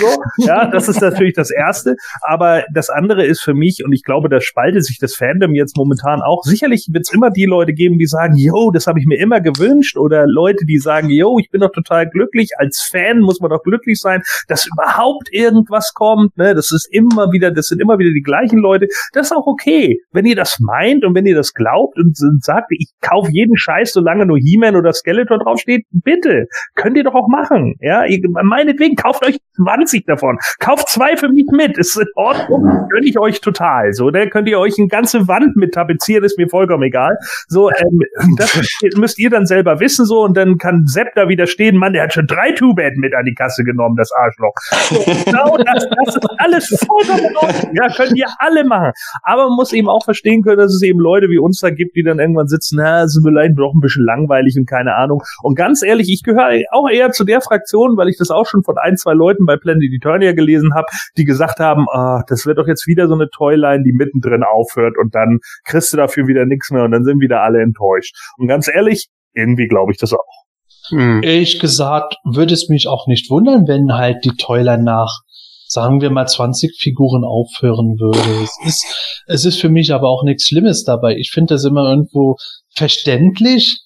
So, ja, das ist natürlich das Erste. Aber das andere ist für mich, und ich glaube, da spaltet sich das Fandom jetzt momentan auch. Sicherlich wird es immer die Leute geben, die sagen, yo, das habe ich mir immer gewünscht. Oder Leute, die sagen, yo, ich bin doch total glücklich. Als Fan muss man doch glücklich sein, dass überhaupt irgendwas kommt. Ne? Das ist immer wieder, das sind immer wieder die gleichen Leute. Das ist auch okay. Wenn ihr das meint und wenn ihr das glaubt und, und sagt, ich kaufe jeden Scheiß, solange nur He-Man oder Skeletor draufsteht, bitte. Könnt ihr doch auch machen. Ja, ihr, meinetwegen kauft euch 20 davon. Kauft zwei für mich mit. Ist in Ordnung. Gönn ich euch total. So, da könnt ihr euch eine ganze Wand mit tapezieren, ist mir vollkommen egal. So, ähm, das müsst ihr dann selber wissen, so, und dann kann Sepp da wieder stehen, Mann, der hat schon drei Two-Bed mit an die Kasse genommen, das Arschloch. So, genau, das, das ist alles vollkommen in. Ja, könnt ihr alle machen. Aber man muss eben auch verstehen können, dass es eben Leute wie uns da gibt, die dann irgendwann sitzen, na, sind vielleicht doch ein bisschen langweilig und keine Ahnung. Und ganz ehrlich, ich gehöre auch eher zu der Fraktion, weil ich das auch schon von ein, zwei Leuten bei Planet Eternia gelesen habe, die gesagt haben, ah, das wird doch jetzt wieder so eine Toyline, die mittendrin aufhört und dann kriegst du dafür wieder nichts mehr und dann sind wieder alle enttäuscht. Und ganz ehrlich, irgendwie glaube ich das auch. Hm. Ehrlich gesagt, würde es mich auch nicht wundern, wenn halt die Toyline nach sagen wir mal 20 Figuren aufhören würde. Es ist, es ist für mich aber auch nichts Schlimmes dabei. Ich finde das immer irgendwo verständlich,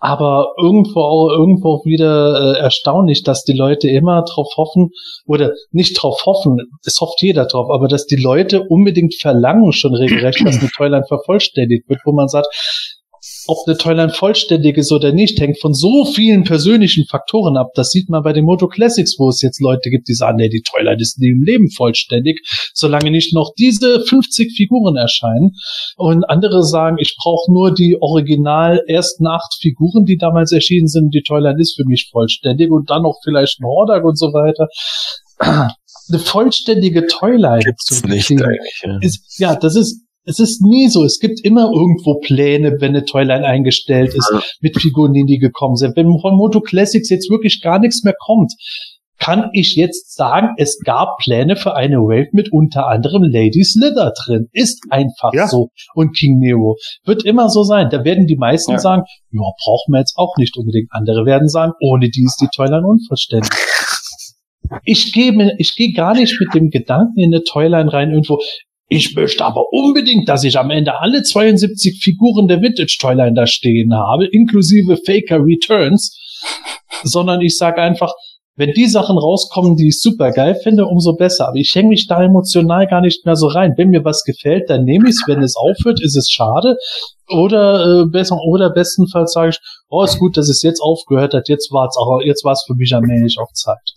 aber irgendwo auch, irgendwo wieder äh, erstaunlich, dass die Leute immer drauf hoffen oder nicht drauf hoffen, es hofft jeder drauf, aber dass die Leute unbedingt verlangen schon regelrecht, dass eine Toyline vervollständigt wird, wo man sagt, ob eine Toyline vollständig ist oder nicht, hängt von so vielen persönlichen Faktoren ab. Das sieht man bei den Moto Classics, wo es jetzt Leute gibt, die sagen, nee, die Toyline ist nie im Leben vollständig, solange nicht noch diese 50 Figuren erscheinen. Und andere sagen, ich brauche nur die original ersten acht Figuren, die damals erschienen sind. Die Toyline ist für mich vollständig und dann noch vielleicht ein Hordak und so weiter eine vollständige Toyline Gibt's nicht ja. ist, ja, das ist es ist nie so. Es gibt immer irgendwo Pläne, wenn eine Toyline eingestellt ist, mit Figuren, die nie gekommen sind. Wenn von Moto Classics jetzt wirklich gar nichts mehr kommt, kann ich jetzt sagen, es gab Pläne für eine Wave mit unter anderem Lady Slither drin. Ist einfach Ja. so. Und King Nero. Wird immer so sein. Da werden die meisten Ja. sagen, ja, brauchen wir jetzt auch nicht unbedingt. Andere werden sagen, ohne die ist die Toyline unverständlich. Ich gehe ich gehe gar nicht mit dem Gedanken in eine Toyline rein irgendwo. Ich möchte aber unbedingt, dass ich am Ende alle 72 Figuren der Vintage Toyline da stehen habe, inklusive Faker Returns, sondern ich sage einfach, wenn die Sachen rauskommen, die ich super geil finde, umso besser. Aber ich hänge mich da emotional gar nicht mehr so rein. Wenn mir was gefällt, dann nehme ich es. Wenn es aufhört, ist es schade. Oder äh, besser, oder bestenfalls sage ich, oh, ist gut, dass es jetzt aufgehört hat. Jetzt war es auch, jetzt war es für mich allmählich auch Zeit.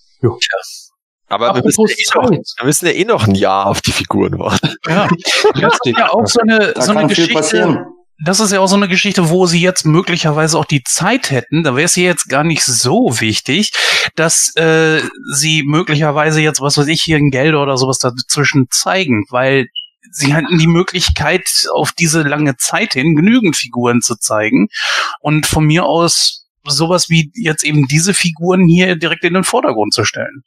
Aber wir müssen, ja eh noch, wir müssen ja eh noch ein Jahr auf die Figuren warten. Ja, das ist ja auch so eine, so eine Geschichte. passieren. Das ist ja auch so eine Geschichte, wo sie jetzt möglicherweise auch die Zeit hätten. Da wäre es ja jetzt gar nicht so wichtig, dass äh, sie möglicherweise jetzt, was weiß ich, hier ein Geld oder sowas dazwischen zeigen, weil sie hatten die Möglichkeit, auf diese lange Zeit hin genügend Figuren zu zeigen. Und von mir aus sowas wie jetzt eben diese Figuren hier direkt in den Vordergrund zu stellen.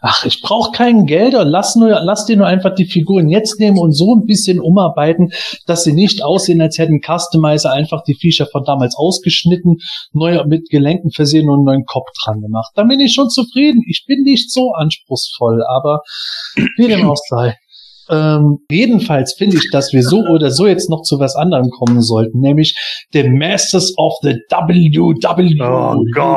Ach, ich brauche kein Geld, lass nur, lass dir nur einfach die Figuren jetzt nehmen und so ein bisschen umarbeiten, dass sie nicht aussehen, als hätten Customizer einfach die Viecher von damals ausgeschnitten, neu mit Gelenken versehen und einen neuen Kopf dran gemacht. Dann bin ich schon zufrieden. Ich bin nicht so anspruchsvoll, aber wie dem auch sei. Ähm, jedenfalls finde ich, dass wir so oder so jetzt noch zu was anderem kommen sollten, nämlich The Masters of the WW Oh.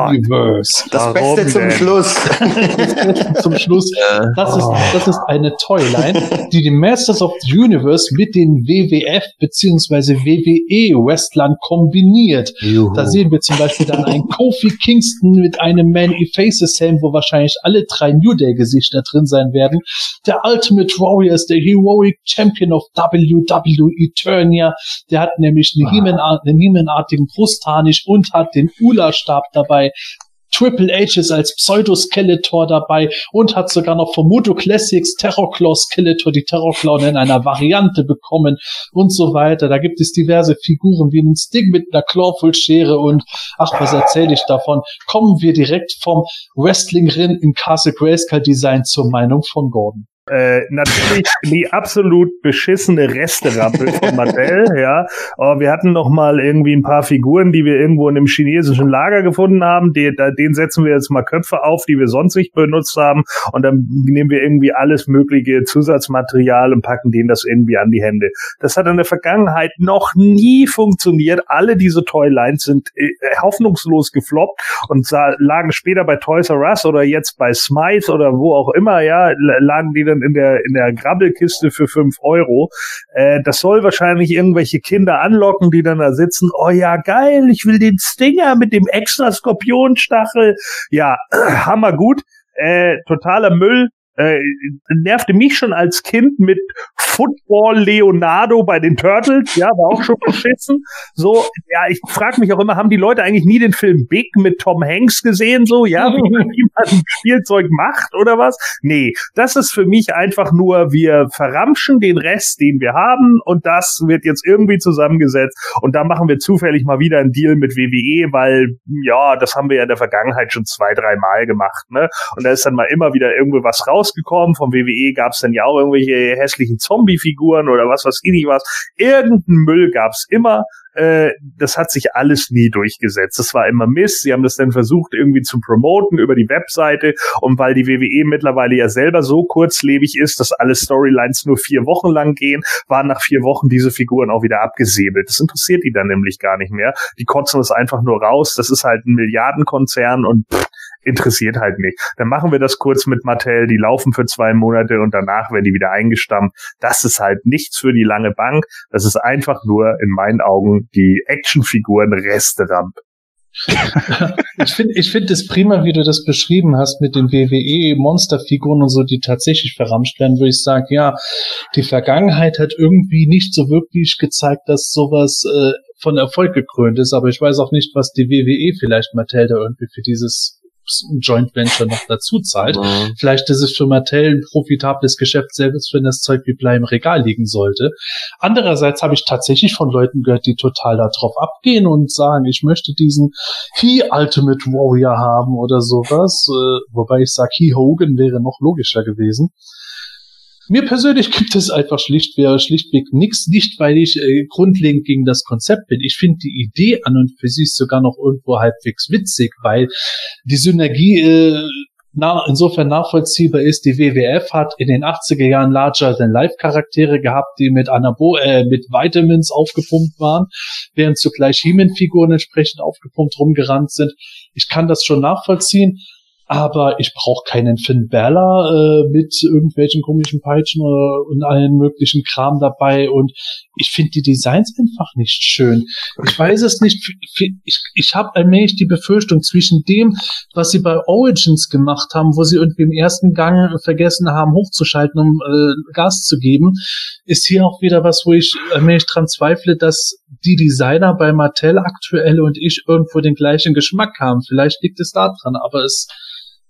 Universe. Das Warum Beste zum denn? Schluss. Zum Schluss das ist, das ist eine Toyline, die die Masters of the Universe mit den WWF beziehungsweise WWE Wrestlern kombiniert. Da sehen wir zum Beispiel dann einen Kofi Kingston mit einem Man Faces Helm, wo wahrscheinlich alle drei New Day Gesichter drin sein werden. Der Ultimate Warrior ist der Heroic Champion of WWE Eternia. Der hat nämlich einen He-Man- einen He-Man-artigen Brustharnisch und hat den Ula-Stab dabei. Triple H ist als Pseudo-Skeletor dabei und hat sogar noch vom Moto Classics Terrorclaw Skeletor die Terrorclaw in einer Variante bekommen und so weiter. Da gibt es diverse Figuren wie einen Stick mit einer Clawful-Schere und ach, was erzähle ich davon? Kommen wir direkt vom Wrestling-Ring in Castle Grayskull Design zur Meinung von Gordon. Äh, natürlich die absolut beschissene Resterampel von Mattel, ja. Aber wir hatten noch mal irgendwie ein paar Figuren, die wir irgendwo in einem chinesischen Lager gefunden haben. Die, da, den setzen wir jetzt mal Köpfe auf, die wir sonst nicht benutzt haben. Und dann nehmen wir irgendwie alles mögliche Zusatzmaterial und packen denen das irgendwie an die Hände. Das hat in der Vergangenheit noch nie funktioniert. Alle diese Toylines sind äh, hoffnungslos gefloppt und sa- lagen später bei Toys R Us oder jetzt bei Smythe oder wo auch immer, ja, lagen die dann in der, in der Grabbelkiste für fünf Euro. Äh, das soll wahrscheinlich irgendwelche Kinder anlocken, die dann da sitzen, oh ja, geil, ich will den Stinger mit dem extra Skorpionstachel. Ja, hammer gut. äh, totaler Müll, äh, nervte mich schon als Kind mit Football Leonardo bei den Turtles, ja, war auch schon beschissen. So, ja, ich frage mich auch immer, haben die Leute eigentlich nie den Film Big mit Tom Hanks gesehen, so, ja, wie man ein Spielzeug macht oder was? Nee, das ist für mich einfach nur, wir verramschen den Rest, den wir haben und das wird jetzt irgendwie zusammengesetzt und da machen wir zufällig mal wieder einen Deal mit WWE, weil, ja, das haben wir ja in der Vergangenheit schon zwei, drei Mal gemacht, ne? Und da ist dann mal immer wieder irgendwo was rausgekommen. Vom WWE gab es dann ja auch irgendwelche hässlichen Zombie-Figuren oder was weiß ich nicht was. Irgendeinen Müll gab's immer. Äh, das hat sich alles nie durchgesetzt. Das war immer Mist. Sie haben das dann versucht irgendwie zu promoten über die Webseite und weil die WWE mittlerweile ja selber so kurzlebig ist, dass alle Storylines nur vier Wochen lang gehen, waren nach vier Wochen diese Figuren auch wieder abgesäbelt. Das interessiert die dann nämlich gar nicht mehr. Die kotzen das einfach nur raus. Das ist halt ein Milliardenkonzern und interessiert halt nicht. Dann machen wir das kurz mit Mattel, die laufen für zwei Monate und danach werden die wieder eingestampft. Das ist halt nichts für die lange Bank. Das ist einfach nur in meinen Augen die Actionfiguren Resteramp. ich finde ich finde es prima, wie du das beschrieben hast mit den WWE Monsterfiguren und so, die tatsächlich verramscht werden, wo ich sage, ja, die Vergangenheit hat irgendwie nicht so wirklich gezeigt, dass sowas äh, von Erfolg gekrönt ist, aber ich weiß auch nicht, was die WWE vielleicht Mattel da irgendwie für dieses Joint Venture noch dazu zahlt. Mhm. Vielleicht ist es für Mattel ein profitables Geschäft, selbst wenn das Zeug wie Blei im Regal liegen sollte. Andererseits habe ich tatsächlich von Leuten gehört, die total darauf abgehen und sagen, ich möchte diesen He Ultimate Warrior haben oder sowas. Äh, wobei ich sage, He Hogan wäre noch logischer gewesen. Mir persönlich gibt es einfach schlicht, wäre schlichtweg nichts, nicht weil ich äh, grundlegend gegen das Konzept bin. Ich finde die Idee an und für sich sogar noch irgendwo halbwegs witzig, weil die Synergie äh, na, insofern nachvollziehbar ist, die WWF hat in den 80er Jahren Larger Than Life Charaktere gehabt, die mit Anabo äh, mit Vitamins aufgepumpt waren, während zugleich He-Man-Figuren entsprechend aufgepumpt rumgerannt sind. Ich kann das schon nachvollziehen aber ich brauche keinen Finn Balor äh, mit irgendwelchen komischen Peitschen oder, und allen möglichen Kram dabei und ich finde die Designs einfach nicht schön. Ich weiß es nicht. Ich, ich habe allmählich die Befürchtung zwischen dem, was sie bei Origins gemacht haben, wo sie irgendwie im ersten Gang vergessen haben, hochzuschalten, um äh, Gas zu geben, ist hier auch wieder was, wo ich allmählich dran zweifle, dass die Designer bei Mattel aktuell und ich irgendwo den gleichen Geschmack haben. Vielleicht liegt es da dran, aber es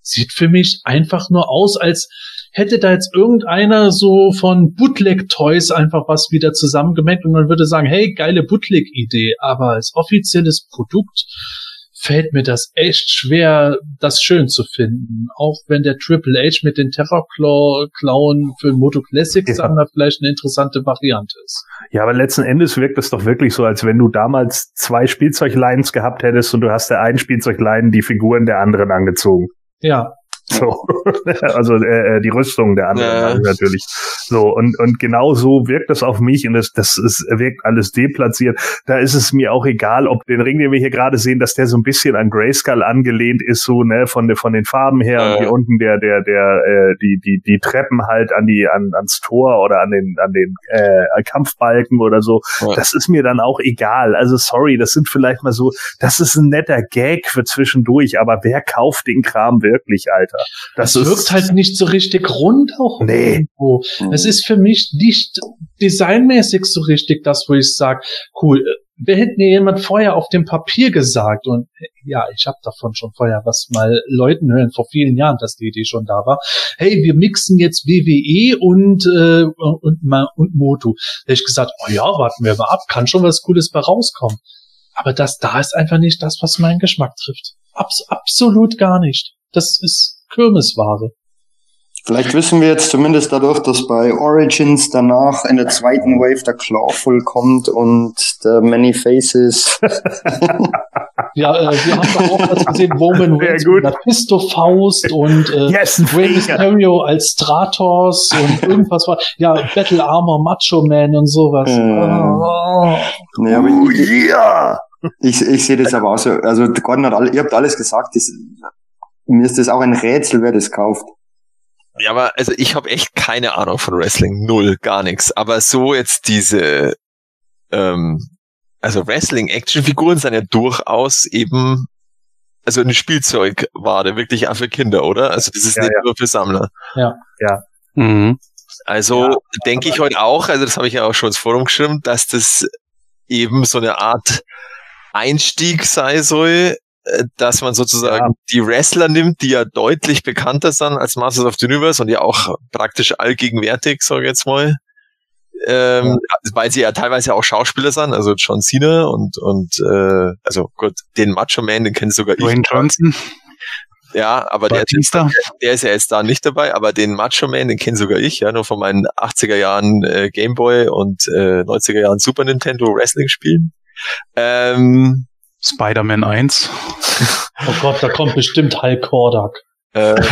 sieht für mich einfach nur aus, als hätte da jetzt irgendeiner so von Bootleg Toys einfach was wieder zusammengemerkt und man würde sagen, hey, geile Bootleg Idee, aber als offizielles Produkt fällt mir das echt schwer, das schön zu finden. Auch wenn der Triple H mit den Terrorclaw Klauen für Moto Classic ja. Sammler vielleicht eine interessante Variante ist. Ja, aber letzten Endes wirkt es doch wirklich so, als wenn du damals zwei Spielzeuglines gehabt hättest und du hast der einen Spielzeuglein die Figuren der anderen angezogen. Ja. So, also äh, äh, die Rüstung der anderen ja. natürlich. So und und genau so wirkt das auf mich und das das ist, wirkt alles deplatziert. Da ist es mir auch egal, ob den Ring, den wir hier gerade sehen, dass der so ein bisschen an Grayskull angelehnt ist, so ne von der von den Farben her ja. und hier unten der der der äh, die die die Treppen halt an die an ans Tor oder an den an den äh, Kampfbalken oder so. Ja. Das ist mir dann auch egal. Also sorry, das sind vielleicht mal so, das ist ein netter Gag für zwischendurch, aber wer kauft den Kram wirklich, Alter? Alter. Das, das wirkt halt nicht so richtig rund auch nee. irgendwo. Mhm. Es ist für mich nicht designmäßig so richtig das, wo ich sage, cool, wer hätte mir jemand vorher auf dem Papier gesagt und ja, ich habe davon schon vorher was mal Leuten hören vor vielen Jahren, dass die Idee schon da war. Hey, wir mixen jetzt WWE und äh, und, und Moto. Da hätte ich gesagt, oh ja, warten wir mal ab, kann schon was Cooles bei rauskommen. Aber das da ist einfach nicht das, was meinen Geschmack trifft. Abs absolut gar nicht. Das ist Kirmesware. Vielleicht wissen wir jetzt zumindest dadurch, dass bei Origins danach in der zweiten Wave der Clawful kommt und der Many Faces. ja, äh, wir haben da auch was gesehen, Roman Reigns mit der Pisto-Faust und äh, yes, Rey Mysterio als Stratos und irgendwas war, ja, Battle Armor Macho Man und sowas. Mm. Oh. Nee, aber ich, yeah. ich, ich sehe das aber auch so, also Gordon hat alle, ihr habt alles gesagt, das, mir ist das auch ein Rätsel, wer das kauft. Ja, aber also ich habe echt keine Ahnung von Wrestling, null, gar nichts. Aber so jetzt diese, ähm, also Wrestling-Action-Figuren sind ja durchaus eben also eine Spielzeugware, wirklich auch für Kinder, oder? Also das ist Ja, nicht ja. nur für Sammler. Mhm. Also Ja, denke ich heute auch, also das habe ich ja auch schon ins Forum geschrieben, dass das eben so eine Art Einstieg sei soll, dass man sozusagen die Wrestler nimmt, die ja deutlich bekannter sind als Masters of the Universe und ja auch praktisch allgegenwärtig, sage ich jetzt mal. Ähm, Weil sie ja teilweise auch Schauspieler sind, also John Cena und und äh, also Gott, den Macho Man, den kennt sogar Dwayne ich. Johnson, Ja, aber der, Batista. der ist ja jetzt da nicht dabei, aber den Macho Man, den kenne sogar ich, ja, nur von meinen 80er Jahren äh, Gameboy und äh, 90er Jahren Super Nintendo Wrestling Spielen. Ähm, Spider-Man 1. Oh Gott, da kommt bestimmt Hulk Hordak. äh,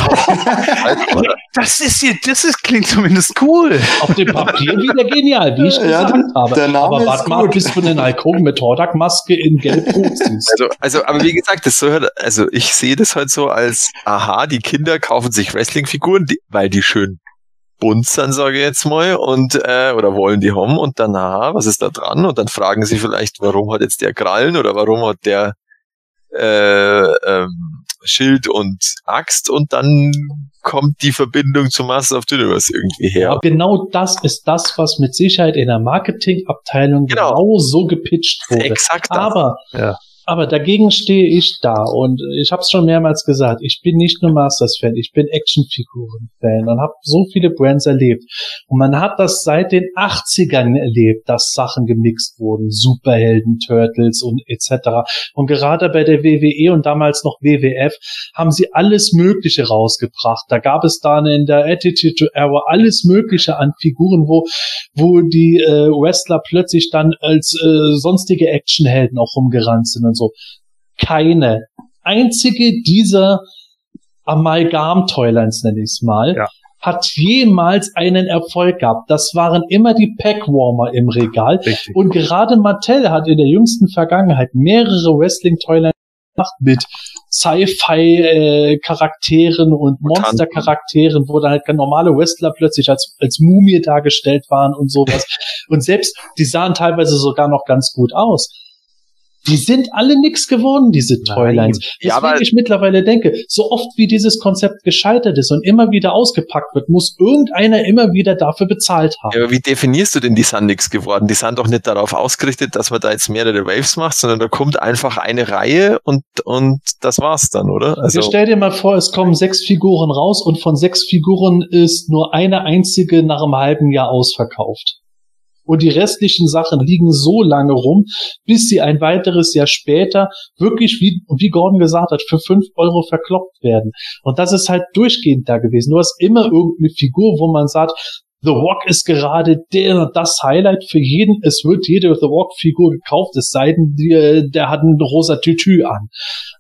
Das ist hier, das ist, klingt zumindest cool. Auf dem Papier wieder genial, wie ich Ja, gesagt habe. der Name Aber ist warte mal, bis du den Hulk Hogan mit Hordak-Maske in Gelb-Rot siehst. also, also, aber wie gesagt, das so, also ich sehe das halt so als, aha, die Kinder kaufen sich Wrestling-Figuren, weil die schön bunt sind, sage ich jetzt mal, und äh, oder wollen die haben und dann, aha, was ist da dran? Und dann fragen sie vielleicht, warum hat jetzt der Krallen oder warum hat der äh, ähm, Schild und Axt und dann kommt die Verbindung zu Masters of the Universe irgendwie her. Aber genau das ist das, was mit Sicherheit in der Marketingabteilung Genau. genau, so gepitcht wurde. Exakt das. Aber, Ja. Aber dagegen stehe ich da und ich habe es schon mehrmals gesagt, ich bin nicht nur Masters-Fan, ich bin Actionfiguren-Fan und habe so viele Brands erlebt. Und man hat das seit den 80ern erlebt, dass Sachen gemixt wurden, Superhelden, Turtles und etc. Und gerade bei der WWE und damals noch WWF haben sie alles Mögliche rausgebracht. Da gab es dann in der Attitude Era alles Mögliche an Figuren, wo, wo die äh, Wrestler plötzlich dann als äh, sonstige Actionhelden auch rumgerannt sind und so. Keine einzige dieser Amalgam-Toylines, nenne ich es mal, Ja. hat jemals einen Erfolg gehabt. Das waren immer die Packwarmer im Regal. Richtig. Und gerade Mattel hat in der jüngsten Vergangenheit mehrere Wrestling-Toylines gemacht mit Sci-Fi-Charakteren und. Monster-Charakteren, wo dann halt normale Wrestler plötzlich als, als Mumie dargestellt waren und sowas. und selbst, die sahen teilweise sogar noch ganz gut aus. Die sind alle nix geworden, diese. Toylines. Ja, Deswegen ich mittlerweile denke, so oft wie dieses Konzept gescheitert ist und immer wieder ausgepackt wird, muss irgendeiner immer wieder dafür bezahlt haben. Ja, aber wie definierst du denn die sind nix geworden? Die sind doch nicht darauf ausgerichtet, dass man da jetzt mehrere Waves macht, sondern da kommt einfach eine Reihe und, und das war's dann, oder? Also, Also, stell dir mal vor, es kommen sechs Figuren raus und von sechs Figuren ist nur eine einzige nach einem halben Jahr ausverkauft. Und die restlichen Sachen liegen so lange rum, bis sie ein weiteres Jahr später wirklich, wie, wie Gordon gesagt hat, für fünf Euro verkloppt werden. Und das ist halt durchgehend da gewesen. Du hast immer irgendeine Figur, wo man sagt, The Rock ist gerade der, das Highlight für jeden. Es wird jede The Rock-Figur gekauft, es sei denn, der, der hat ein rosa Tütü an.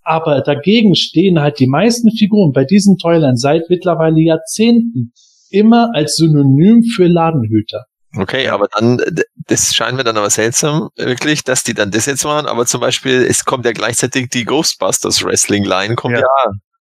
Aber dagegen stehen halt die meisten Figuren bei diesen Toylern seit mittlerweile Jahrzehnten immer als Synonym für Ladenhüter. Okay, aber dann, das scheint mir dann aber seltsam, wirklich, dass die dann das jetzt machen, aber zum Beispiel, es kommt ja gleichzeitig die Ghostbusters Wrestling Line, kommt Ja. ja,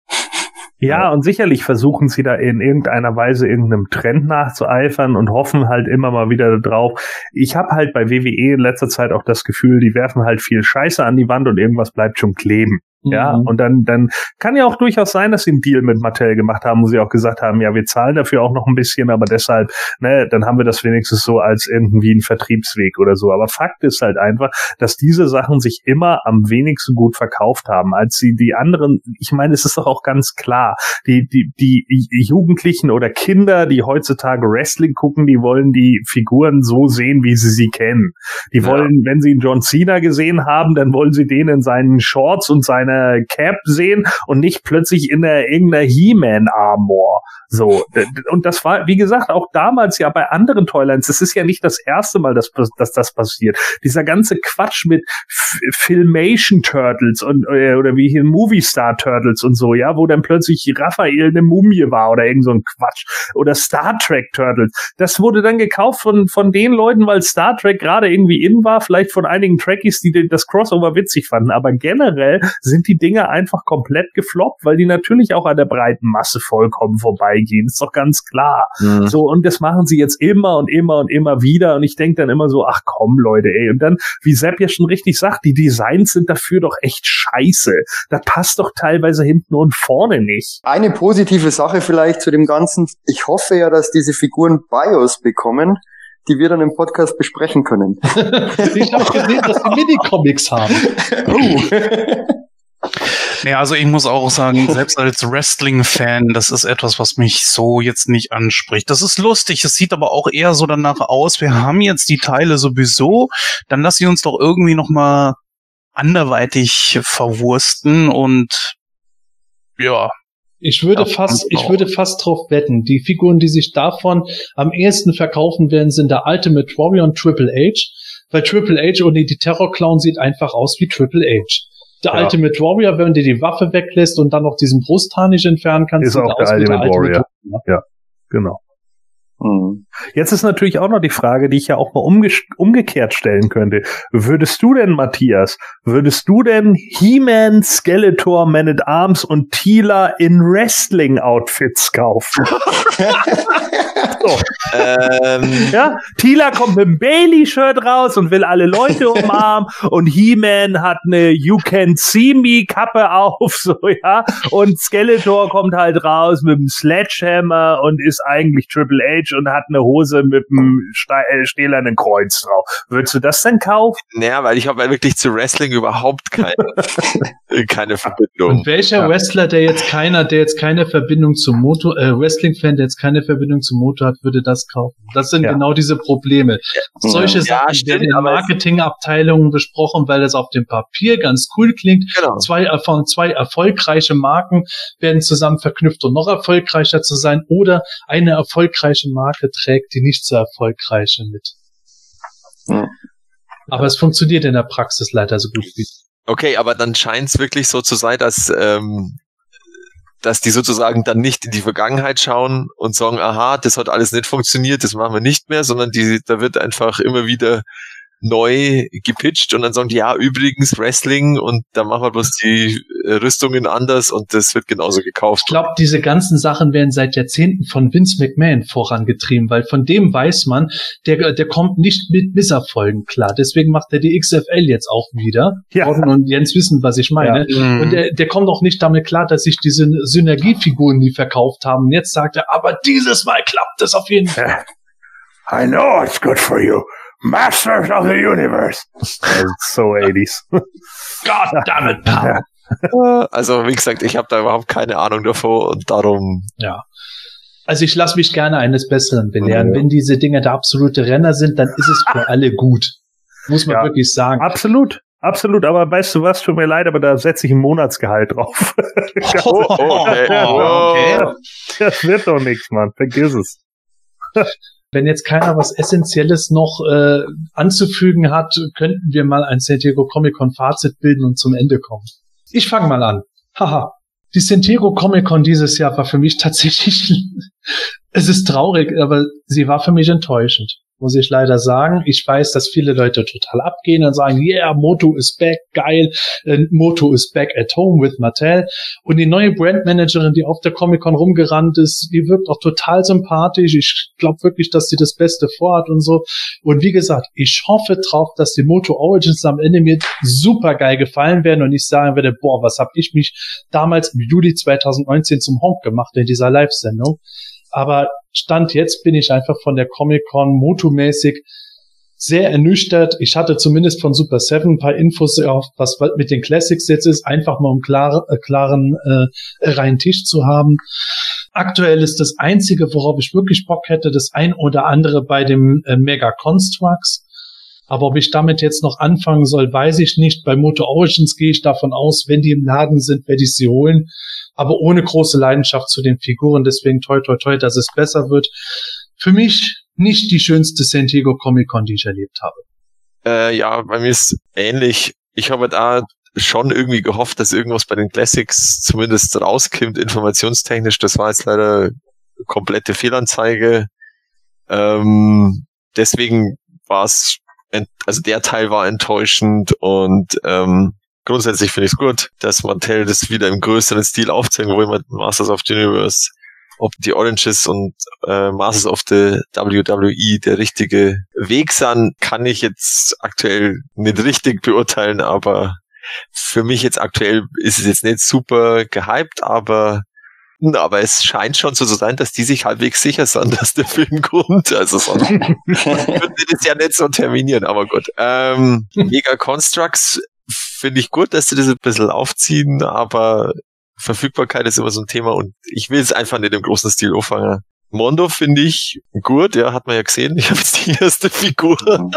Ja, und sicherlich versuchen sie da in irgendeiner Weise irgendeinem Trend nachzueifern und hoffen halt immer mal wieder drauf. Ich habe halt bei WWE in letzter Zeit auch das Gefühl, die werfen halt viel Scheiße an die Wand und irgendwas bleibt schon kleben. Ja, Mhm. und dann, dann kann ja auch durchaus sein, dass sie einen Deal mit Mattel gemacht haben, wo sie auch gesagt haben, ja, wir zahlen dafür auch noch ein bisschen, aber deshalb, ne, dann haben wir das wenigstens so als irgendwie ein Vertriebsweg oder so. Aber Fakt ist halt einfach, dass diese Sachen sich immer am wenigsten gut verkauft haben, als sie die anderen, ich meine, es ist doch auch ganz klar, die, die, die Jugendlichen oder Kinder, die heutzutage Wrestling gucken, die wollen die Figuren so sehen, wie sie sie kennen. Die Ja. wollen, wenn sie einen John Cena gesehen haben, dann wollen sie den in seinen Shorts und seiner Cap sehen und nicht plötzlich in der irgendeiner He-Man-Armor. So. Und das war, wie gesagt, auch damals ja bei anderen Toylines. Es ist ja nicht das erste Mal, dass, dass das passiert. Dieser ganze Quatsch mit F Filmation Turtles und, äh, oder wie hier Movie Star Turtles und so, ja, wo dann plötzlich Raphael eine Mumie war oder irgend so ein Quatsch. Oder Star Trek Turtles. Das wurde dann gekauft von, von den Leuten, weil Star Trek gerade irgendwie in war, vielleicht von einigen Trekkies, die das Crossover witzig fanden. Aber generell sind sind die Dinge einfach komplett gefloppt, weil die natürlich auch an der breiten Masse vollkommen vorbeigehen. Ist doch ganz klar. Mhm. So, und das machen sie jetzt immer und immer und immer wieder. Und ich denke dann immer so, ach komm, Leute, ey. Und dann, wie Sepp ja schon richtig sagt, die Designs sind dafür doch echt scheiße. Da passt doch teilweise hinten und vorne nicht. Eine positive Sache vielleicht zu dem Ganzen. Ich hoffe ja, dass diese Figuren BIOS bekommen die wir dann im Podcast besprechen können. ich habe gesehen, dass die Minicomics haben. Oh. Ja, also ich muss auch sagen, selbst als Wrestling-Fan, das ist etwas, was mich so jetzt nicht anspricht. Das ist lustig, es sieht aber auch eher so danach aus, wir haben jetzt die Teile sowieso, dann lass sie uns doch irgendwie noch mal anderweitig verwursten und ja, ich würde fast, ich würde fast drauf wetten. Die Figuren, die sich davon am ehesten verkaufen werden, sind der Ultimate Warrior und Triple H. Weil Triple H ohne die Terror Clown sieht einfach aus wie Triple H. Der ja. Ultimate Warrior, wenn du die Waffe weglässt und dann noch diesen Brustharnisch entfernen kannst, ist auch der Ultimate, der Ultimate Warrior. Warrior. Ja, genau. Mhm. Jetzt ist natürlich auch noch die Frage, die ich ja auch mal umge umgekehrt stellen könnte. Würdest du denn, Matthias, würdest du denn He-Man, Skeletor, Man at Arms und Tila in Wrestling-Outfits kaufen? so. ähm. Ja, Tila kommt mit dem Bailey-Shirt raus und will alle Leute umarmen und He-Man hat eine You Can See Me Kappe auf, so, ja. Und Skeletor kommt halt raus mit dem Sledgehammer und ist eigentlich Triple H Cage und hat eine Hose mit einem äh, stählernen Kreuz drauf. Würdest du das denn kaufen? Naja, weil ich habe ja wirklich zu Wrestling überhaupt keine, keine Verbindung. Und welcher ja. Wrestler, der jetzt keiner, der jetzt keine Verbindung zum Motor, äh, Wrestling-Fan, der jetzt keine Verbindung zum Motor hat, würde das kaufen? Das sind ja. genau diese Probleme. Ja. Solche Sachen stimmt, werden in Marketingabteilungen besprochen, weil das auf dem Papier ganz cool klingt. Genau. Zwei, von zwei erfolgreiche Marken werden zusammen verknüpft, um noch erfolgreicher zu sein oder eine erfolgreiche Marke trägt die nicht so erfolgreiche mit. Ja. Aber es funktioniert in der Praxis leider so gut wie. Okay, aber dann scheint es wirklich so zu sein, dass ähm, dass die sozusagen dann nicht in die Vergangenheit schauen und sagen, aha, das hat alles nicht funktioniert, das machen wir nicht mehr, sondern die, da wird einfach immer wieder neu gepitcht und dann sagen die, ja, übrigens Wrestling und da machen wir bloß die äh, Rüstungen anders und das wird genauso gekauft. Ich glaube, diese ganzen Sachen werden seit Jahrzehnten von Vince McMahon vorangetrieben, weil von dem weiß man, der, der kommt nicht mit Misserfolgen klar. Deswegen macht er die XFL jetzt auch wieder. Ja. Und Jens wissen, was ich meine. Ja. Mhm. Und der, der kommt auch nicht damit klar, dass sich diese Synergiefiguren nie verkauft haben. Und jetzt sagt er, aber dieses Mal klappt es auf jeden Fall. I know it's good for you. Masters of the Universe. so 80s. God damn it, pal. Also, wie gesagt, ich habe da überhaupt keine Ahnung davor und darum. Ja. Also ich lasse mich gerne eines Besseren belehren. Ja. Wenn diese Dinge der absolute Renner sind, dann ist es für alle gut. Muss man ja. wirklich sagen. Absolut. Absolut, aber weißt du was, tut mir leid, aber da setze ich ein Monatsgehalt drauf. oh, oh, okay. Oh, okay. Das wird doch nichts, Mann. Vergiss es wenn jetzt keiner was Essentielles noch äh, anzufügen hat, könnten wir mal ein San Diego Comic Con Fazit bilden und zum Ende kommen. Ich fange mal an. Haha. Die San Diego Comic Con dieses Jahr war für mich tatsächlich, es ist traurig, aber sie war für mich enttäuschend muss ich leider sagen. Ich weiß, dass viele Leute total abgehen und sagen, yeah, Moto is back, geil, äh, Moto is back at home with Mattel. Und die neue Brandmanagerin, die auf der Comic-Con rumgerannt ist, die wirkt auch total sympathisch. Ich glaube wirklich, dass sie das Beste vorhat und so. Und wie gesagt, ich hoffe drauf, dass die Moto Origins am Ende mir super geil gefallen werden und ich sagen werde, boah, was habe ich mich damals im Juli 2019 zum Honk gemacht in dieser Live-Sendung. Aber Stand jetzt bin ich einfach von der Comic-Con motomäßig sehr ernüchtert. Ich hatte zumindest von Super 7 ein paar Infos auf, was mit den Classics jetzt ist, einfach mal um klar, äh, klaren äh, reinen Tisch zu haben. Aktuell ist das Einzige, worauf ich wirklich Bock hätte, das ein oder andere bei dem äh, Mega Constructs. Aber ob ich damit jetzt noch anfangen soll, weiß ich nicht. Bei Moto Origins gehe ich davon aus, wenn die im Laden sind, werde ich sie holen aber ohne große Leidenschaft zu den Figuren. Deswegen toi toi toi, dass es besser wird. Für mich nicht die schönste San Diego Comic Con, die ich erlebt habe. Äh, ja, bei mir ist ähnlich. Ich habe da schon irgendwie gehofft, dass irgendwas bei den Classics zumindest rauskommt, informationstechnisch. Das war jetzt leider komplette Fehlanzeige. Ähm, deswegen war es, also der Teil war enttäuschend und ähm, grundsätzlich finde ich es gut, dass Mattel das wieder im größeren Stil aufzeigt, wo jemand Masters of the Universe ob die Oranges und äh, Masters of the WWE der richtige Weg sind, kann ich jetzt aktuell nicht richtig beurteilen, aber für mich jetzt aktuell ist es jetzt nicht super gehypt, aber aber es scheint schon so zu sein, dass die sich halbwegs sicher sind, dass der Film kommt. Also sonst würden sie das ja nicht so terminieren, aber gut. Ähm, Mega Constructs finde ich gut, dass sie das ein bisschen aufziehen, aber Verfügbarkeit ist immer so ein Thema und ich will es einfach nicht im großen Stil auffangen. Mondo finde ich gut, ja, hat man ja gesehen. Ich habe jetzt die erste Figur. Mhm.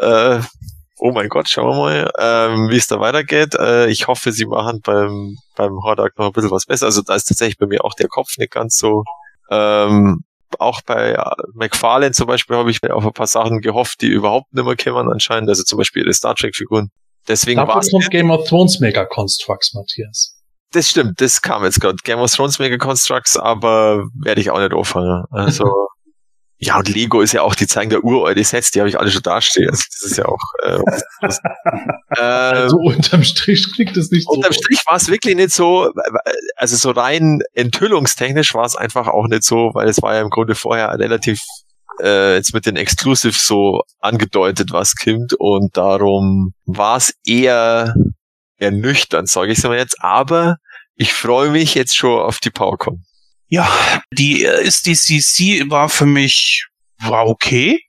äh, oh mein Gott, schauen wir mal, ähm, wie es da weitergeht. Äh, ich hoffe, sie machen beim, beim Hordak noch ein bisschen was besser. Also da ist tatsächlich bei mir auch der Kopf nicht ganz so. Ähm, auch bei äh, McFarlane zum Beispiel habe ich auf ein paar Sachen gehofft, die überhaupt nicht mehr kämen anscheinend. Also zum Beispiel ihre Star Trek-Figuren. Deswegen war es. Game of Thrones Mega Constructs, Matthias. Das stimmt, das kam jetzt gerade. Game of Thrones Mega Constructs, aber werde ich auch nicht auffangen. Also, ja, und Lego ist ja auch, die zeigen der uralte Sets, die habe ich alle schon dastehen. Also, das ist ja auch. Äh, äh, also unterm Strich klingt das nicht unterm so. Unterm Strich war es wirklich nicht so, also so rein enthüllungstechnisch war es einfach auch nicht so, weil es war ja im Grunde vorher relativ äh, jetzt mit den Exclusive so angedeutet, was kommt und darum war es eher ernüchternd, sage ich es mal jetzt, aber ich freue mich jetzt schon auf die PowerCon. Ja, die äh, SDCC war für mich war okay.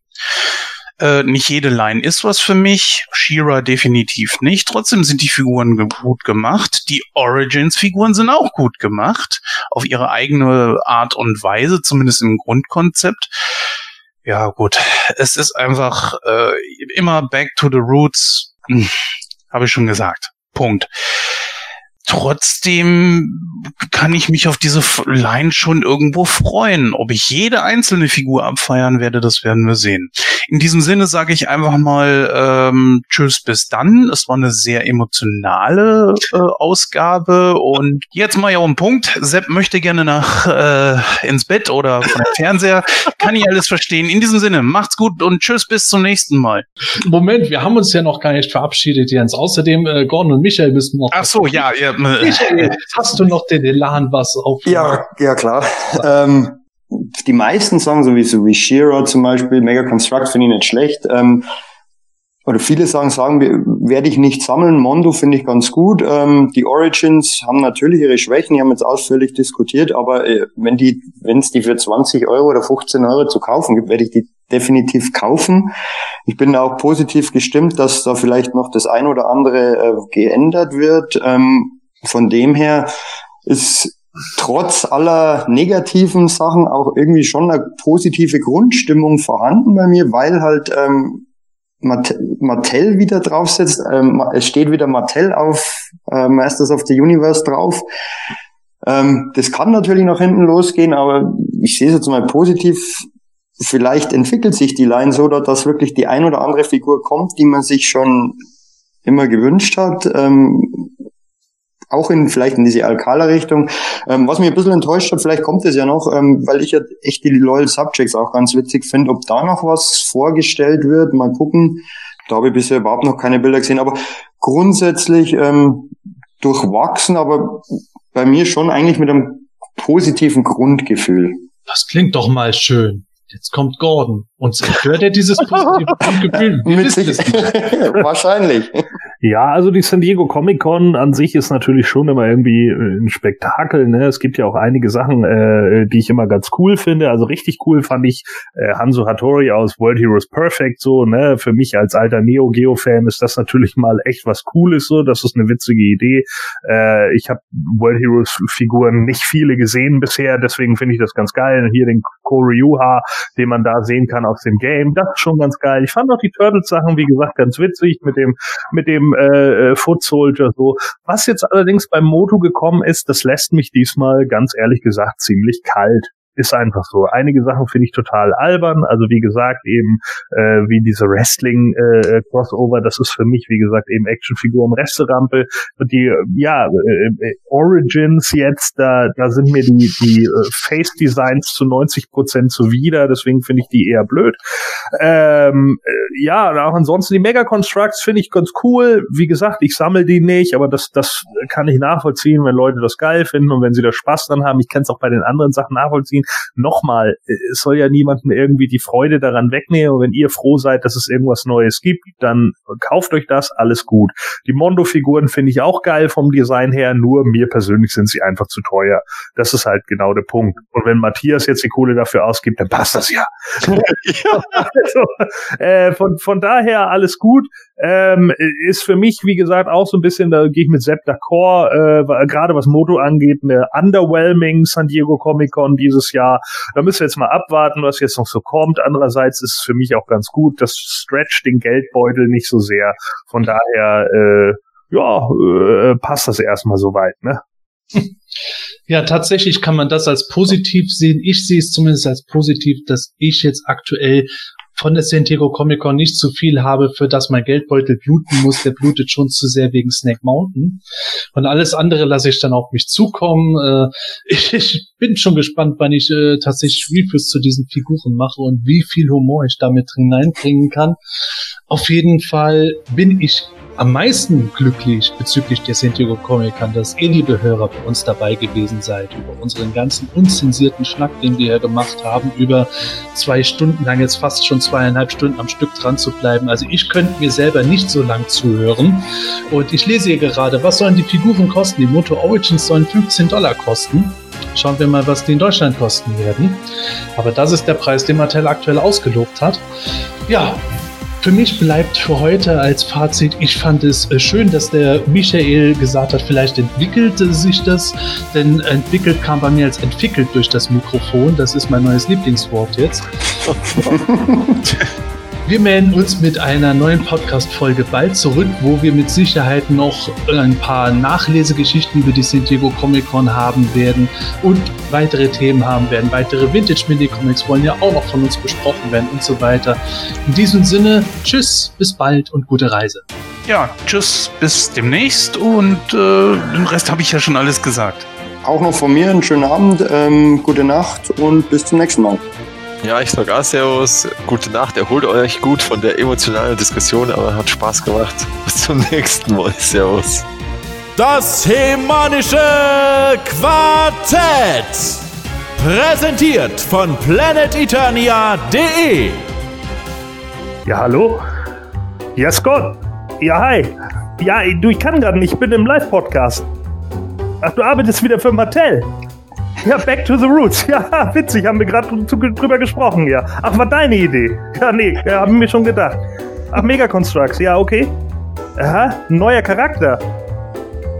Äh, nicht jede Line ist was für mich. Shira definitiv nicht. Trotzdem sind die Figuren gut gemacht. Die Origins-Figuren sind auch gut gemacht. Auf ihre eigene Art und Weise, zumindest im Grundkonzept. Ja, gut. Es ist einfach äh, immer back to the roots. Hm, Habe ich schon gesagt. Punkt. Trotzdem kann ich mich auf diese Line schon irgendwo freuen. Ob ich jede einzelne Figur abfeiern werde, das werden wir sehen. In diesem Sinne sage ich einfach mal ähm, Tschüss bis dann. Es war eine sehr emotionale äh, Ausgabe und jetzt mal ja um Punkt. Sepp möchte gerne nach äh, ins Bett oder der Fernseher. Kann ich alles verstehen. In diesem Sinne, macht's gut und Tschüss bis zum nächsten Mal. Moment, wir haben uns ja noch gar nicht verabschiedet, Jens. Außerdem äh, Gordon und Michael müssen noch. Ach so, ja, ja hast du noch den Elan, was auf? Ja, ja klar. Ähm, die meisten sagen sowieso wie Shearer zum Beispiel, Mega Construct finde ich nicht schlecht. Ähm, oder viele sagen, sagen werde ich nicht sammeln. Mondo finde ich ganz gut. Ähm, die Origins haben natürlich ihre Schwächen, die haben jetzt ausführlich diskutiert, aber äh, wenn die, wenn es die für 20 Euro oder 15 Euro zu kaufen gibt, werde ich die definitiv kaufen. Ich bin da auch positiv gestimmt, dass da vielleicht noch das ein oder andere äh, geändert wird. Ähm, von dem her ist trotz aller negativen Sachen auch irgendwie schon eine positive Grundstimmung vorhanden bei mir, weil halt ähm, Mattel wieder draufsetzt. Ähm, es steht wieder Mattel auf äh, Masters of the Universe drauf. Ähm, das kann natürlich nach hinten losgehen, aber ich sehe es jetzt mal positiv. Vielleicht entwickelt sich die Line so, dass wirklich die ein oder andere Figur kommt, die man sich schon immer gewünscht hat. Ähm, auch in vielleicht in diese Alcala-Richtung. Ähm, was mich ein bisschen enttäuscht hat, vielleicht kommt es ja noch, ähm, weil ich ja echt die Loyal Subjects auch ganz witzig finde, ob da noch was vorgestellt wird. Mal gucken. Da habe ich bisher überhaupt noch keine Bilder gesehen, aber grundsätzlich ähm, durchwachsen, aber bei mir schon eigentlich mit einem positiven Grundgefühl. Das klingt doch mal schön. Jetzt kommt Gordon und hört er dieses positive Grundgefühl. Wahrscheinlich. Ja, also die San Diego Comic Con an sich ist natürlich schon immer irgendwie äh, ein Spektakel. Ne? Es gibt ja auch einige Sachen, äh, die ich immer ganz cool finde. Also richtig cool fand ich äh, Hanzo Hattori aus World Heroes Perfect so. Ne? Für mich als alter Neo Geo Fan ist das natürlich mal echt was Cooles so. Das ist eine witzige Idee. Äh, ich habe World Heroes Figuren nicht viele gesehen bisher, deswegen finde ich das ganz geil. Hier den Koryuha, den man da sehen kann aus dem Game, das ist schon ganz geil. Ich fand auch die Turtles Sachen, wie gesagt, ganz witzig mit dem mit dem äh, äh, Foot Soldier so. Was jetzt allerdings beim Moto gekommen ist, das lässt mich diesmal ganz ehrlich gesagt ziemlich kalt. Ist einfach so. Einige Sachen finde ich total albern. Also wie gesagt, eben äh, wie diese Wrestling-Crossover, äh, das ist für mich, wie gesagt, eben Actionfigur im Resterampe. Und die, ja, äh, äh, Origins jetzt, da, da sind mir die, die äh, Face-Designs zu 90 Prozent zuwider, deswegen finde ich die eher blöd. Ähm, äh, ja, und auch ansonsten die Mega-Constructs finde ich ganz cool. Wie gesagt, ich sammle die nicht, aber das, das kann ich nachvollziehen, wenn Leute das geil finden und wenn sie da Spaß dran haben. Ich kann es auch bei den anderen Sachen nachvollziehen nochmal, es soll ja niemandem irgendwie die Freude daran wegnehmen. Und wenn ihr froh seid, dass es irgendwas Neues gibt, dann kauft euch das, alles gut. Die Mondo-Figuren finde ich auch geil vom Design her, nur mir persönlich sind sie einfach zu teuer. Das ist halt genau der Punkt. Und wenn Matthias jetzt die Kohle dafür ausgibt, dann passt das ja. ja. also, äh, von, von daher alles gut. Ähm, ist für mich, wie gesagt, auch so ein bisschen, da gehe ich mit Sepp d'accord, äh, gerade was Moto angeht, eine underwhelming San Diego Comic Con dieses Jahr. Da müssen wir jetzt mal abwarten, was jetzt noch so kommt. Andererseits ist es für mich auch ganz gut, das stretcht den Geldbeutel nicht so sehr. Von daher, äh, ja, äh, passt das erstmal soweit, ne? Ja, tatsächlich kann man das als positiv sehen. Ich sehe es zumindest als positiv, dass ich jetzt aktuell von der San Diego Comic Con nicht zu viel habe, für das mein Geldbeutel bluten muss. Der blutet schon zu sehr wegen Snake Mountain. Und alles andere lasse ich dann auf mich zukommen. Äh, ich, ich, bin schon gespannt, wann ich äh, tatsächlich Reviews zu diesen Figuren mache und wie viel Humor ich damit hineinbringen kann. Auf jeden Fall bin ich am meisten glücklich bezüglich der San Comic Con, dass ihr, liebe Hörer, bei uns dabei gewesen seid, über unseren ganzen unzensierten Schnack, den wir hier gemacht haben, über zwei Stunden lang, jetzt fast schon zweieinhalb Stunden am Stück dran zu bleiben. Also ich könnte mir selber nicht so lang zuhören. Und ich lese hier gerade, was sollen die Figuren kosten? Die Moto Origins sollen 15 Dollar kosten. Schauen wir mal, was die in Deutschland kosten werden. Aber das ist der Preis, den Mattel aktuell ausgelobt hat. Ja, für mich bleibt für heute als Fazit, ich fand es äh, schön, dass der Michael gesagt hat, vielleicht entwickelt sich das, denn entwickelt kam bei mir als entwickelt durch das Mikrofon. Das ist mein neues Lieblingswort jetzt. Wir melden uns mit einer neuen Podcast-Folge bald zurück, wo wir mit Sicherheit noch ein paar Nachlesegeschichten über die San Diego Comic Con haben werden und weitere Themen haben werden. Weitere Vintage-Mini-Comics wollen ja auch noch von uns besprochen werden und so weiter. In diesem Sinne, tschüss, bis bald und gute Reise. Ja, tschüss, bis demnächst und äh, den Rest habe ich ja schon alles gesagt. Auch noch von mir einen schönen Abend, ähm, gute Nacht und bis zum nächsten Mal. Ja, ich sage auch Servus. Gute Nacht. Erholt euch gut von der emotionalen Diskussion, aber hat Spaß gemacht. Bis zum nächsten Mal. Servus. Das Hemanische Quartett. Präsentiert von planeteternia.de. Ja, hallo? Ja, Scott. Ja, hi. Ja, du, ich kann gerade nicht. Ich bin im Live-Podcast. Ach, du arbeitest wieder für Mattel. Ja, Back to the Roots. Ja, witzig, haben wir gerade drüber gesprochen, ja. Ach, war deine Idee? Ja, nee, ja, haben wir schon gedacht. Ach, Mega Constructs, ja, okay. Aha, neuer Charakter.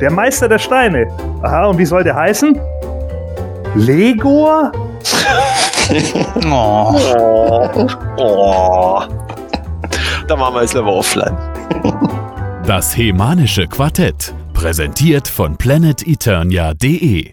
Der Meister der Steine. Aha, und wie soll der heißen? Legor? oh. oh. Da machen wir jetzt lieber offline. Das Hemanische Quartett. Präsentiert von planeteternia.de